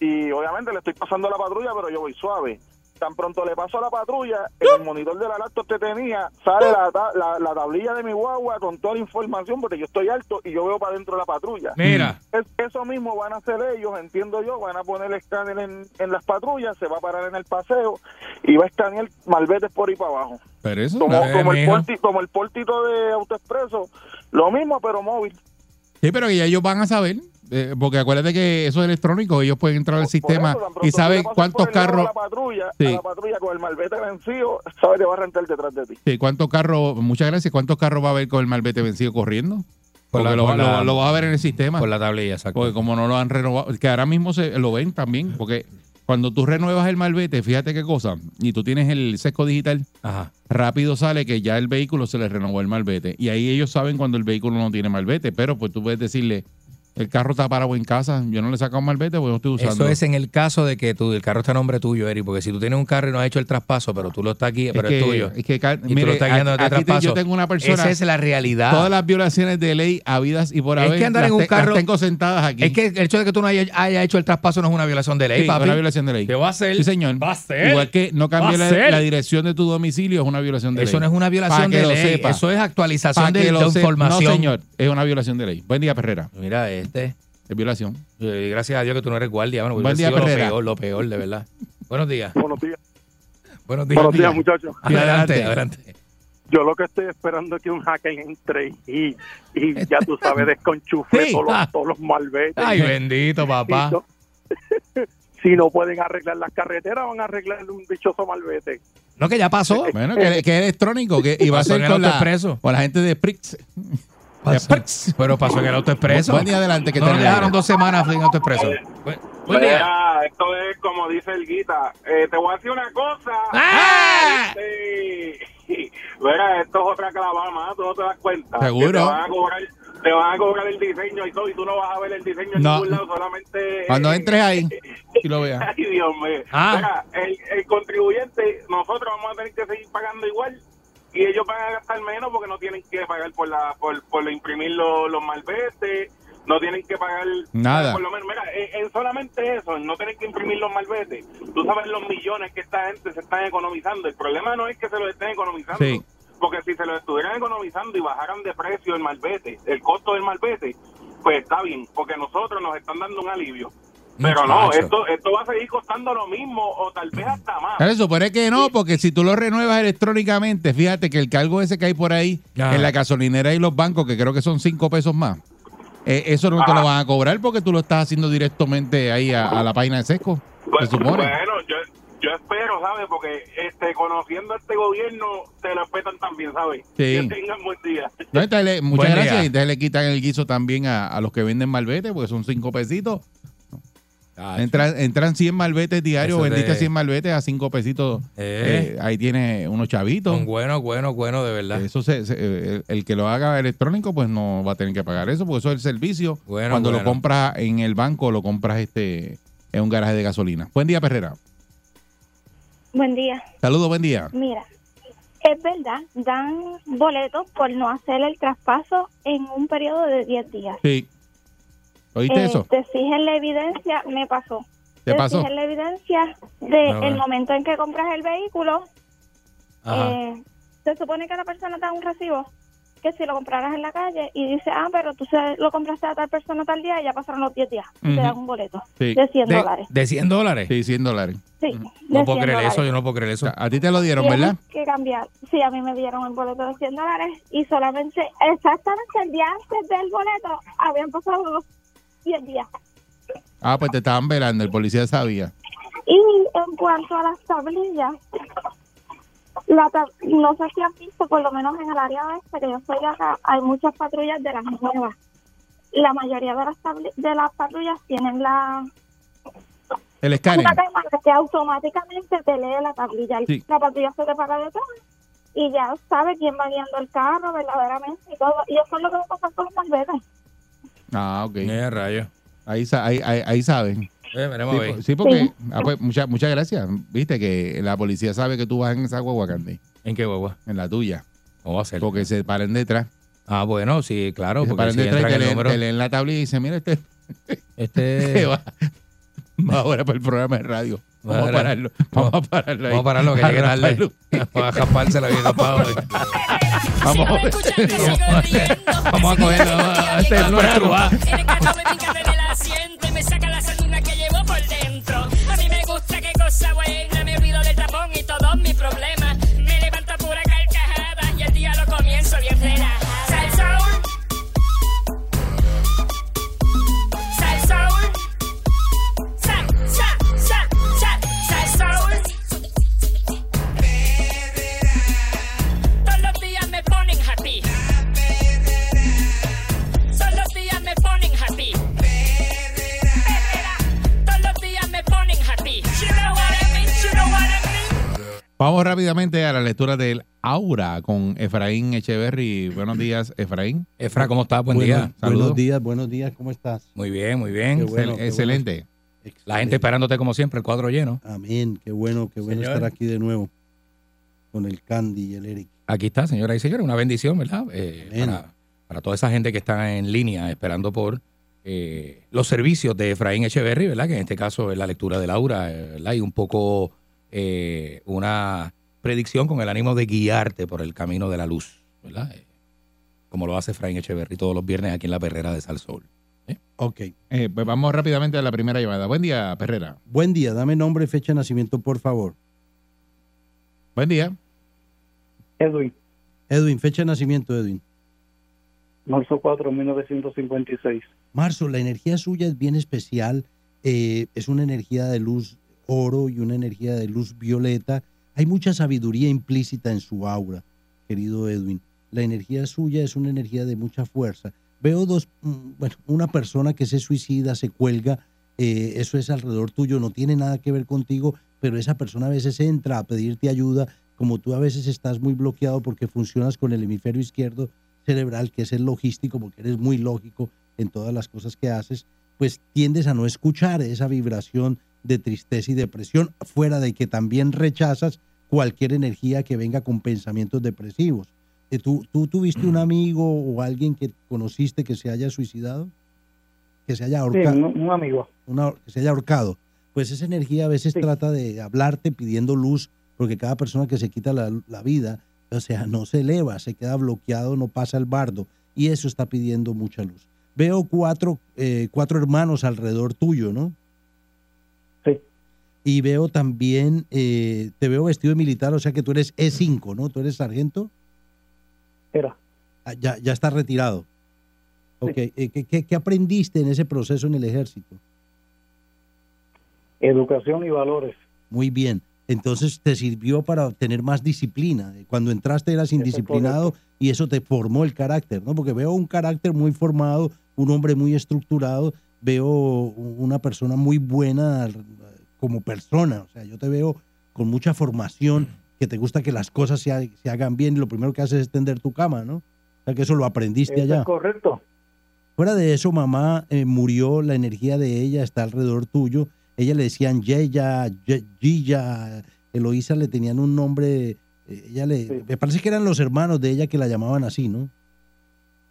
[SPEAKER 9] y obviamente le estoy pasando a la patrulla, pero yo voy suave. Tan pronto le paso a la patrulla, en el monitor de la laptop que tenía, sale la, la, la tablilla de mi guagua con toda la información porque yo estoy alto y yo veo para dentro de la patrulla.
[SPEAKER 3] Mira.
[SPEAKER 9] Es- eso mismo van a hacer ellos, entiendo yo, van a poner el escáner en, en las patrullas, se va a parar en el paseo y va a escanear malvetes por ahí para abajo.
[SPEAKER 2] Pero eso
[SPEAKER 9] Como,
[SPEAKER 3] Eh,
[SPEAKER 9] como, el porti- como el portito de AutoExpreso, lo mismo pero móvil.
[SPEAKER 2] Sí, pero ya ellos van a saber. Eh, porque acuérdate que eso es electrónico, ellos pueden entrar al
[SPEAKER 9] Por
[SPEAKER 2] sistema
[SPEAKER 9] eso,
[SPEAKER 2] y saben cuántos carros,
[SPEAKER 9] la patrulla,
[SPEAKER 2] Sí.
[SPEAKER 9] a la patrulla con el malvete vencido, sabe que va a rentar detrás de ti.
[SPEAKER 2] sí, cuántos carros, muchas gracias, cuántos carros va a haber con el malvete vencido corriendo.
[SPEAKER 3] Por
[SPEAKER 2] Porque
[SPEAKER 3] la-
[SPEAKER 2] lo,
[SPEAKER 3] por
[SPEAKER 2] lo-
[SPEAKER 3] la-
[SPEAKER 2] lo vas a ver en el sistema.
[SPEAKER 3] Por la tablilla, exacto.
[SPEAKER 2] Porque como no lo han renovado, que ahora mismo se lo ven también, porque cuando tú renuevas el malvete, fíjate qué cosa, y tú tienes el sesco digital,
[SPEAKER 3] Ajá.
[SPEAKER 2] rápido sale que ya el vehículo se le renovó el malvete. Y ahí ellos saben cuando el vehículo no tiene malvete, pero pues tú puedes decirle, El carro está parado en casa. Yo no le he sacado malvete porque no estoy usando.
[SPEAKER 3] Eso es en el caso de que tú, el carro está a nombre tuyo, Eri, porque si tú tienes un carro y no has hecho el traspaso, pero tú lo estás aquí, pero
[SPEAKER 2] que-
[SPEAKER 3] es tuyo.
[SPEAKER 2] es que,
[SPEAKER 3] y tú
[SPEAKER 2] mire,
[SPEAKER 3] lo estás guiando de
[SPEAKER 2] aquí te-
[SPEAKER 3] traspaso.
[SPEAKER 2] yo tengo una persona-
[SPEAKER 3] Esa es la realidad.
[SPEAKER 2] Todas las violaciones de ley habidas y por
[SPEAKER 3] Es
[SPEAKER 2] haber.
[SPEAKER 3] que andar en un carro-
[SPEAKER 2] tengo sentadas aquí.
[SPEAKER 3] Es que el hecho de que tú no hayas haya hecho el traspaso no es una violación de ley,
[SPEAKER 2] Sí,
[SPEAKER 3] papi.
[SPEAKER 2] una violación de ley.
[SPEAKER 3] ¿Qué va a hacer?
[SPEAKER 2] Sí, señor.
[SPEAKER 3] Va a ser.
[SPEAKER 2] Igual que no cambiar
[SPEAKER 3] a
[SPEAKER 2] la, la dirección de tu domicilio es una violación de ley.
[SPEAKER 3] Eso no es una violación
[SPEAKER 2] Pa' que
[SPEAKER 3] de
[SPEAKER 2] lo
[SPEAKER 3] ley.
[SPEAKER 2] sepa.
[SPEAKER 3] Eso es actualización
[SPEAKER 2] Pa'
[SPEAKER 3] de, información.
[SPEAKER 2] No, señor. Es una violación de ley. Buen día, Perrera.
[SPEAKER 3] Mira este.
[SPEAKER 2] Es violación.
[SPEAKER 3] Eh, Gracias a Dios que tú no eres guardia. Bueno,
[SPEAKER 2] Buen día,
[SPEAKER 3] lo peor, lo peor, de verdad. Buenos días.
[SPEAKER 15] Buenos días.
[SPEAKER 3] Buenos días.
[SPEAKER 15] Buenos días, muchachos.
[SPEAKER 3] Adelante,
[SPEAKER 2] Adelante.
[SPEAKER 3] adelante.
[SPEAKER 15] Yo lo que estoy esperando es que un hacker entre y, y [laughs] ya tú sabes, desconchufle
[SPEAKER 3] Sí.
[SPEAKER 15] todos,
[SPEAKER 3] Ah.
[SPEAKER 15] los, todos los malvetes.
[SPEAKER 3] Ay, bendito, papá.
[SPEAKER 15] No- [laughs] si no pueden arreglar las carreteras, van a arreglar un dichoso malvete.
[SPEAKER 3] No, que ya pasó.
[SPEAKER 2] Bueno, que, que es electrónico que, y va a ser con la, con la gente de Prix.
[SPEAKER 3] Pasó. Pero pasó en el autoexpreso.
[SPEAKER 2] Buen día adelante. Que
[SPEAKER 3] no
[SPEAKER 2] te
[SPEAKER 3] dejaron dos semanas en autoexpreso. Buen, buen día.
[SPEAKER 9] Mira, esto es como dice el Guita. Eh, te voy a decir una cosa.
[SPEAKER 3] ¡Ah!
[SPEAKER 9] Este, [laughs] Mira, esto es otra clavada más, tú no te das cuenta.
[SPEAKER 2] Seguro.
[SPEAKER 9] Te van a cobrar, te van a cobrar el diseño y todo, y tú no vas a ver el diseño en
[SPEAKER 2] No.
[SPEAKER 9] ningún lado, solamente...
[SPEAKER 2] Cuando entres ahí, [laughs] y lo veas.
[SPEAKER 9] Ay, Dios mío.
[SPEAKER 3] Ah.
[SPEAKER 9] Mira, el, el contribuyente, nosotros vamos a tener que seguir pagando igual y ellos van a gastar menos porque no tienen que pagar por la por, por imprimir los, los malvetes, no tienen que pagar
[SPEAKER 2] Nada.
[SPEAKER 9] Por lo menos, mira, en, en solamente eso, en no tener que imprimir los malvetes, tú sabes los millones que esta gente se están economizando. El problema no es que se los estén economizando.
[SPEAKER 2] Sí.
[SPEAKER 9] Porque si se lo estuvieran economizando y bajaran de precio el malvete, el costo del malvete, pues está bien, porque nosotros nos están dando un alivio. Pero no,
[SPEAKER 3] Muchacho.
[SPEAKER 9] esto, esto va a seguir costando lo mismo o tal vez hasta más.
[SPEAKER 2] Se supone que no, porque si tú lo renuevas electrónicamente, fíjate que el cargo ese que hay por ahí
[SPEAKER 3] Ah.
[SPEAKER 2] en la gasolinera y los bancos, que creo que son cinco pesos más, eh, eso no te lo van a cobrar porque tú lo estás haciendo directamente ahí a, a la página de Sesco. Se
[SPEAKER 9] Bueno,
[SPEAKER 2] supone.
[SPEAKER 9] bueno, yo, yo espero, ¿sabes? Porque este, conociendo a este gobierno, te lo respetan también, ¿sabes?
[SPEAKER 2] Sí.
[SPEAKER 9] Que tengan buen día.
[SPEAKER 2] No, entonces le- muchas
[SPEAKER 3] Buen
[SPEAKER 2] gracias.
[SPEAKER 3] día.
[SPEAKER 2] Y entonces le quitan el guiso también a, a los que venden malvete, porque son cinco pesitos. Entran, entran 100 malvetes diarios, vendiste
[SPEAKER 3] de-
[SPEAKER 2] 100 malvetes a 5 pesitos.
[SPEAKER 3] Eh.
[SPEAKER 2] Eh, ahí tiene unos chavitos.
[SPEAKER 3] Son buenos, buenos, buenos, de verdad.
[SPEAKER 2] Eso se, se- el, el que lo haga electrónico, pues no va a tener que pagar eso, porque eso es el servicio.
[SPEAKER 3] Bueno,
[SPEAKER 2] Cuando lo
[SPEAKER 3] bueno.
[SPEAKER 2] compras en el banco, lo compras este en un garaje de gasolina. Buen día, Perrera.
[SPEAKER 16] Buen día.
[SPEAKER 2] Saludos, buen día.
[SPEAKER 16] Mira, es verdad, dan boletos por no hacer el traspaso en un periodo de 10 días.
[SPEAKER 2] Sí. ¿Oíste
[SPEAKER 16] Eh,
[SPEAKER 2] eso?
[SPEAKER 16] Te exigen la evidencia, me pasó.
[SPEAKER 2] ¿Te pasó?
[SPEAKER 16] exigen la evidencia de
[SPEAKER 3] Bueno, bueno.
[SPEAKER 16] el momento en que compras el vehículo.
[SPEAKER 3] Ajá.
[SPEAKER 16] Eh, se supone que la persona te da un recibo que si lo compraras en la calle y dice, ah, pero tú lo compraste a tal persona tal día y ya pasaron los 10 días. y
[SPEAKER 2] Ujú.
[SPEAKER 16] Te dan un boleto
[SPEAKER 2] Sí.
[SPEAKER 16] de 100
[SPEAKER 3] de,
[SPEAKER 16] dólares.
[SPEAKER 3] de 100 dólares.
[SPEAKER 2] Sí, 100 dólares.
[SPEAKER 16] Sí,
[SPEAKER 3] No
[SPEAKER 16] de
[SPEAKER 3] puedo
[SPEAKER 16] 100
[SPEAKER 3] creer eso,
[SPEAKER 16] dólares.
[SPEAKER 3] yo no puedo creer eso.
[SPEAKER 2] A ti te lo dieron, ¿verdad?
[SPEAKER 16] que cambiar. Sí, a mí me dieron el boleto de 100 dólares y solamente, exactamente el día antes del boleto, habían pasado los 10 días.
[SPEAKER 2] Ah, pues te estaban velando, el policía sabía.
[SPEAKER 16] Y en cuanto a las tablillas, la tab- no sé si han visto, por lo menos en el área oeste, que yo soy de acá, hay muchas patrullas de las nuevas. La mayoría de las, de las patrullas tienen la
[SPEAKER 2] El escáner.
[SPEAKER 16] una cámara que automáticamente te lee la tablilla.
[SPEAKER 2] Sí.
[SPEAKER 16] La patrulla se te para detrás y ya sabe quién va guiando el carro verdaderamente y todo. Y eso es lo que va a pasar con los malbetes.
[SPEAKER 2] Ah, ok.
[SPEAKER 3] Eh, rayo.
[SPEAKER 2] Ahí, ahí, ahí, ahí saben.
[SPEAKER 3] Eh, veremos
[SPEAKER 2] Sí, sí, porque.
[SPEAKER 16] Sí.
[SPEAKER 2] ah, pues, muchas muchas gracias. Viste que la policía sabe que tú vas en esa guagua, Candy,
[SPEAKER 3] ¿En qué guagua?
[SPEAKER 2] en la tuya.
[SPEAKER 3] ¿Cómo va a ser?
[SPEAKER 2] Porque se paren detrás.
[SPEAKER 3] Ah, bueno, sí, claro.
[SPEAKER 2] se
[SPEAKER 3] Porque
[SPEAKER 2] paren
[SPEAKER 3] si
[SPEAKER 2] detrás y te
[SPEAKER 3] el
[SPEAKER 2] leen,
[SPEAKER 3] número,
[SPEAKER 2] te leen la tablilla y dicen, mira, este
[SPEAKER 3] este, [laughs]
[SPEAKER 2] va, va ahora para el programa de radio. Vamos a pararlo. [laughs] Vamos a pararlo. ahí.
[SPEAKER 3] vamos a pararlo, que llegue tarde.
[SPEAKER 2] Arrancarlo.
[SPEAKER 3] Vamos a japarse la vida, Pablo. [laughs] [laughs]
[SPEAKER 2] Vamos a
[SPEAKER 3] Vamos a cogerlo.
[SPEAKER 2] Vamos rápidamente a la lectura del Aura con Efraín Echeverry. Buenos días, Efraín.
[SPEAKER 3] Efra, ¿cómo estás? Buen
[SPEAKER 13] Buenos-
[SPEAKER 3] día.
[SPEAKER 13] Buenos
[SPEAKER 3] Saludos.
[SPEAKER 13] días, buenos días, ¿cómo estás?
[SPEAKER 3] Muy bien, muy bien.
[SPEAKER 13] Qué bueno,
[SPEAKER 3] excelente. La gente esperándote como siempre, el cuadro lleno.
[SPEAKER 13] Amén, qué bueno, qué bueno
[SPEAKER 3] Señor.
[SPEAKER 13] estar aquí de nuevo con el Candy y el Eric.
[SPEAKER 3] Aquí está, señoras y señores, una bendición, ¿verdad? Eh, para, para toda esa gente que está en línea esperando por eh, los servicios de Efraín Echeverry, ¿verdad? Que en este caso es la lectura de Laura, eh, ¿verdad? Y un poco eh, una predicción con el ánimo de guiarte por el camino de la luz, ¿verdad? Eh, como lo hace Efraín Echeverry todos los viernes aquí en la perrera de Salsol.
[SPEAKER 13] Ok.
[SPEAKER 2] Eh, pues vamos rápidamente a la primera llamada. Buen día, Perrera.
[SPEAKER 13] Buen día, dame nombre y fecha de nacimiento, por favor.
[SPEAKER 2] Buen día.
[SPEAKER 17] Edwin,
[SPEAKER 13] Edwin, fecha de nacimiento, Edwin.
[SPEAKER 17] marzo 4, 1956.
[SPEAKER 13] Marzo, la energía suya es bien especial. eh, es una energía de luz oro y una energía de luz violeta. Hay mucha sabiduría implícita en su aura, querido Edwin. La energía suya es una energía de mucha fuerza. Veo dos, mm, bueno, una persona que se suicida, se cuelga, eh, eso es alrededor tuyo, no tiene nada que ver contigo, pero esa persona a veces entra a pedirte ayuda, como tú a veces estás muy bloqueado porque funcionas con el hemisferio izquierdo cerebral, que es el logístico, porque eres muy lógico en todas las cosas que haces, pues tiendes a no escuchar esa vibración de tristeza y depresión, fuera de que también rechazas cualquier energía que venga con pensamientos depresivos. Eh, ¿Tú, ¿Tú tuviste un [clears throat] amigo o alguien que conociste que se haya suicidado? Que se haya
[SPEAKER 17] Sí,
[SPEAKER 13] ahorcado.
[SPEAKER 17] un, un amigo.
[SPEAKER 13] una- que se haya ahorcado. Pues esa energía a veces trata de hablarte pidiendo luz, porque cada persona que se quita la, la vida, o sea, no se eleva, se queda bloqueado, no pasa el bardo, y eso está pidiendo mucha luz. Veo cuatro, eh, cuatro hermanos alrededor tuyo, ¿no?
[SPEAKER 17] Sí.
[SPEAKER 13] Y veo también, eh, te veo vestido de militar, o sea que tú eres E5, ¿no? ¿Tú eres sargento?
[SPEAKER 17] Era.
[SPEAKER 13] Ah, ya, ya estás retirado. Ok, eh, ¿qué, qué, qué aprendiste en ese proceso en el ejército?
[SPEAKER 17] Educación y valores.
[SPEAKER 13] Muy bien. Entonces te sirvió para tener más disciplina. Cuando entraste eras indisciplinado y eso te formó el carácter, ¿no? Porque veo un carácter muy formado, un hombre muy estructurado, veo una persona muy buena como persona. O sea, yo te veo con mucha formación, que te gusta que las cosas se, ha- se hagan bien y lo primero que haces es tender tu cama, ¿no? O sea, que eso lo aprendiste
[SPEAKER 17] Eso
[SPEAKER 13] allá.
[SPEAKER 17] es correcto.
[SPEAKER 13] Fuera de eso, mamá eh, murió, la energía de ella está alrededor tuyo. Ella le decían Yeya, Ye- Giya, Eloísa le tenían un nombre, eh, ella le, me parece que eran los hermanos de ella que la llamaban así, ¿no?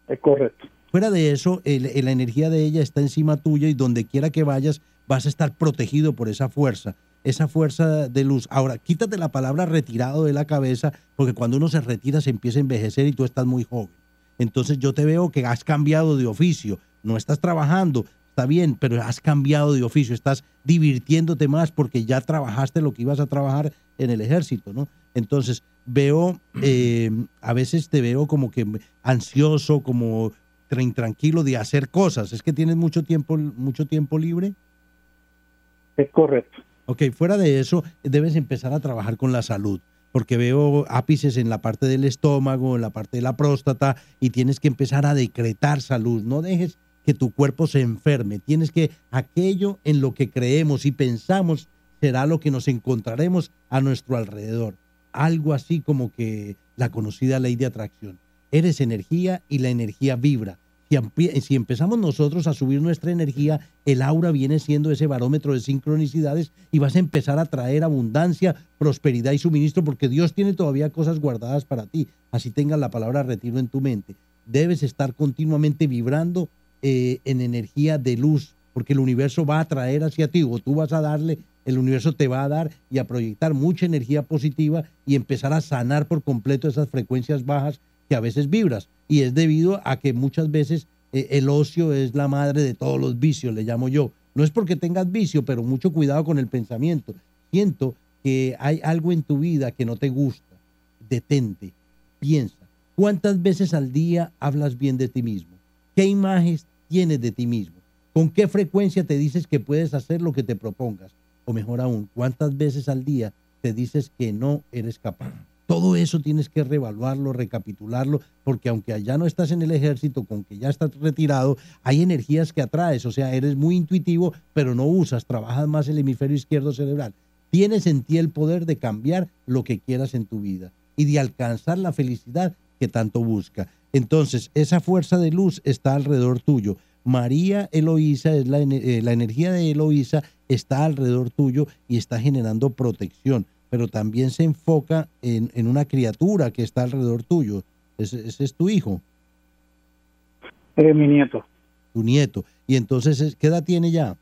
[SPEAKER 17] Es correcto.
[SPEAKER 13] Fuera de eso, el- el- la energía de ella está encima tuya y donde quiera que vayas vas a estar protegido por esa fuerza, esa fuerza de luz. Ahora, quítate la palabra retirado de la cabeza porque cuando uno se retira se empieza a envejecer y tú estás muy joven. Entonces yo te veo que has cambiado de oficio, no estás trabajando, está bien, pero has cambiado de oficio, estás divirtiéndote más porque ya trabajaste lo que ibas a trabajar en el ejército, ¿no? Entonces veo, eh, [clears throat] a veces te veo como que ansioso, como tra- intranquilo de hacer cosas. Es que tienes mucho tiempo, mucho tiempo libre.
[SPEAKER 17] Es correcto.
[SPEAKER 13] Ok, fuera de eso, debes empezar a trabajar con la salud, porque veo ápices en la parte del estómago, en la parte de la próstata, y tienes que empezar a decretar salud. No dejes que tu cuerpo se enferme. Tienes que aquello en lo que creemos y pensamos será lo que nos encontraremos a nuestro alrededor. Algo así como que la conocida ley de atracción. Eres energía y la energía vibra. Si, empezamos nosotros a subir nuestra energía, el aura viene siendo ese barómetro de sincronicidades y vas a empezar a traer abundancia, prosperidad y suministro porque Dios tiene todavía cosas guardadas para ti. Así tengas la palabra retiro en tu mente. Debes estar continuamente vibrando eh, en energía de luz porque el universo va a traer hacia ti o tú vas a darle, el universo te va a dar y a proyectar mucha energía positiva y empezar a sanar por completo esas frecuencias bajas que a veces vibras. Y es debido a que muchas veces eh, el ocio es la madre de todos los vicios, le llamo yo. No es porque tengas vicio, pero mucho cuidado con el pensamiento. Siento que hay algo en tu vida que no te gusta. Detente, piensa. ¿Cuántas veces al día hablas bien de ti mismo? ¿Qué imágenes tienes de ti mismo? ¿Con qué frecuencia te dices que puedes hacer lo que te propongas? O mejor aún, ¿cuántas veces al día te dices que no eres capaz? Todo eso tienes que reevaluarlo, recapitularlo, porque aunque allá no estás en el ejército, con que ya estás retirado, hay energías que atraes, o sea, eres muy intuitivo, pero no usas, trabajas más el hemisferio izquierdo cerebral. Tienes en ti el poder de cambiar lo que quieras en tu vida y de alcanzar la felicidad que tanto busca. Entonces, esa fuerza de luz está alrededor tuyo. María Eloísa es la, eh, la energía de Eloísa está alrededor tuyo y está generando protección, pero también se enfoca en, en una criatura que está alrededor tuyo. Ese, ese es tu hijo,
[SPEAKER 17] Eh, mi nieto,
[SPEAKER 13] tu nieto. Y entonces, es- ¿qué edad tiene ya?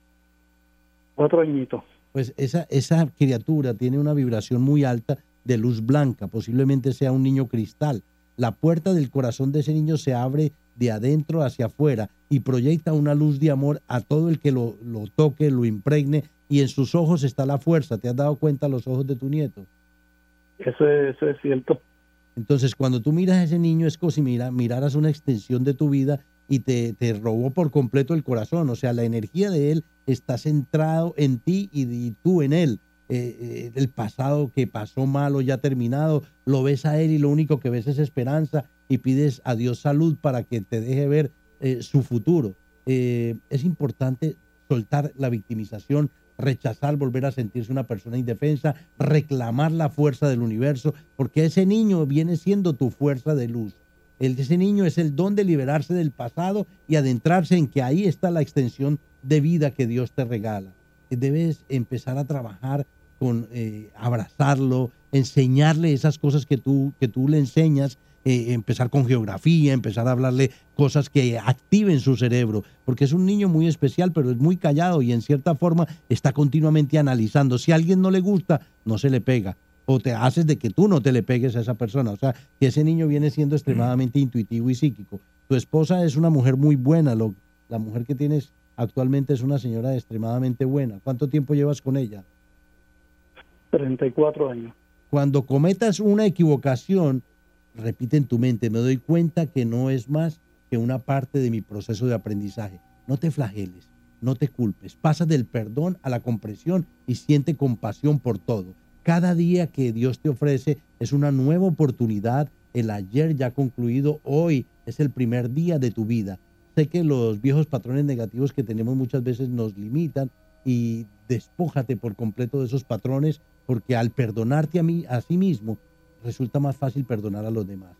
[SPEAKER 17] otro añito.
[SPEAKER 13] Pues esa, esa criatura tiene una vibración muy alta de luz blanca, posiblemente sea un niño cristal. La puerta del corazón de ese niño se abre de adentro hacia afuera y proyecta una luz de amor a todo el que lo, lo toque, lo impregne y en sus ojos está la fuerza. ¿Te has dado cuenta los ojos de tu nieto?
[SPEAKER 17] Eso es, eso es cierto.
[SPEAKER 13] Entonces, cuando tú miras a ese niño, es como si mira, miraras una extensión de tu vida y te, te robó por completo el corazón. O sea, la energía de él está centrado en ti y, y tú en él. Eh, eh, el pasado que pasó mal o ya terminado, lo ves a él y lo único que ves es esperanza y pides a Dios salud para que te deje ver eh, su futuro. Eh, es importante soltar la victimización, rechazar volver a sentirse una persona indefensa, reclamar la fuerza del universo, porque ese niño viene siendo tu fuerza de luz. El de ese niño es el don de liberarse del pasado y adentrarse en que ahí está la extensión de vida que Dios te regala. Debes empezar a trabajar con eh, abrazarlo, enseñarle esas cosas que tú, que tú le enseñas, eh, empezar con geografía, empezar a hablarle cosas que activen su cerebro, porque es un niño muy especial, pero es muy callado y en cierta forma está continuamente analizando. Si a alguien no le gusta, no se le pega o te haces de que tú no te le pegues a esa persona. O sea, que ese niño viene siendo extremadamente intuitivo y psíquico. Tu esposa es una mujer muy buena. Lo, la mujer que tienes actualmente es una señora extremadamente buena. ¿Cuánto tiempo llevas con ella?
[SPEAKER 17] 34 años.
[SPEAKER 13] Cuando cometas una equivocación, repite en tu mente, me doy cuenta que no es más que una parte de mi proceso de aprendizaje. No te flageles, no te culpes. Pasa del perdón a la comprensión y siente compasión por todo. Cada día que Dios te ofrece es una nueva oportunidad. El ayer ya concluido, hoy es el primer día de tu vida. Sé que los viejos patrones negativos que tenemos muchas veces nos limitan y despójate por completo de esos patrones porque al perdonarte a mí a sí mismo resulta más fácil perdonar a los demás.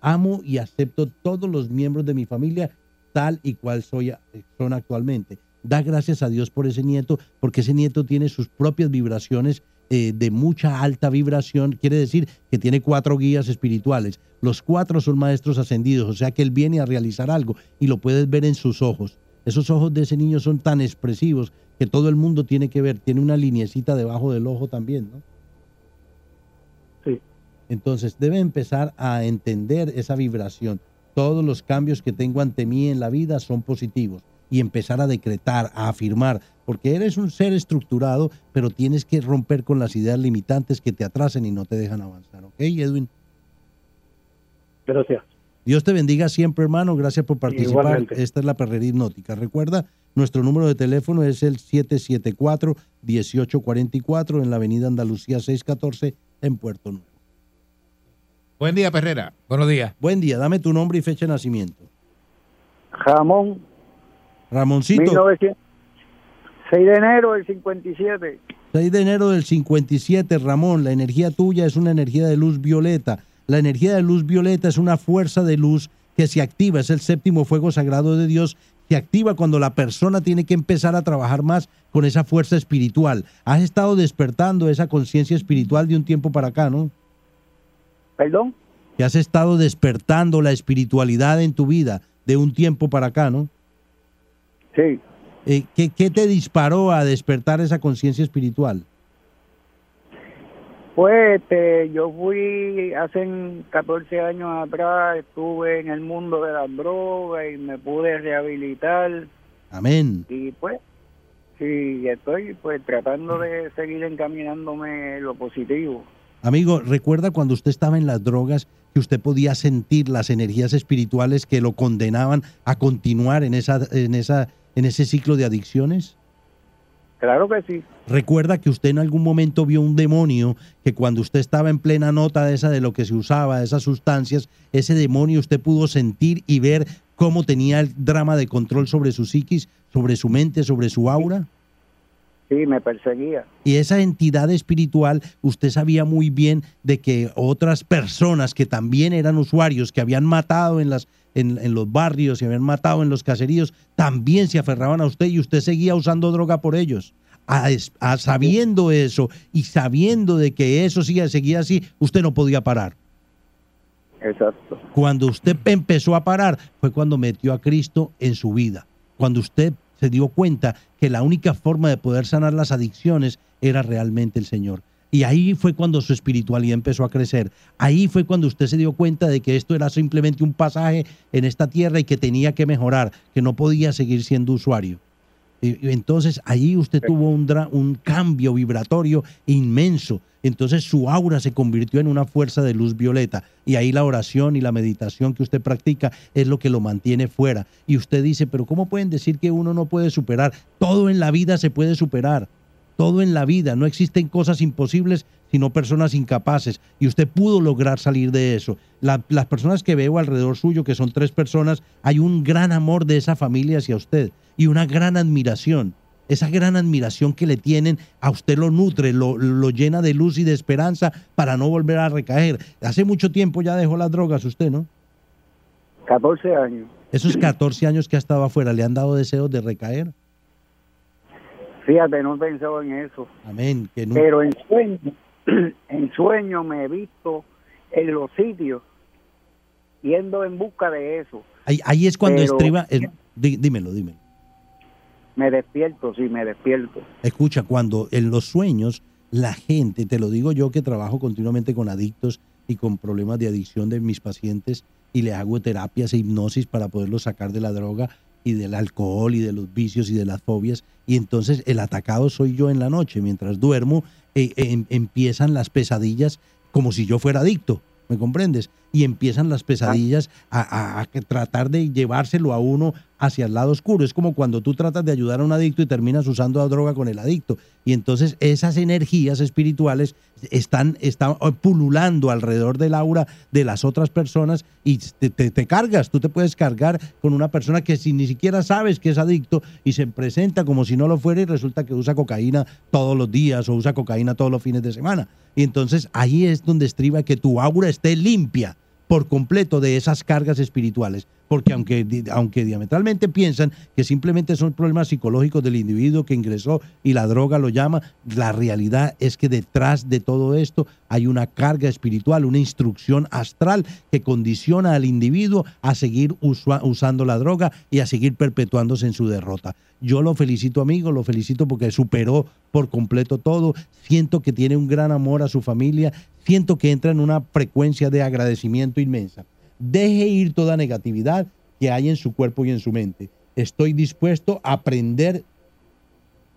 [SPEAKER 13] Amo y acepto todos los miembros de mi familia tal y cual soy, son actualmente. Da gracias a Dios por ese nieto, porque ese nieto tiene sus propias vibraciones eh, de mucha alta vibración. Quiere decir que tiene cuatro guías espirituales. Los cuatro son maestros ascendidos, o sea que él viene a realizar algo y lo puedes ver en sus ojos. Esos ojos de ese niño son tan expresivos que todo el mundo tiene que ver. Tiene una liniecita debajo del ojo también, ¿no? Entonces debe empezar a entender esa vibración. Todos los cambios que tengo ante mí en la vida son positivos y empezar a decretar, a afirmar, porque eres un ser estructurado, pero tienes que romper con las ideas limitantes que te atrasen y no te dejan avanzar. ¿Ok, Edwin?
[SPEAKER 17] Gracias.
[SPEAKER 13] Dios te bendiga siempre, hermano. Gracias por participar.
[SPEAKER 17] Igualmente.
[SPEAKER 13] Esta es la perrería hipnótica. Recuerda, nuestro número de teléfono es el 774-1844 en la avenida Andalucía 614 en Puerto Nuevo.
[SPEAKER 2] Buen día, Perrera.
[SPEAKER 3] Buenos días.
[SPEAKER 13] Buen día. Dame tu nombre y fecha de nacimiento.
[SPEAKER 18] Ramón,
[SPEAKER 13] Ramoncito,
[SPEAKER 18] 1900, 6 de enero del 57.
[SPEAKER 13] 6 de enero del 57. Ramón, la energía tuya es una energía de luz violeta. La energía de luz violeta es una fuerza de luz que se activa, es el séptimo fuego sagrado de Dios, se activa cuando la persona tiene que empezar a trabajar más con esa fuerza espiritual. Has estado despertando esa conciencia espiritual de un tiempo para acá, ¿no?
[SPEAKER 18] ¿Perdón?
[SPEAKER 13] Que has estado despertando la espiritualidad en tu vida de un tiempo para acá, ¿no?
[SPEAKER 18] Sí.
[SPEAKER 13] Eh, ¿qué, ¿Qué te disparó a despertar esa conciencia espiritual?
[SPEAKER 18] Pues este, yo fui hace 14 años atrás, estuve en el mundo de las drogas y me pude rehabilitar
[SPEAKER 13] Amén.
[SPEAKER 18] y pues sí, estoy pues tratando de seguir encaminándome en lo positivo.
[SPEAKER 13] Amigo, ¿recuerda cuando usted estaba en las drogas que usted podía sentir las energías espirituales que lo condenaban a continuar en esa en esa en ese ciclo de adicciones?
[SPEAKER 18] Claro que sí.
[SPEAKER 13] ¿Recuerda que usted en algún momento vio un demonio que cuando usted estaba en plena nota de esa de lo que se usaba, de esas sustancias, ese demonio usted pudo sentir y ver cómo tenía el drama de control sobre su psiquis, sobre su mente, sobre su aura?
[SPEAKER 18] Sí, me perseguía.
[SPEAKER 13] Y esa entidad espiritual, usted sabía muy bien de que otras personas que también eran usuarios, que habían matado en, las, en, en los barrios y habían matado en los caseríos, también se aferraban a usted y usted seguía usando droga por ellos. A, a sabiendo eso y sabiendo de que eso sigue, seguía así, usted no podía parar.
[SPEAKER 18] Exacto.
[SPEAKER 13] Cuando usted empezó a parar fue cuando metió a Cristo en su vida. Cuando usted se dio cuenta que la única forma de poder sanar las adicciones era realmente el Señor. Y ahí fue cuando su espiritualidad empezó a crecer. Ahí fue cuando usted se dio cuenta de que esto era simplemente un pasaje en esta tierra y que tenía que mejorar, que no podía seguir siendo usuario. Y- y entonces ahí usted tuvo un, dra- un cambio vibratorio inmenso. Entonces su aura se convirtió en una fuerza de luz violeta. Y ahí la oración y la meditación que usted practica es lo que lo mantiene fuera. Y usted dice, pero ¿cómo pueden decir que uno no puede superar? Todo en la vida se puede superar. Todo en la vida. No existen cosas imposibles, sino personas incapaces. Y usted pudo lograr salir de eso. La- las personas que veo alrededor suyo, que son tres personas, hay un gran amor de esa familia hacia usted y una gran admiración. Esa gran admiración que le tienen a usted lo nutre, lo, lo llena de luz y de esperanza para no volver a recaer. Hace mucho tiempo ya dejó las drogas usted, ¿no?
[SPEAKER 18] 14 años.
[SPEAKER 13] Esos 14 años que ha estado afuera, ¿le han dado deseos de recaer?
[SPEAKER 18] Fíjate, no he pensado en eso.
[SPEAKER 13] Amén. Que no-
[SPEAKER 18] Pero en sueño, [clears throat] en sueño me he visto en los sitios yendo en busca de eso.
[SPEAKER 13] ahí, ahí es cuando
[SPEAKER 18] Pero-
[SPEAKER 13] estriba... el- dí- dímelo, dímelo.
[SPEAKER 18] Me despierto, sí, me despierto.
[SPEAKER 13] Escucha, cuando en los sueños la gente, te lo digo yo que trabajo continuamente con adictos y con problemas de adicción de mis pacientes y le hago terapias e hipnosis para poderlos sacar de la droga y del alcohol y de los vicios y de las fobias. Y entonces el atacado soy yo en la noche. Mientras duermo, eh, eh, em- empiezan las pesadillas como si yo fuera adicto. ¿Me comprendes? Y empiezan las pesadillas a, a- a tratar de llevárselo a uno hacia el lado oscuro. Es como cuando tú tratas de ayudar a un adicto y terminas usando la droga con el adicto. Y entonces esas energías espirituales están, están pululando alrededor del aura de las otras personas y te, te- te cargas. Tú te puedes cargar con una persona que si ni siquiera sabes que es adicto y se presenta como si no lo fuera y resulta que usa cocaína todos los días o usa cocaína todos los fines de semana. Y entonces ahí es donde estriba que tu aura esté limpia por completo de esas cargas espirituales. Porque aunque, aunque diametralmente piensan que simplemente son problemas psicológicos del individuo que ingresó y la droga lo llama, la realidad es que detrás de todo esto hay una carga espiritual, una instrucción astral que condiciona al individuo a seguir usando la droga y a seguir perpetuándose en su derrota. Yo lo felicito, amigo, lo felicito porque superó por completo todo. Siento que tiene un gran amor a su familia. Siento que entra en una frecuencia de agradecimiento inmensa. Deje ir toda negatividad que hay en su cuerpo y en su mente. Estoy dispuesto a aprender.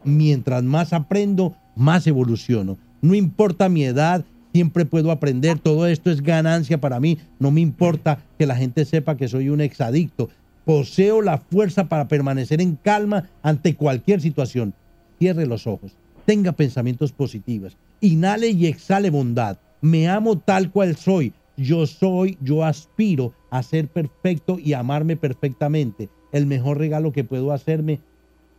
[SPEAKER 13] Mientras más aprendo, más evoluciono. No importa mi edad, siempre puedo aprender. Todo esto es ganancia para mí. No me importa que la gente sepa que soy un exadicto. Poseo la fuerza para permanecer en calma ante cualquier situación. Cierre los ojos. Tenga pensamientos positivos. Inhale y exhale bondad. Me amo tal cual soy. Yo soy, yo aspiro a ser perfecto y amarme perfectamente. El mejor regalo que puedo hacerme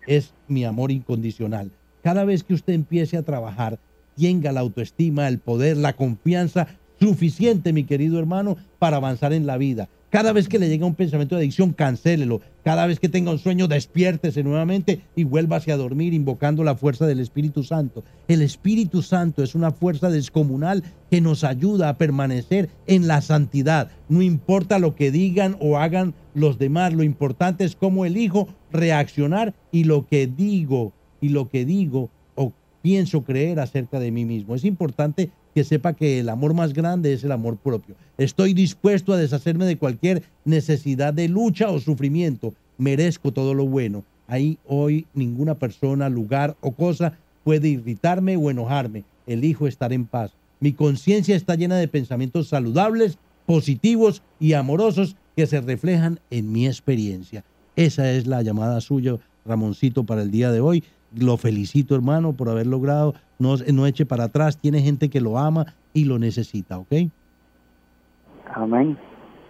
[SPEAKER 13] es mi amor incondicional. Cada vez que usted empiece a trabajar, tenga la autoestima, el poder, la confianza suficiente, mi querido hermano, para avanzar en la vida. Cada vez que le llega un pensamiento de adicción, cancélelo. Cada vez que tenga un sueño, despiértese nuevamente y vuélvase a dormir invocando la fuerza del Espíritu Santo. El Espíritu Santo es una fuerza descomunal que nos ayuda a permanecer en la santidad. No importa lo que digan o hagan los demás, lo importante es cómo elijo reaccionar y lo que digo y lo que digo o pienso creer acerca de mí mismo. Es importante que sepa que el amor más grande es el amor propio. Estoy dispuesto a deshacerme de cualquier necesidad de lucha o sufrimiento. Merezco todo lo bueno. Ahí hoy ninguna persona, lugar o cosa puede irritarme o enojarme. Elijo estar en paz. Mi conciencia está llena de pensamientos saludables, positivos y amorosos que se reflejan en mi experiencia. Esa es la llamada suya, Ramoncito, para el día de hoy. Lo felicito, hermano, por haber logrado. No, no eche para atrás. Tiene gente que lo ama y lo necesita, ¿ok?
[SPEAKER 18] Amén.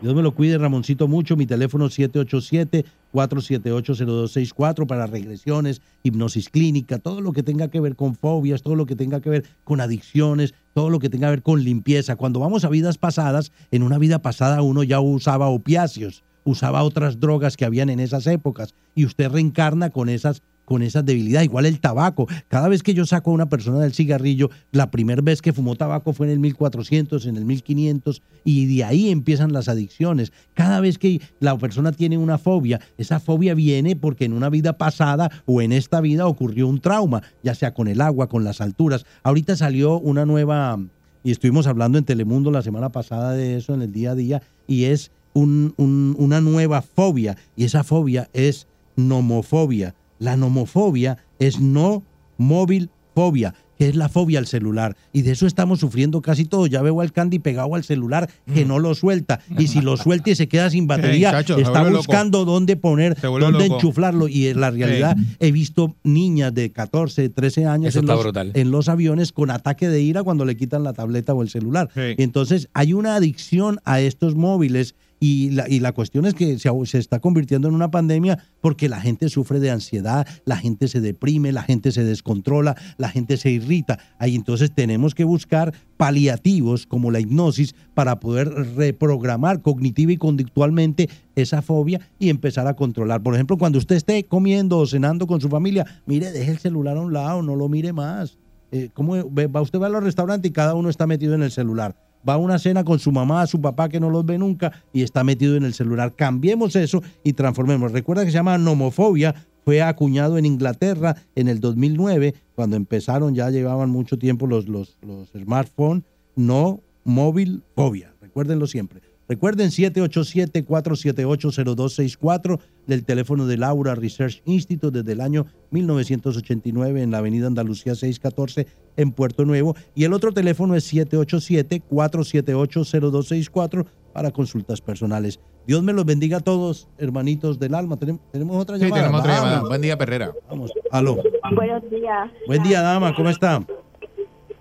[SPEAKER 13] Dios me lo cuide, Ramoncito, mucho. Mi teléfono 478-0264 para regresiones, hipnosis clínica, todo lo que tenga que ver con fobias, todo lo que tenga que ver con adicciones, todo lo que tenga que ver con limpieza. Cuando vamos a vidas pasadas, en una vida pasada uno ya usaba opiáceos, usaba otras drogas que habían en esas épocas y usted reencarna con esas con esa debilidad, igual el tabaco. Cada vez que yo saco a una persona del cigarrillo, la primera vez que fumó tabaco fue en el 1400, en el 1500, y de ahí empiezan las adicciones. Cada vez que la persona tiene una fobia, esa fobia viene porque en una vida pasada o en esta vida ocurrió un trauma, ya sea con el agua, con las alturas. Ahorita salió una nueva, y estuvimos hablando en Telemundo la semana pasada de eso, en el día a día, y es un- un- una nueva fobia, y esa fobia es nomofobia. La nomofobia es no móvil fobia, que es la fobia al celular. Y de eso estamos sufriendo casi todos. Ya veo al Candy pegado al celular que no lo suelta. Y si lo suelta y se queda sin batería,
[SPEAKER 2] Ey, chacho,
[SPEAKER 13] está
[SPEAKER 2] vuelve loco.
[SPEAKER 13] buscando dónde poner, dónde
[SPEAKER 2] loco.
[SPEAKER 13] enchuflarlo. Y en la realidad he visto niñas de 14, 13 años en los, en los aviones con ataque de ira cuando le quitan la tableta o el celular. Entonces hay una adicción a estos móviles y la, y la cuestión es que se, se está convirtiendo en una pandemia porque la gente sufre de ansiedad, la gente se deprime, la gente se descontrola, la gente se irrita. Ahí entonces tenemos que buscar paliativos como la hipnosis para poder reprogramar cognitiva y conductualmente esa fobia y empezar a controlar. Por ejemplo, cuando usted esté comiendo o cenando con su familia, mire, deje el celular a un lado, no lo mire más. Eh, ¿cómo va usted va a los restaurantes y cada uno está metido en el celular? Va a una cena con su mamá, su papá que no los ve nunca y está metido en el celular. Cambiemos eso y transformemos. Recuerda que se llama nomofobia. Fue acuñado en Inglaterra en el 2009, cuando empezaron, ya llevaban mucho tiempo los, los, los smartphones, no móvil fobia. Recuérdenlo siempre. Recuerden 787-478-0264 del teléfono de Laura Research Institute desde el año 1989 en la avenida Andalucía 614 en Puerto Nuevo. Y el otro teléfono es 787-478-0264 para consultas personales. Dios me los bendiga a todos, hermanitos del alma. ¿Tenemos, tenemos otra
[SPEAKER 2] Sí,
[SPEAKER 13] llamada?
[SPEAKER 2] tenemos otra
[SPEAKER 13] Vamos.
[SPEAKER 2] llamada. Buen día, Perrera.
[SPEAKER 13] Vamos. Aló.
[SPEAKER 16] Buenos días.
[SPEAKER 13] Buen día, dama. ¿Cómo está?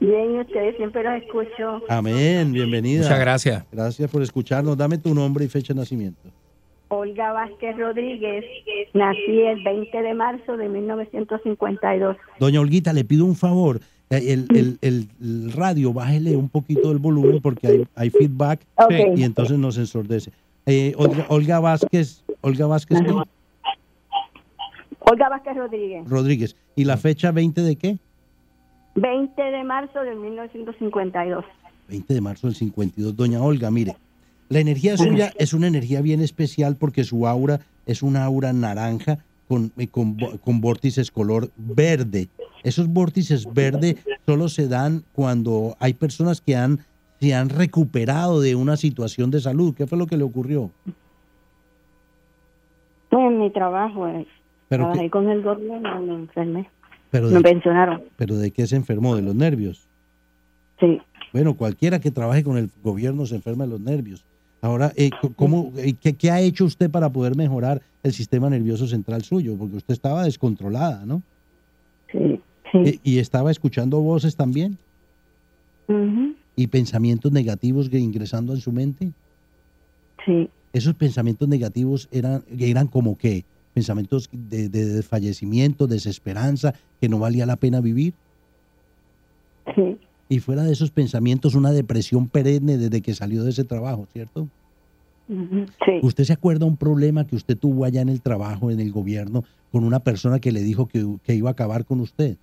[SPEAKER 16] Bien, ustedes siempre los escucho.
[SPEAKER 13] Amén. Bienvenida.
[SPEAKER 3] Muchas gracias.
[SPEAKER 13] Gracias por escucharnos. Dame tu nombre y fecha de nacimiento.
[SPEAKER 16] Olga Vázquez Rodríguez, nací el 20 de marzo de 1952.
[SPEAKER 13] Doña Olguita, le pido un favor. Eh, El, el- el- el radio, bájele un poquito el volumen porque hay, hay feedback
[SPEAKER 16] Ok.
[SPEAKER 13] y entonces nos ensordece. Eh, Olga, Olga Vázquez, Olga Vázquez ¿qué?
[SPEAKER 16] Olga Vázquez Rodríguez,
[SPEAKER 13] Rodríguez. ¿Y la fecha 20 de qué?
[SPEAKER 16] 20 de marzo de 1952.
[SPEAKER 13] 20 de marzo del 52. Doña Olga, mire, la energía suya es una energía bien especial porque su aura es una aura naranja con, eh, con, con vórtices color verde. Esos vórtices verde solo se dan cuando hay personas que han, se han recuperado de una situación de salud. ¿Qué fue lo que le ocurrió?
[SPEAKER 16] Pues en mi trabajo, eh,
[SPEAKER 13] Pero
[SPEAKER 16] trabajé
[SPEAKER 13] qué-
[SPEAKER 16] con el gobierno, me enfermé.
[SPEAKER 13] Pero de,
[SPEAKER 16] pensionaron.
[SPEAKER 13] ¿Pero de qué se enfermó? ¿De los nervios?
[SPEAKER 16] Sí.
[SPEAKER 13] Bueno, cualquiera que trabaje con el gobierno se enferma de los nervios. Ahora, eh, ¿cómo, eh, qué, qué ha hecho usted para poder mejorar el sistema nervioso central suyo? Porque usted estaba descontrolada, ¿no?
[SPEAKER 16] Sí.
[SPEAKER 13] Eh, ¿Y estaba escuchando voces también?
[SPEAKER 16] Ujú,
[SPEAKER 13] ¿Y pensamientos negativos que ingresando en su mente?
[SPEAKER 16] Sí.
[SPEAKER 13] Esos pensamientos negativos eran, eran como que pensamientos de, de desfallecimiento, desesperanza, que no valía la pena vivir.
[SPEAKER 16] Sí.
[SPEAKER 13] Y fuera de esos pensamientos, una depresión perenne desde que salió de ese trabajo, ¿cierto?
[SPEAKER 16] Sí.
[SPEAKER 13] ¿Usted se acuerda un problema que usted tuvo allá en el trabajo, en el gobierno, con una persona que le dijo que, que iba a acabar con usted?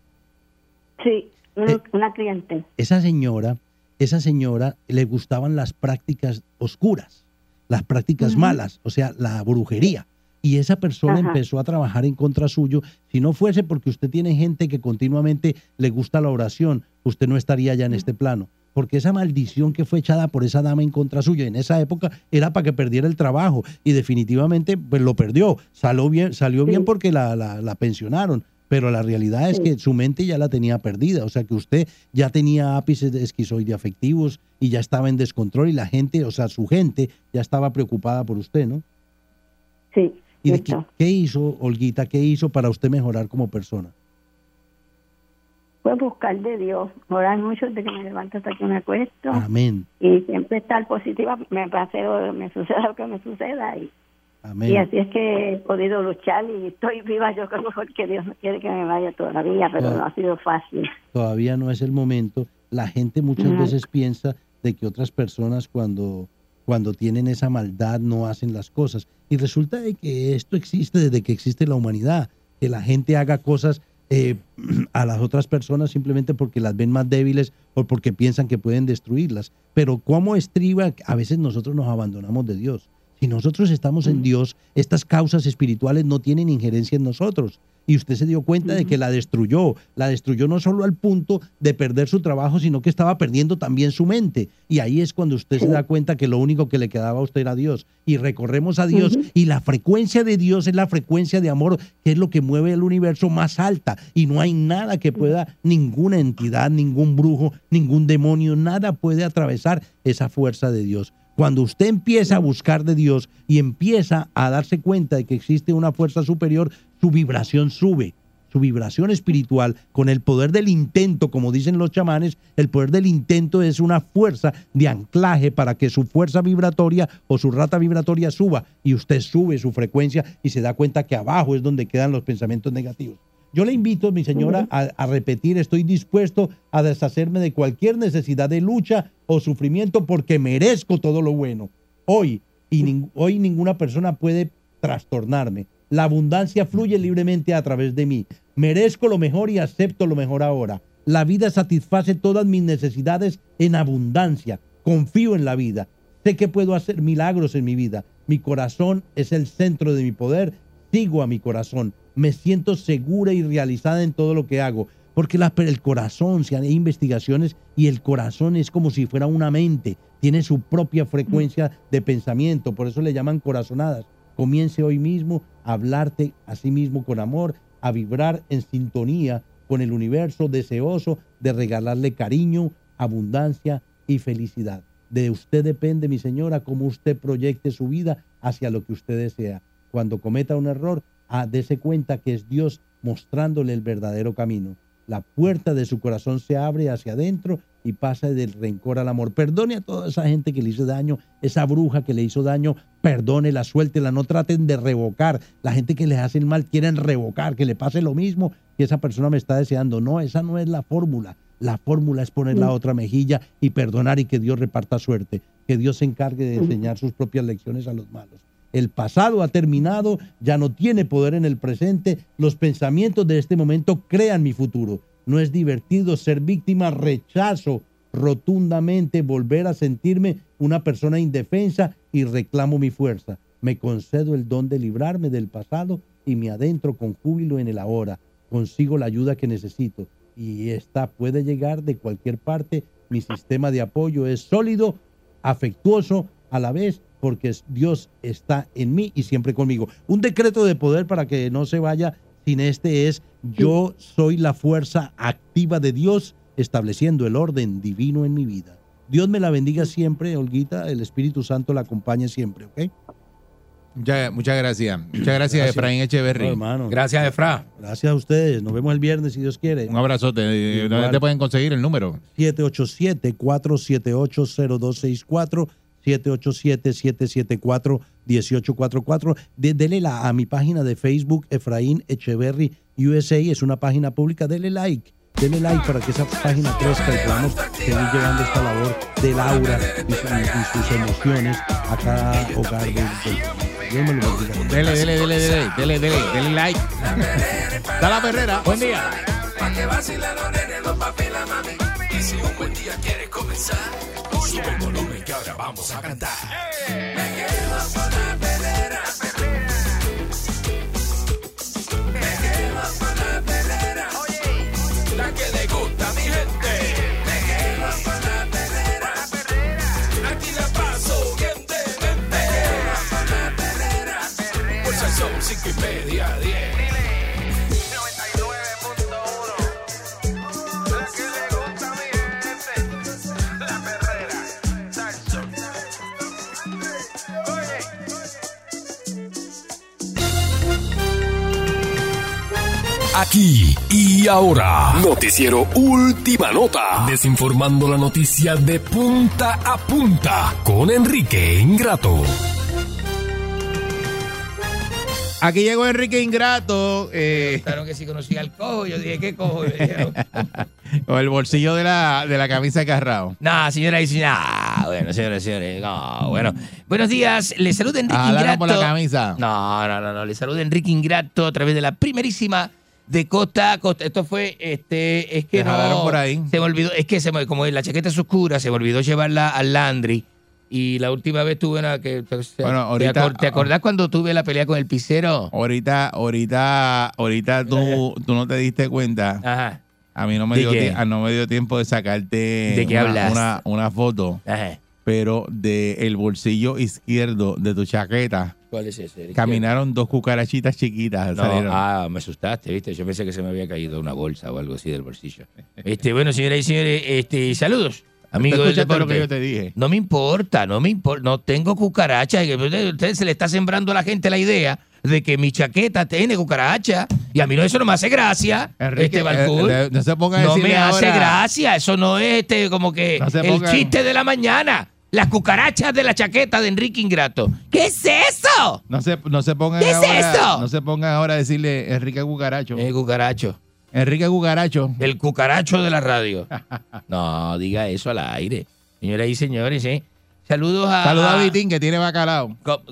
[SPEAKER 16] Sí. Una,
[SPEAKER 13] Eh,
[SPEAKER 16] una cliente.
[SPEAKER 13] Esa señora, esa señora le gustaban las prácticas oscuras, las prácticas
[SPEAKER 16] Ujú.
[SPEAKER 13] malas, o sea, la brujería. Y esa persona
[SPEAKER 16] Ajá.
[SPEAKER 13] empezó a trabajar en contra suyo. Si no fuese porque usted tiene gente que continuamente le gusta la oración, usted no estaría ya en este plano. Porque esa maldición que fue echada por esa dama en contra suya en esa época era para que perdiera el trabajo. Y definitivamente pues, lo perdió. Salió bien, salió bien porque la, la- la pensionaron. Pero la realidad es que su mente ya la tenía perdida. O sea que usted ya tenía ápices de esquizoide afectivos y ya estaba en descontrol y la gente, o sea, su gente ya estaba preocupada por usted, ¿no?
[SPEAKER 16] Sí.
[SPEAKER 13] ¿Y de qué, qué hizo, Olguita? ¿Qué hizo para usted mejorar como persona?
[SPEAKER 16] Fue buscar de Dios. Orar mucho de que me levanto hasta que me acuesto.
[SPEAKER 13] Amén.
[SPEAKER 16] Y siempre estar positiva. Me pase me suceda lo que me suceda. Y
[SPEAKER 13] Amén.
[SPEAKER 19] Y así es que he podido luchar y estoy viva. Yo creo que Dios no quiere que me vaya todavía, pero
[SPEAKER 13] Claro.
[SPEAKER 19] no ha sido fácil.
[SPEAKER 13] todavía no es el momento. La gente muchas veces piensa de que otras personas cuando, cuando tienen esa maldad no hacen las cosas. Y resulta de que esto existe desde que existe la humanidad, que la gente haga cosas eh, [clears throat] a las otras personas simplemente porque las ven más débiles o porque piensan que pueden destruirlas. Pero ¿cómo estriba? A veces nosotros nos abandonamos de Dios. Si nosotros estamos en Dios, estas causas espirituales no tienen injerencia en nosotros. Y usted se dio cuenta de que la destruyó. La destruyó no solo al punto de perder su trabajo, sino que estaba perdiendo también su mente. Y ahí es cuando usted se da cuenta que lo único que le quedaba a usted era Dios. Y recorremos a Dios. Y la frecuencia de Dios es la frecuencia de amor, que es lo que mueve el universo más alta. Y no hay nada que pueda, ninguna entidad, ningún brujo, ningún demonio, nada puede atravesar esa fuerza de Dios. Cuando usted empieza a buscar de Dios y empieza a darse cuenta de que existe una fuerza superior, su vibración sube. Su vibración espiritual, con el poder del intento, como dicen los chamanes, el poder del intento es una fuerza de anclaje para que su fuerza vibratoria o su rata vibratoria suba y usted sube su frecuencia y se da cuenta que abajo es donde quedan los pensamientos negativos. Yo le invito, mi señora, a, a repetir, estoy dispuesto a deshacerme de cualquier necesidad de lucha o sufrimiento porque merezco todo lo bueno. Hoy, y nin- hoy ninguna persona puede trastornarme. La abundancia fluye libremente a través de mí. Merezco lo mejor y acepto lo mejor ahora. La vida satisface todas mis necesidades en abundancia. Confío en la vida. Sé que puedo hacer milagros en mi vida. Mi corazón es el centro de mi poder. Sigo a mi corazón. Me siento segura y realizada en todo lo que hago. Porque la- el corazón, si hay investigaciones, y el corazón es como si fuera una mente. Tiene su propia frecuencia de pensamiento. Por eso le llaman corazonadas. Comience hoy mismo a hablarte a sí mismo con amor, a vibrar en sintonía con el universo, deseoso de regalarle cariño, abundancia y felicidad. De usted depende, mi señora, cómo usted proyecte su vida hacia lo que usted desea. Cuando cometa un error, ah, dese cuenta que es Dios mostrándole el verdadero camino. La puerta de su corazón se abre hacia adentro y pasa del rencor al amor. Perdone a toda esa gente que le hizo daño, esa bruja que le hizo daño, perdónela, suéltela, no traten de revocar. La gente que les hace el mal quieren revocar, que le pase lo mismo que esa persona me está deseando. No, esa no es la fórmula. La fórmula es poner la otra mejilla y perdonar y que Dios reparta suerte. Que Dios se encargue de enseñar sus propias lecciones a los malos. El pasado ha terminado, ya no tiene poder en el presente. Los pensamientos de este momento crean mi futuro. No es divertido ser víctima, rechazo rotundamente volver a sentirme una persona indefensa y reclamo mi fuerza. Me concedo el don de librarme del pasado y me adentro con júbilo en el ahora. Consigo la ayuda que necesito y esta puede llegar de cualquier parte. Mi sistema de apoyo es sólido, afectuoso a la vez porque Dios está en mí y siempre conmigo. Un decreto de poder para que no se vaya sin este es yo soy la fuerza activa de Dios estableciendo el orden divino en mi vida. Dios me la bendiga siempre, Olguita, el Espíritu Santo la acompañe siempre, ¿ok?
[SPEAKER 2] Muchas, muchas gracias. Muchas gracias,
[SPEAKER 13] Gracias.
[SPEAKER 2] Efraín Echeverry.
[SPEAKER 13] No, hermano.
[SPEAKER 3] Gracias, Efra.
[SPEAKER 13] Gracias a ustedes. Nos vemos el viernes si Dios quiere.
[SPEAKER 2] Un abrazote. ¿Dónde
[SPEAKER 13] Igual.
[SPEAKER 2] te pueden conseguir el número?
[SPEAKER 13] 787-478-0264, 787-774-1844. De- Dele la, a mi página de Facebook, Efraín Echeverry USA, es una página pública. Dele like. Dele like para que esa página crezca y podamos seguir llevando esta labor del aura y, su- y sus emociones a cada hogar del, del- Dios me lo bendiga.
[SPEAKER 2] Dele, dele, dele, dele, dele, dele, dele like. Da la perrera. Buen día.
[SPEAKER 1] Pa' que vacilen los nenes, los papi la mami. Y si un buen día quieres comenzar, sube el volumen que ahora vamos a cantar. Me quedo con la perrera. Me quedo con la perrera. La que le gusta a mi gente. Me quedo con la perrera. Aquí la paso bien de mente. Me quedo con la perrera. Son cinco y media,
[SPEAKER 11] Aquí y ahora. Noticiero Última Nota. Desinformando la noticia de punta a punta con Enrique Ingrato.
[SPEAKER 2] Aquí llegó Enrique Ingrato. Eh,
[SPEAKER 3] que si conocía al cojo. Yo dije, ¿qué cojo? [laughs]
[SPEAKER 2] O el bolsillo de la, de la camisa de Carrao.
[SPEAKER 3] No, señora y señora. Ah, bueno, señoras y señores. No, bueno. Buenos días. Les saluda Enrique Ingrato.
[SPEAKER 2] por la camisa.
[SPEAKER 3] No, no, no, no. Les saluda Enrique Ingrato a través de la primerísima de costa a costa. Esto fue, este, es que no.
[SPEAKER 2] por ahí.
[SPEAKER 3] Se me olvidó, es que se me, como la chaqueta es oscura, se me olvidó llevarla al Landry. Y la última vez tuve una que. ¿te-
[SPEAKER 2] Bueno, ahorita-
[SPEAKER 3] ¿Te, acor- te acordás cuando tuve la pelea con el pisero?
[SPEAKER 2] Ahorita, ahorita, ahorita tú, [laughs] tú no te diste cuenta.
[SPEAKER 3] Ajá.
[SPEAKER 2] A mí no me,
[SPEAKER 3] ¿De
[SPEAKER 2] dio, ah, no me dio tiempo de sacarte
[SPEAKER 3] ¿De qué
[SPEAKER 2] una, una, una foto,
[SPEAKER 3] Ajá.
[SPEAKER 2] pero del el bolsillo izquierdo de tu chaqueta
[SPEAKER 3] ¿Cuál es ese?
[SPEAKER 2] caminaron dos cucarachitas chiquitas.
[SPEAKER 3] No,
[SPEAKER 2] salieron.
[SPEAKER 3] ah, me asustaste, ¿viste? Yo pensé que se me había caído una bolsa o algo así del bolsillo. Este, bueno, señoras y señores, este, saludos. Amigo
[SPEAKER 2] ¿Tú
[SPEAKER 3] del
[SPEAKER 2] escuchaste lo que yo te dije?
[SPEAKER 3] No me importa, no me importa, no tengo cucarachas. Usted, se le está sembrando a la gente la idea de que mi chaqueta tiene cucaracha y a mí no eso no me hace gracia.
[SPEAKER 2] Enrique,
[SPEAKER 3] este Balcour.
[SPEAKER 2] eh, eh, no se ponga a
[SPEAKER 3] No me hace
[SPEAKER 2] ahora-
[SPEAKER 3] gracia, eso no es este como que
[SPEAKER 2] No
[SPEAKER 3] el chiste de la mañana. Las cucarachas de la chaqueta de Enrique Ingrato. ¿Qué es eso?
[SPEAKER 2] No se, no se pongan
[SPEAKER 3] ¿Qué es
[SPEAKER 2] ahora,
[SPEAKER 3] esto?
[SPEAKER 2] No se pongan ahora a decirle Enrique Cucaracho.
[SPEAKER 3] El cucaracho.
[SPEAKER 2] Enrique Cucaracho.
[SPEAKER 3] El cucaracho de la radio. [laughs] No, diga eso al aire. Señoras y señores, ¿eh? Saludos a.
[SPEAKER 2] Saluda a Vitín que tiene bacalao.
[SPEAKER 3] Co-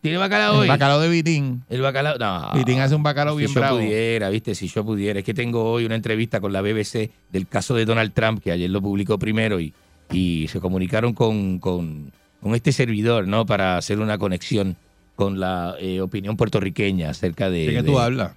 [SPEAKER 3] ¿Tiene bacalao hoy?
[SPEAKER 2] El bacalao de Vitín.
[SPEAKER 3] El bacalao. No.
[SPEAKER 2] Vitín hace un bacalao
[SPEAKER 3] si
[SPEAKER 2] bien
[SPEAKER 3] yo
[SPEAKER 2] bravo.
[SPEAKER 3] pudiera, viste, si yo pudiera. Es que tengo hoy una entrevista con la BBC del caso de Donald Trump, que ayer lo publicó primero y, y se comunicaron con, con, con este servidor, ¿no? Para hacer una conexión con la eh, opinión puertorriqueña acerca de.
[SPEAKER 2] ¿De qué tú hablas?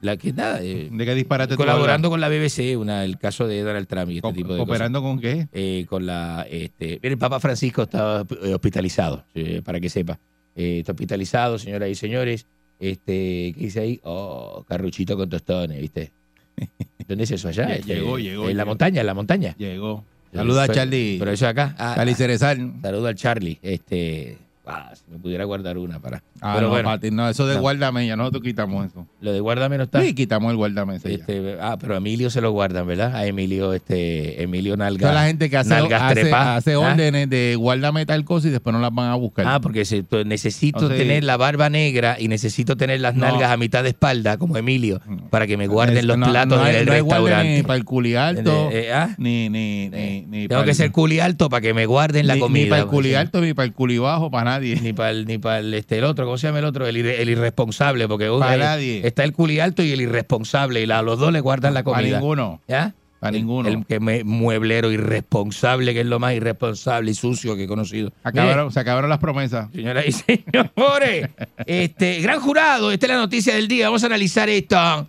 [SPEAKER 3] La que nada. eh,
[SPEAKER 2] ¿De qué disparate tú
[SPEAKER 3] colaborando
[SPEAKER 2] hablas?
[SPEAKER 3] con la BBC, una, el caso de Donald Trump y este
[SPEAKER 2] Co-
[SPEAKER 3] tipo de
[SPEAKER 2] ¿Cooperando
[SPEAKER 3] cosas.
[SPEAKER 2] con qué?
[SPEAKER 3] Eh, con la, este, el Papa Francisco estaba eh, hospitalizado, eh, para que sepa. Eh, está hospitalizado, señoras y señores. Este, ¿qué dice ahí? Oh, carruchito con tostones, ¿viste? [laughs] ¿Dónde es eso allá?
[SPEAKER 2] Ya,
[SPEAKER 3] Este,
[SPEAKER 2] llegó, llegó,
[SPEAKER 3] En la
[SPEAKER 2] llegó.
[SPEAKER 3] montaña, en la montaña.
[SPEAKER 2] Llegó. Saluda a Charlie.
[SPEAKER 3] Pero eso acá. Ah,
[SPEAKER 2] Charlie
[SPEAKER 3] ah,
[SPEAKER 2] Cerezal.
[SPEAKER 3] Saludo al Charlie. Este, ah, si me pudiera guardar una para.
[SPEAKER 2] Ah,
[SPEAKER 3] pero
[SPEAKER 2] no,
[SPEAKER 3] bueno,
[SPEAKER 2] Pati, no, eso de
[SPEAKER 3] No.
[SPEAKER 2] guárdame, ya nosotros quitamos eso.
[SPEAKER 3] lo de guárdame no está.
[SPEAKER 2] Sí, quitamos el guárdame. ese.
[SPEAKER 3] Este, ah, pero a Emilio se lo guardan, ¿verdad? A Emilio, este, Emilio Nalga.
[SPEAKER 2] Toda la gente que hace, hace, hace
[SPEAKER 3] ¿Ah?
[SPEAKER 2] órdenes de guárdame tal cosa y después no las van a buscar.
[SPEAKER 3] Ah, porque se- to- necesito
[SPEAKER 2] Entonces-
[SPEAKER 3] tener la barba negra y necesito tener las
[SPEAKER 2] No.
[SPEAKER 3] nalgas a mitad de espalda, como Emilio, para que me guarden
[SPEAKER 2] Es-
[SPEAKER 3] los platos
[SPEAKER 2] no hay-
[SPEAKER 3] en el
[SPEAKER 2] no
[SPEAKER 3] restaurante.
[SPEAKER 2] Ni para el culi alto,
[SPEAKER 3] Eh, eh, ¿ah?
[SPEAKER 2] ni, ni, ni, ni
[SPEAKER 3] Tengo que ser culi alto para que me guarden la comida.
[SPEAKER 2] Ni para el culi
[SPEAKER 3] pues,
[SPEAKER 2] alto, ni para el culi bajo, para nadie.
[SPEAKER 3] Ni para el, ni para el, este, el otro, ¿cómo se llama el otro? El, el irresponsable, porque uh,
[SPEAKER 2] Pa'
[SPEAKER 3] eh,
[SPEAKER 2] nadie.
[SPEAKER 3] está el culi alto y el irresponsable, y a los dos le guardan la
[SPEAKER 2] Para
[SPEAKER 3] comida.
[SPEAKER 2] ninguno.
[SPEAKER 3] ¿Ya?
[SPEAKER 2] Para
[SPEAKER 3] El-
[SPEAKER 2] ninguno.
[SPEAKER 3] El que me, mueblero irresponsable, que es lo más irresponsable y sucio que he conocido.
[SPEAKER 2] Acabaron, se acabaron las promesas.
[SPEAKER 3] Señoras y señores, [laughs] este, gran jurado, esta es la noticia del día, vamos a analizar esto.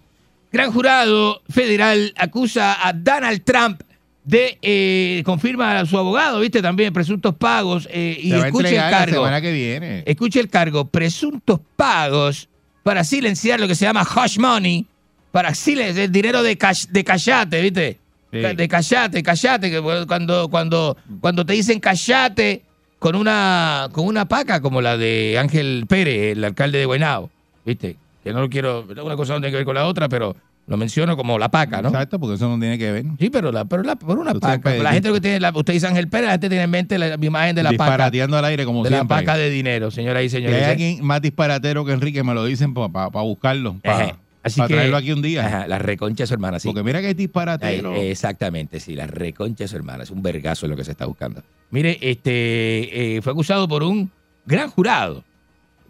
[SPEAKER 3] Gran jurado federal acusa a Donald Trump de, eh, confirma a su abogado, viste, también, presuntos pagos, eh, y escuche el
[SPEAKER 2] entregar la
[SPEAKER 3] cargo.
[SPEAKER 2] semana que viene.
[SPEAKER 3] Escuche el cargo, presuntos pagos para silenciar lo que se llama hush money, para silenciar el dinero de, cash- de callate, ¿viste?
[SPEAKER 2] Sí.
[SPEAKER 3] De callate, callate, que cuando, cuando, cuando te dicen callate con una, con una paca como la de Ángel Pérez, el alcalde de Guaynabo, ¿viste? Que no lo quiero, una cosa no tiene que ver con la otra, pero lo menciono como la paca, ¿no?
[SPEAKER 2] Exacto, porque eso no tiene que ver.
[SPEAKER 3] Sí, pero, la, pero la, por una paca. La gente que tiene, la- usted dice Ángel Pérez, la gente tiene en mente la, la imagen de la paca.
[SPEAKER 2] Disparateando al aire como
[SPEAKER 3] De la
[SPEAKER 2] siempre.
[SPEAKER 3] paca de dinero, señoras y señores.
[SPEAKER 2] hay alguien más disparatero que Enrique, me lo dicen para buscarlo, para
[SPEAKER 3] Ejé. Así que,
[SPEAKER 2] traerlo aquí un día.
[SPEAKER 3] Ajá, la reconcha de su hermana, sí.
[SPEAKER 2] Porque mira que es disparatero.
[SPEAKER 3] Ay, exactamente, sí, la reconcha de su hermana. Es un vergazo lo que se está buscando. Mire, este eh, fue acusado por un gran jurado,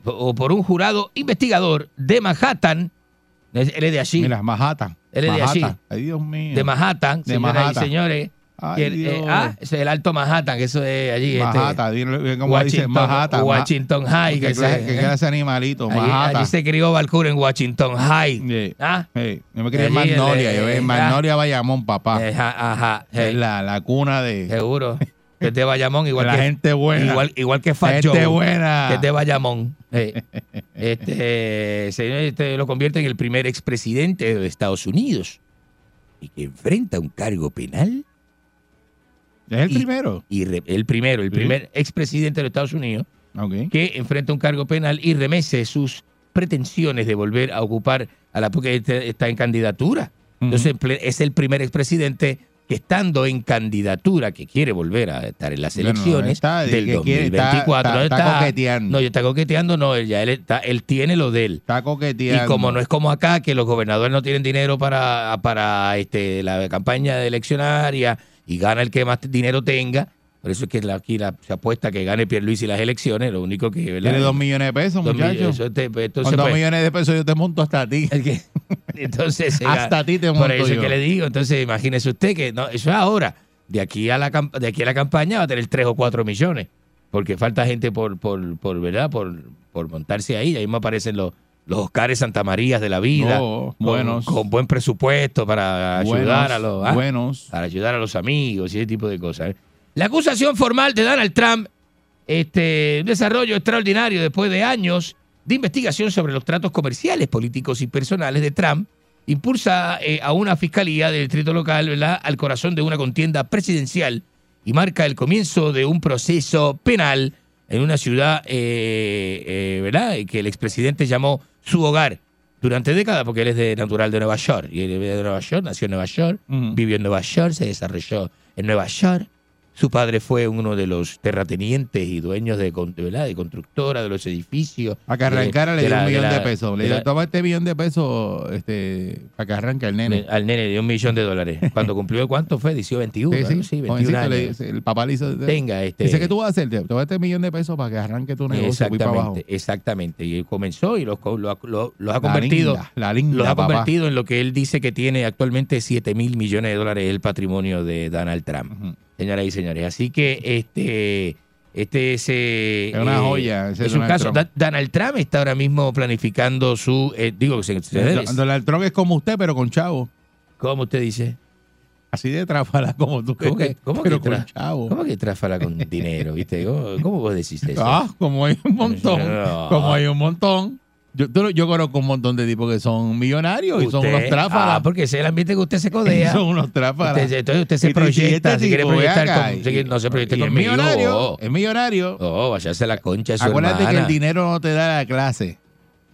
[SPEAKER 3] o por un jurado investigador de Manhattan. Es- Él es de allí.
[SPEAKER 2] Mira, Manhattan.
[SPEAKER 3] Él es de allí.
[SPEAKER 2] Manhattan. Ay, Dios mío.
[SPEAKER 3] De Manhattan,
[SPEAKER 2] De
[SPEAKER 3] señoras
[SPEAKER 2] Manhattan.
[SPEAKER 3] y señores.
[SPEAKER 2] Ay,
[SPEAKER 3] Que el- eh, ah, ese es el Alto Manhattan, que eso es allí. este,
[SPEAKER 2] Manhattan, dile como dice
[SPEAKER 3] Washington,
[SPEAKER 2] Manhattan.
[SPEAKER 3] Washington High.
[SPEAKER 2] ¿Qué
[SPEAKER 3] Que
[SPEAKER 2] clase,
[SPEAKER 3] se-
[SPEAKER 2] qué clase de animalito?
[SPEAKER 3] allí,
[SPEAKER 2] Manhattan.
[SPEAKER 3] allí se crió Balcour en Washington High.
[SPEAKER 2] Sí.
[SPEAKER 3] ¿Ah?
[SPEAKER 2] Sí. Yo me crié en Magnolia.
[SPEAKER 3] eh,
[SPEAKER 2] yo
[SPEAKER 3] eh,
[SPEAKER 2] en Magnolia, Bayamón, papá.
[SPEAKER 3] Eh, Ajá, ajá.
[SPEAKER 2] Es
[SPEAKER 3] eh,
[SPEAKER 2] la, la cuna de
[SPEAKER 3] Seguro. [laughs] Que es de Bayamón, igual
[SPEAKER 2] la
[SPEAKER 3] que
[SPEAKER 2] gente buena.
[SPEAKER 3] Igual, igual que Fat
[SPEAKER 2] gente
[SPEAKER 3] Joe,
[SPEAKER 2] buena.
[SPEAKER 3] que es de Bayamón. Eh, [laughs] este, señor, este lo convierte en el primer expresidente de Estados Unidos y que enfrenta un cargo penal.
[SPEAKER 2] Es el
[SPEAKER 3] y-
[SPEAKER 2] primero.
[SPEAKER 3] Y re- el primero, el
[SPEAKER 2] Sí.
[SPEAKER 3] primer expresidente de Estados Unidos
[SPEAKER 2] Ok.
[SPEAKER 3] que enfrenta un cargo penal y remece sus pretensiones de volver a ocupar a la porque este está en candidatura. Entonces es el primer expresidente que estando en candidatura, que quiere volver a estar en las
[SPEAKER 2] No, no,
[SPEAKER 3] elecciones
[SPEAKER 2] está de
[SPEAKER 3] del
[SPEAKER 2] que quiere- está-
[SPEAKER 3] 2024.
[SPEAKER 2] está- está coqueteando.
[SPEAKER 3] No, ya está coqueteando, no, él, ya él, está- él tiene lo de él.
[SPEAKER 2] Está coqueteando.
[SPEAKER 3] Y como no es como acá, que los gobernadores no tienen dinero para, para este, la campaña de eleccionaria y gana el que más dinero tenga, por eso es que la- aquí la- se apuesta que gane Pierluisi las elecciones, lo único que... ¿verdad?
[SPEAKER 2] Tiene dos millones de pesos,
[SPEAKER 3] Dos
[SPEAKER 2] muchacho.
[SPEAKER 3] millones, eso te- pues,
[SPEAKER 2] Con dos
[SPEAKER 3] pues,
[SPEAKER 2] millones de pesos yo te monto hasta a ti. [laughs]
[SPEAKER 3] Entonces, [laughs]
[SPEAKER 2] Hasta a ti te
[SPEAKER 3] Por eso es
[SPEAKER 2] yo.
[SPEAKER 3] que le digo. Entonces, imagínese usted que no, eso es ahora. De aquí a la de aquí a la campaña va a tener 3 o 4 millones. Porque falta gente por, por, por ¿verdad? Por, por montarse ahí. Ahí me aparecen los, los Oscares Santa Marías de la vida.
[SPEAKER 2] Oh,
[SPEAKER 3] con-
[SPEAKER 2] buenos.
[SPEAKER 3] Con, buen presupuesto para ayudar
[SPEAKER 2] Buenos,
[SPEAKER 3] a los. ¿ah?
[SPEAKER 2] buenos.
[SPEAKER 3] Para ayudar a los amigos y ese tipo de cosas. ¿eh? La acusación formal de Donald Trump, este, un desarrollo extraordinario después de años de investigación sobre los tratos comerciales, políticos y personales de Trump, impulsa eh, a una fiscalía del distrito local ¿verdad? al corazón de una contienda presidencial y marca el comienzo de un proceso penal en una ciudad eh, eh, ¿verdad? que el expresidente llamó su hogar durante décadas, porque él es de natural de Nueva York. Y él es de Nueva York, nació en Nueva York, vivió en Nueva York, se desarrolló en Nueva York. Su padre fue uno de los terratenientes y dueños de, de, ¿verdad? de constructora de los edificios.
[SPEAKER 2] Para que arrancara
[SPEAKER 3] De-
[SPEAKER 2] le
[SPEAKER 3] de
[SPEAKER 2] dio un millón de,
[SPEAKER 3] la-
[SPEAKER 2] pesos. Le
[SPEAKER 3] de
[SPEAKER 2] dio,
[SPEAKER 3] la-
[SPEAKER 2] toma este millón de pesos este, para que arranque el nene.
[SPEAKER 3] al nene le dio un millón de dólares. [laughs] Cuando cumplió, ¿cuánto fue? Dició 21.
[SPEAKER 2] Sí, sí,
[SPEAKER 3] algo así, 21
[SPEAKER 2] jovencito, le
[SPEAKER 3] años.
[SPEAKER 2] dice- el papá le hizo.
[SPEAKER 3] Tenga, este-
[SPEAKER 2] Dice, ¿qué tú vas a hacer? Te voy a este millón de pesos para que arranque tu negocio. voy para abajo.
[SPEAKER 3] Exactamente, exactamente. Y él comenzó y los, lo, ha- lo- los ha convertido,
[SPEAKER 2] linda, la linda,
[SPEAKER 3] los ha
[SPEAKER 2] papá.
[SPEAKER 3] convertido en lo que él dice que tiene actualmente 7 mil millones de dólares el patrimonio de Donald Trump. Señoras y señores. Así que este, este es, eh,
[SPEAKER 2] Es una
[SPEAKER 3] eh,
[SPEAKER 2] joya, ese
[SPEAKER 3] es un
[SPEAKER 2] Donald
[SPEAKER 3] caso.
[SPEAKER 2] Trump.
[SPEAKER 3] Da- Donald Trump está ahora mismo planificando su, eh, digo, se- se-
[SPEAKER 2] Donald Trump es como usted, pero con chavo.
[SPEAKER 3] ¿Cómo usted dice?
[SPEAKER 2] Así de tráfala como tú.
[SPEAKER 3] ¿Cómo que, cómo
[SPEAKER 2] pero
[SPEAKER 3] que
[SPEAKER 2] con chavo.
[SPEAKER 3] ¿Cómo que tráfala con dinero? ¿Viste? ¿Cómo, cómo vos decís eso?
[SPEAKER 2] Ah, como hay un montón. [laughs]
[SPEAKER 3] No.
[SPEAKER 2] Como hay un montón. Yo, tú- yo conozco un montón de tipos que son millonarios y son
[SPEAKER 3] Usted-
[SPEAKER 2] unos tráfalas.
[SPEAKER 3] Ah, porque ese es el ambiente que usted se codea. [laughs]
[SPEAKER 2] son unos tráfalas.
[SPEAKER 3] Usted- entonces usted se proyecta,
[SPEAKER 2] este
[SPEAKER 3] si quiere proyectar con-
[SPEAKER 2] y-
[SPEAKER 3] si no se proyecte
[SPEAKER 2] y es
[SPEAKER 3] conmigo.
[SPEAKER 2] millonario, es millonario.
[SPEAKER 3] No, váyase a la concha de su
[SPEAKER 2] Acuérdate que el
[SPEAKER 3] hermana.
[SPEAKER 2] dinero no te da la clase.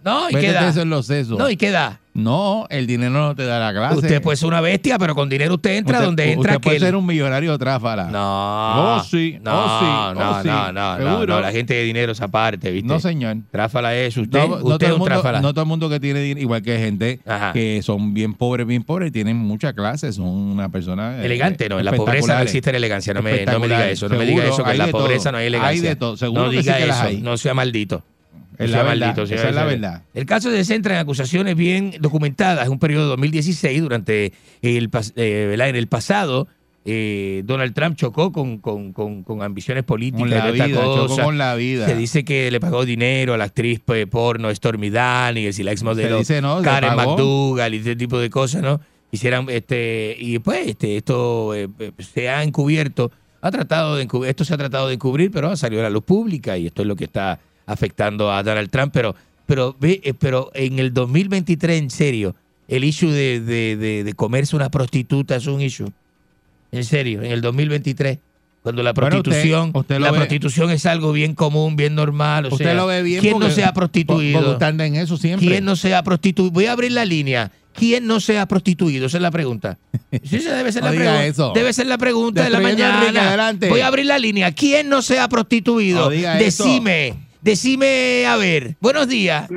[SPEAKER 3] No, ¿y
[SPEAKER 2] Métete
[SPEAKER 3] qué da?
[SPEAKER 2] eso en los sesos.
[SPEAKER 3] No, ¿y qué da?
[SPEAKER 2] No, el dinero no te da la clase.
[SPEAKER 3] Usted puede ser una bestia, pero con dinero usted entra
[SPEAKER 2] Usted-
[SPEAKER 3] donde entra
[SPEAKER 2] Usted puede
[SPEAKER 3] aquel.
[SPEAKER 2] ser un millonario tráfala.
[SPEAKER 3] No.
[SPEAKER 2] Oh, sí.
[SPEAKER 3] No,
[SPEAKER 2] oh, sí.
[SPEAKER 3] no,
[SPEAKER 2] oh, sí.
[SPEAKER 3] no, no, no,
[SPEAKER 2] Seguro.
[SPEAKER 3] no, la gente de dinero es aparte, ¿viste?
[SPEAKER 2] No, señor.
[SPEAKER 3] Tráfala es usted,
[SPEAKER 2] No, no
[SPEAKER 3] usted
[SPEAKER 2] todo
[SPEAKER 3] es un
[SPEAKER 2] mundo,
[SPEAKER 3] tráfala.
[SPEAKER 2] no todo el mundo que tiene dinero, igual que gente
[SPEAKER 3] Ajá.
[SPEAKER 2] que son bien pobres, bien pobres, tienen mucha clase, son una persona eh,
[SPEAKER 3] Elegante, no, en la pobreza no existe la elegancia, no me, no me diga eso, no me diga
[SPEAKER 2] Seguro,
[SPEAKER 3] eso, que en la
[SPEAKER 2] de todo.
[SPEAKER 3] pobreza no hay elegancia.
[SPEAKER 2] Hay de todo, seguro
[SPEAKER 3] no
[SPEAKER 2] que
[SPEAKER 3] diga
[SPEAKER 2] sí que las
[SPEAKER 3] eso,
[SPEAKER 2] hay.
[SPEAKER 3] no sea maldito.
[SPEAKER 2] Es la verdad,
[SPEAKER 3] maldito,
[SPEAKER 2] esa es la verdad.
[SPEAKER 3] El caso se centra en acusaciones bien documentadas. Es un periodo de 2016, durante el, eh, en el pasado. eh, Donald Trump chocó con, con, con- con ambiciones políticas.
[SPEAKER 2] Con la vida, chocó con la vida.
[SPEAKER 3] Se dice que le pagó dinero a la actriz pues, porno Stormy Daniels y la ex modelo
[SPEAKER 2] Se dice, no,
[SPEAKER 3] Karen. McDougall y ese tipo de cosas, ¿no? Hicieran, este, y pues este, esto eh, se ha encubierto, ha tratado de encubrir, esto se ha tratado de encubrir, pero ha salido a la luz pública y esto es lo que está afectando a Donald Trump, pero, pero, eh, pero en el 2023, en serio, el issue de, de, de, de comerse una prostituta es un issue. En serio, en el 2023. Cuando la
[SPEAKER 2] Bueno, usted-
[SPEAKER 3] prostitución,
[SPEAKER 2] usted
[SPEAKER 3] la
[SPEAKER 2] ve-
[SPEAKER 3] prostitución es algo bien común, bien normal. O
[SPEAKER 2] Usted
[SPEAKER 3] sea,
[SPEAKER 2] lo ve bien
[SPEAKER 3] ¿Quién no
[SPEAKER 2] porque-
[SPEAKER 3] se ha prostituido?
[SPEAKER 2] en eso siempre.
[SPEAKER 3] ¿Quién no se ha prostituido? Voy a abrir la línea. ¿Quién no se ha prostituido? Esa es la pregunta. [laughs] Sí, esa debe ser
[SPEAKER 2] No
[SPEAKER 3] la pregunta. Debe ser la pregunta de la
[SPEAKER 2] Enrique,
[SPEAKER 3] mañana. Voy a abrir la línea. ¿Quién no se ha prostituido?
[SPEAKER 2] No diga eso.
[SPEAKER 3] Decime, a ver. Buenos días.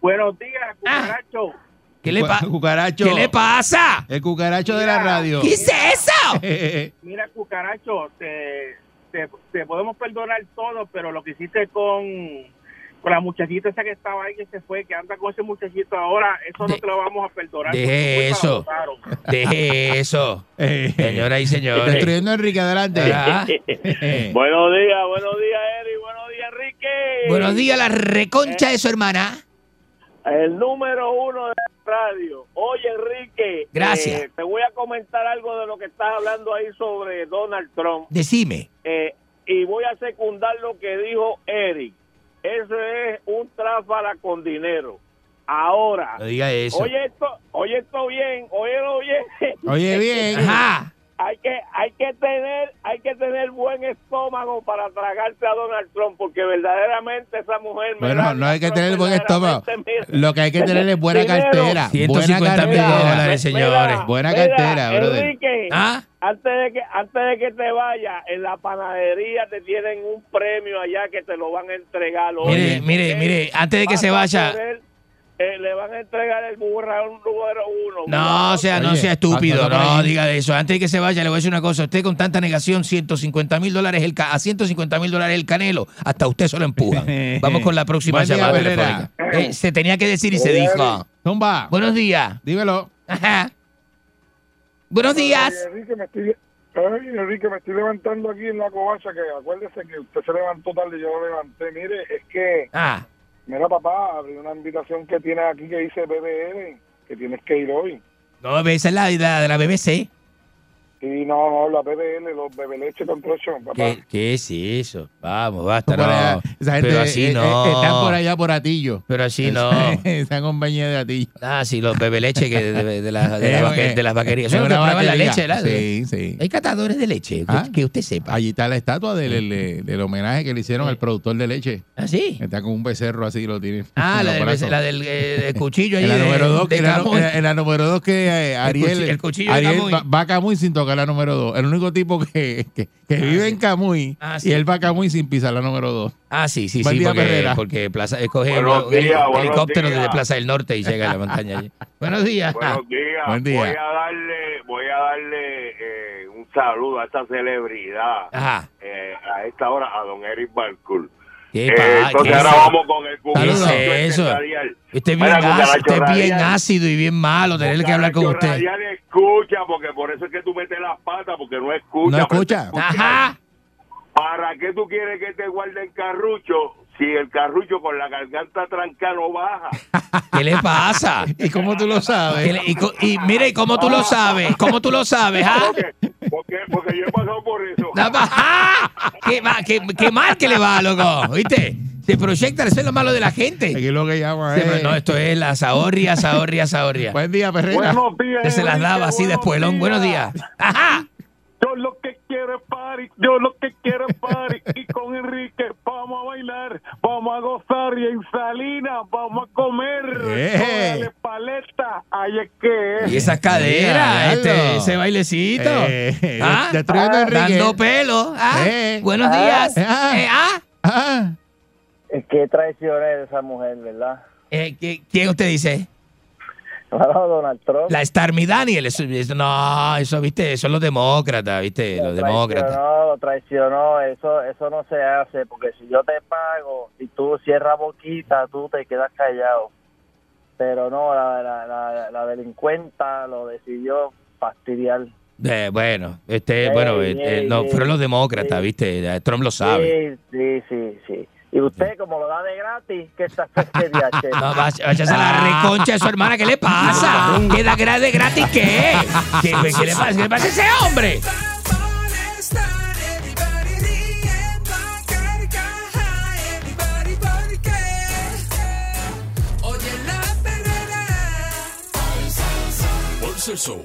[SPEAKER 5] Buenos días, cucaracho.
[SPEAKER 3] ¿Qué le,
[SPEAKER 2] Cucaracho.
[SPEAKER 3] ¿Qué le pasa?
[SPEAKER 2] El cucaracho de la radio.
[SPEAKER 3] ¿Qué es eso? [laughs]
[SPEAKER 5] Mira, cucaracho, te, te, te podemos perdonar todo, pero lo que hiciste con, con la muchachita esa que estaba ahí, que se fue, que anda con ese muchachito ahora, eso no te lo vamos a perdonar.
[SPEAKER 3] Deje eso. Deje eso. [laughs] Señoras y señores.
[SPEAKER 2] Destruyendo a Enrique, adelante.
[SPEAKER 3] Ah. [laughs]
[SPEAKER 20] buenos días, buenos días, Eri, buenos días, Enrique.
[SPEAKER 3] Buenos días, la reconcha de su hermana.
[SPEAKER 20] El número uno de la radio. Oye, Enrique.
[SPEAKER 3] Gracias.
[SPEAKER 20] eh, te voy a comentar algo de lo que estás hablando ahí sobre Donald Trump.
[SPEAKER 3] Decime.
[SPEAKER 20] Eh, y voy a secundar lo que dijo Eric. Eso es un tráfala con dinero. Ahora.
[SPEAKER 3] No diga eso.
[SPEAKER 20] Oye esto, oye esto bien, óyelo bien.
[SPEAKER 2] Oye bien. [laughs]
[SPEAKER 3] Ajá.
[SPEAKER 20] Hay que, hay que tener, hay que tener buen estómago para tragarse a Donald Trump, porque verdaderamente esa mujer.
[SPEAKER 2] Bueno, no hay que tener buen estómago.
[SPEAKER 20] mira,
[SPEAKER 2] Lo que hay que tener es buena
[SPEAKER 20] Dinero.
[SPEAKER 2] cartera. Buena
[SPEAKER 3] 150 mil
[SPEAKER 2] cartera.
[SPEAKER 3] dólares, señores.
[SPEAKER 2] Buena
[SPEAKER 20] mira,
[SPEAKER 2] cartera, brother.
[SPEAKER 20] Enrique,
[SPEAKER 3] ¿Ah?
[SPEAKER 20] antes de que antes de que te vayas, en la panadería te tienen un premio allá que te lo van a entregar. hoy.
[SPEAKER 3] Mire, mire, mire, antes de que se
[SPEAKER 20] a
[SPEAKER 3] vaya.
[SPEAKER 20] Eh, le van a entregar el burrón número uno.
[SPEAKER 3] No, o sea, no
[SPEAKER 2] Oye,
[SPEAKER 3] sea estúpido,
[SPEAKER 2] por
[SPEAKER 3] no diga eso. Antes de que se vaya, le voy a decir una cosa. Usted con tanta negación, 150 mil dólares el ca- a 150 mil dólares el canelo, hasta usted se lo empujan. [laughs] Vamos con la próxima
[SPEAKER 2] Buen día,
[SPEAKER 3] llamada
[SPEAKER 2] Herrera.
[SPEAKER 3] telefónica. Eh, se tenía que decir y se
[SPEAKER 2] Oye,
[SPEAKER 3] dijo.
[SPEAKER 2] Zumba.
[SPEAKER 3] Buenos días.
[SPEAKER 2] Dímelo.
[SPEAKER 3] Ajá. Buenos días.
[SPEAKER 9] Ay, Enrique, me estoy, ay, Enrique, me estoy levantando aquí en la covacha, que acuérdese que usted se levantó tarde y yo lo levanté. Mire, es que,
[SPEAKER 3] Ah,
[SPEAKER 9] mira papá, abrí una invitación que tiene aquí que dice BBL, que tienes que ir hoy.
[SPEAKER 3] no, esa es la, la de la BBC.
[SPEAKER 9] Sí, no, no, la BBL, los bebeleche construction, papá.
[SPEAKER 3] ¿Qué, ¿Qué es eso? Vamos, basta,
[SPEAKER 2] Por allá,
[SPEAKER 3] no.
[SPEAKER 2] esa gente,
[SPEAKER 3] Pero así
[SPEAKER 2] eh,
[SPEAKER 3] no.
[SPEAKER 2] eh, están por allá por Atillo.
[SPEAKER 3] Pero así no. [laughs]
[SPEAKER 2] Esa compañía de Atillo.
[SPEAKER 3] Ah, sí, los bebeleche que de, de, de la- de, [laughs] la
[SPEAKER 2] Eh,
[SPEAKER 3] vaque-
[SPEAKER 2] eh,
[SPEAKER 3] de las vaquerías. Son
[SPEAKER 2] es
[SPEAKER 3] prueban la leche, ¿verdad?
[SPEAKER 2] Sí, sí.
[SPEAKER 3] Hay catadores de leche, que,
[SPEAKER 2] Ah.
[SPEAKER 3] que usted sepa.
[SPEAKER 2] Allí está la estatua del, del- del homenaje que le hicieron al productor de leche.
[SPEAKER 3] ¿Ah, sí?
[SPEAKER 2] Está con un becerro así, lo tiene.
[SPEAKER 3] Ah, la del,
[SPEAKER 2] brazos.
[SPEAKER 3] la del, eh, del [laughs] cuchillo ahí
[SPEAKER 2] En la número dos, que eh, Ariel,
[SPEAKER 3] el cuchillo
[SPEAKER 2] Ariel va, va sin tocar la número dos. El único tipo que, que, que vive en Camuy
[SPEAKER 3] Ah,
[SPEAKER 2] y
[SPEAKER 3] sí.
[SPEAKER 2] él va a Camuy sin pisar la número dos.
[SPEAKER 3] Ah, sí, sí,
[SPEAKER 2] Buen
[SPEAKER 3] sí,
[SPEAKER 2] día,
[SPEAKER 3] porque, porque Plaza, escoge
[SPEAKER 6] Buenos
[SPEAKER 3] un- un
[SPEAKER 6] días, buenos
[SPEAKER 3] helicóptero
[SPEAKER 6] días.
[SPEAKER 3] desde Plaza del Norte y llega a la [laughs] montaña allí. Buenos días.
[SPEAKER 6] Buenos días.
[SPEAKER 2] Buen día.
[SPEAKER 6] Voy a darle, voy a darle eh, un saludo a esta celebridad
[SPEAKER 3] Ajá.
[SPEAKER 6] eh, a esta hora a don Eric Balcour.
[SPEAKER 3] ¿Qué
[SPEAKER 6] Eh, entonces
[SPEAKER 3] qué
[SPEAKER 6] ahora vamos con el
[SPEAKER 3] ¿Qué
[SPEAKER 6] cucaracho
[SPEAKER 3] es eso?
[SPEAKER 6] radial.
[SPEAKER 3] Usted es bien,
[SPEAKER 6] Mira,
[SPEAKER 3] ácido, usted es bien ácido y bien malo tener que hablar con usted.
[SPEAKER 6] radial escucha, porque por eso es que tú metes las patas, porque no escucha.
[SPEAKER 2] No escucha.
[SPEAKER 3] Ajá.
[SPEAKER 6] ¿Para qué tú quieres que te guarde el carrucho si el carrucho con la garganta tranca no baja? [laughs]
[SPEAKER 3] ¿Qué le pasa?
[SPEAKER 2] ¿Y cómo tú lo sabes?
[SPEAKER 3] ¿Qué le- y, y mire, ¿y cómo tú lo sabes? ¿Cómo tú lo sabes? ah?
[SPEAKER 6] Porque, porque, porque yo he pasado por eso. [laughs]
[SPEAKER 3] ¡ah! ¿Qué, qué- qué mal que le va, loco. ¿Viste? Se proyecta, eso es lo malo de la gente.
[SPEAKER 2] Aquí es lo que llama.
[SPEAKER 3] Sí,
[SPEAKER 2] eh.
[SPEAKER 3] no, esto es la zahorria, zahorria, zahorria.
[SPEAKER 2] Buen día, Perrera.
[SPEAKER 9] Buenos días,
[SPEAKER 3] Que se las daba así de
[SPEAKER 9] buenos
[SPEAKER 3] espuelón. Buenos días. [laughs] Ajá.
[SPEAKER 9] Yo lo que quiero es party, yo lo que quiero es party. [laughs] Y con Enrique vamos a bailar, vamos a gozar y en Salinas vamos a comer.
[SPEAKER 2] Eh.
[SPEAKER 9] Paleta, ahí es que es.
[SPEAKER 3] Y esas caderas,
[SPEAKER 2] Mira,
[SPEAKER 3] este, ese bailecito.
[SPEAKER 2] Eh,
[SPEAKER 3] ¿Ah?
[SPEAKER 2] destruyendo a Enrique.
[SPEAKER 3] Dando pelo. ¿ah?
[SPEAKER 2] Eh.
[SPEAKER 3] Buenos
[SPEAKER 8] Ah.
[SPEAKER 3] días.
[SPEAKER 2] Ah.
[SPEAKER 3] Eh, ¿ah?
[SPEAKER 2] Ah,
[SPEAKER 8] Es que traicioné de esa mujer, ¿verdad?
[SPEAKER 3] Eh, ¿qui- ¿Quién usted dice? [laughs]
[SPEAKER 8] Bueno, Donald Trump.
[SPEAKER 3] La Stormy Daniel. Eso, eso- no, eso, viste, son los demócratas, viste, los
[SPEAKER 8] lo
[SPEAKER 3] demócratas.
[SPEAKER 8] traicionó, lo traicionó, eso, eso no se hace, porque si yo te pago y tú cierras boquita, tú te quedas callado. Pero no, la, la, la, la delincuenta lo decidió fastidiar.
[SPEAKER 3] Eh, bueno, este, bueno, eh, eh, no, fueron los demócratas, viste, Trump lo sabe.
[SPEAKER 8] Sí, sí, sí, sí. Y usted, como lo da de gratis, ¿qué está FDH? [laughs]
[SPEAKER 3] No, vaya- váyase a la reconcha de su hermana, ¿qué le pasa? ¿Qué da de gratis qué? ¿Qué, qué le pasa? ¿Qué le pasa a ese hombre?
[SPEAKER 1] Oye la perrera.
[SPEAKER 11] Sol.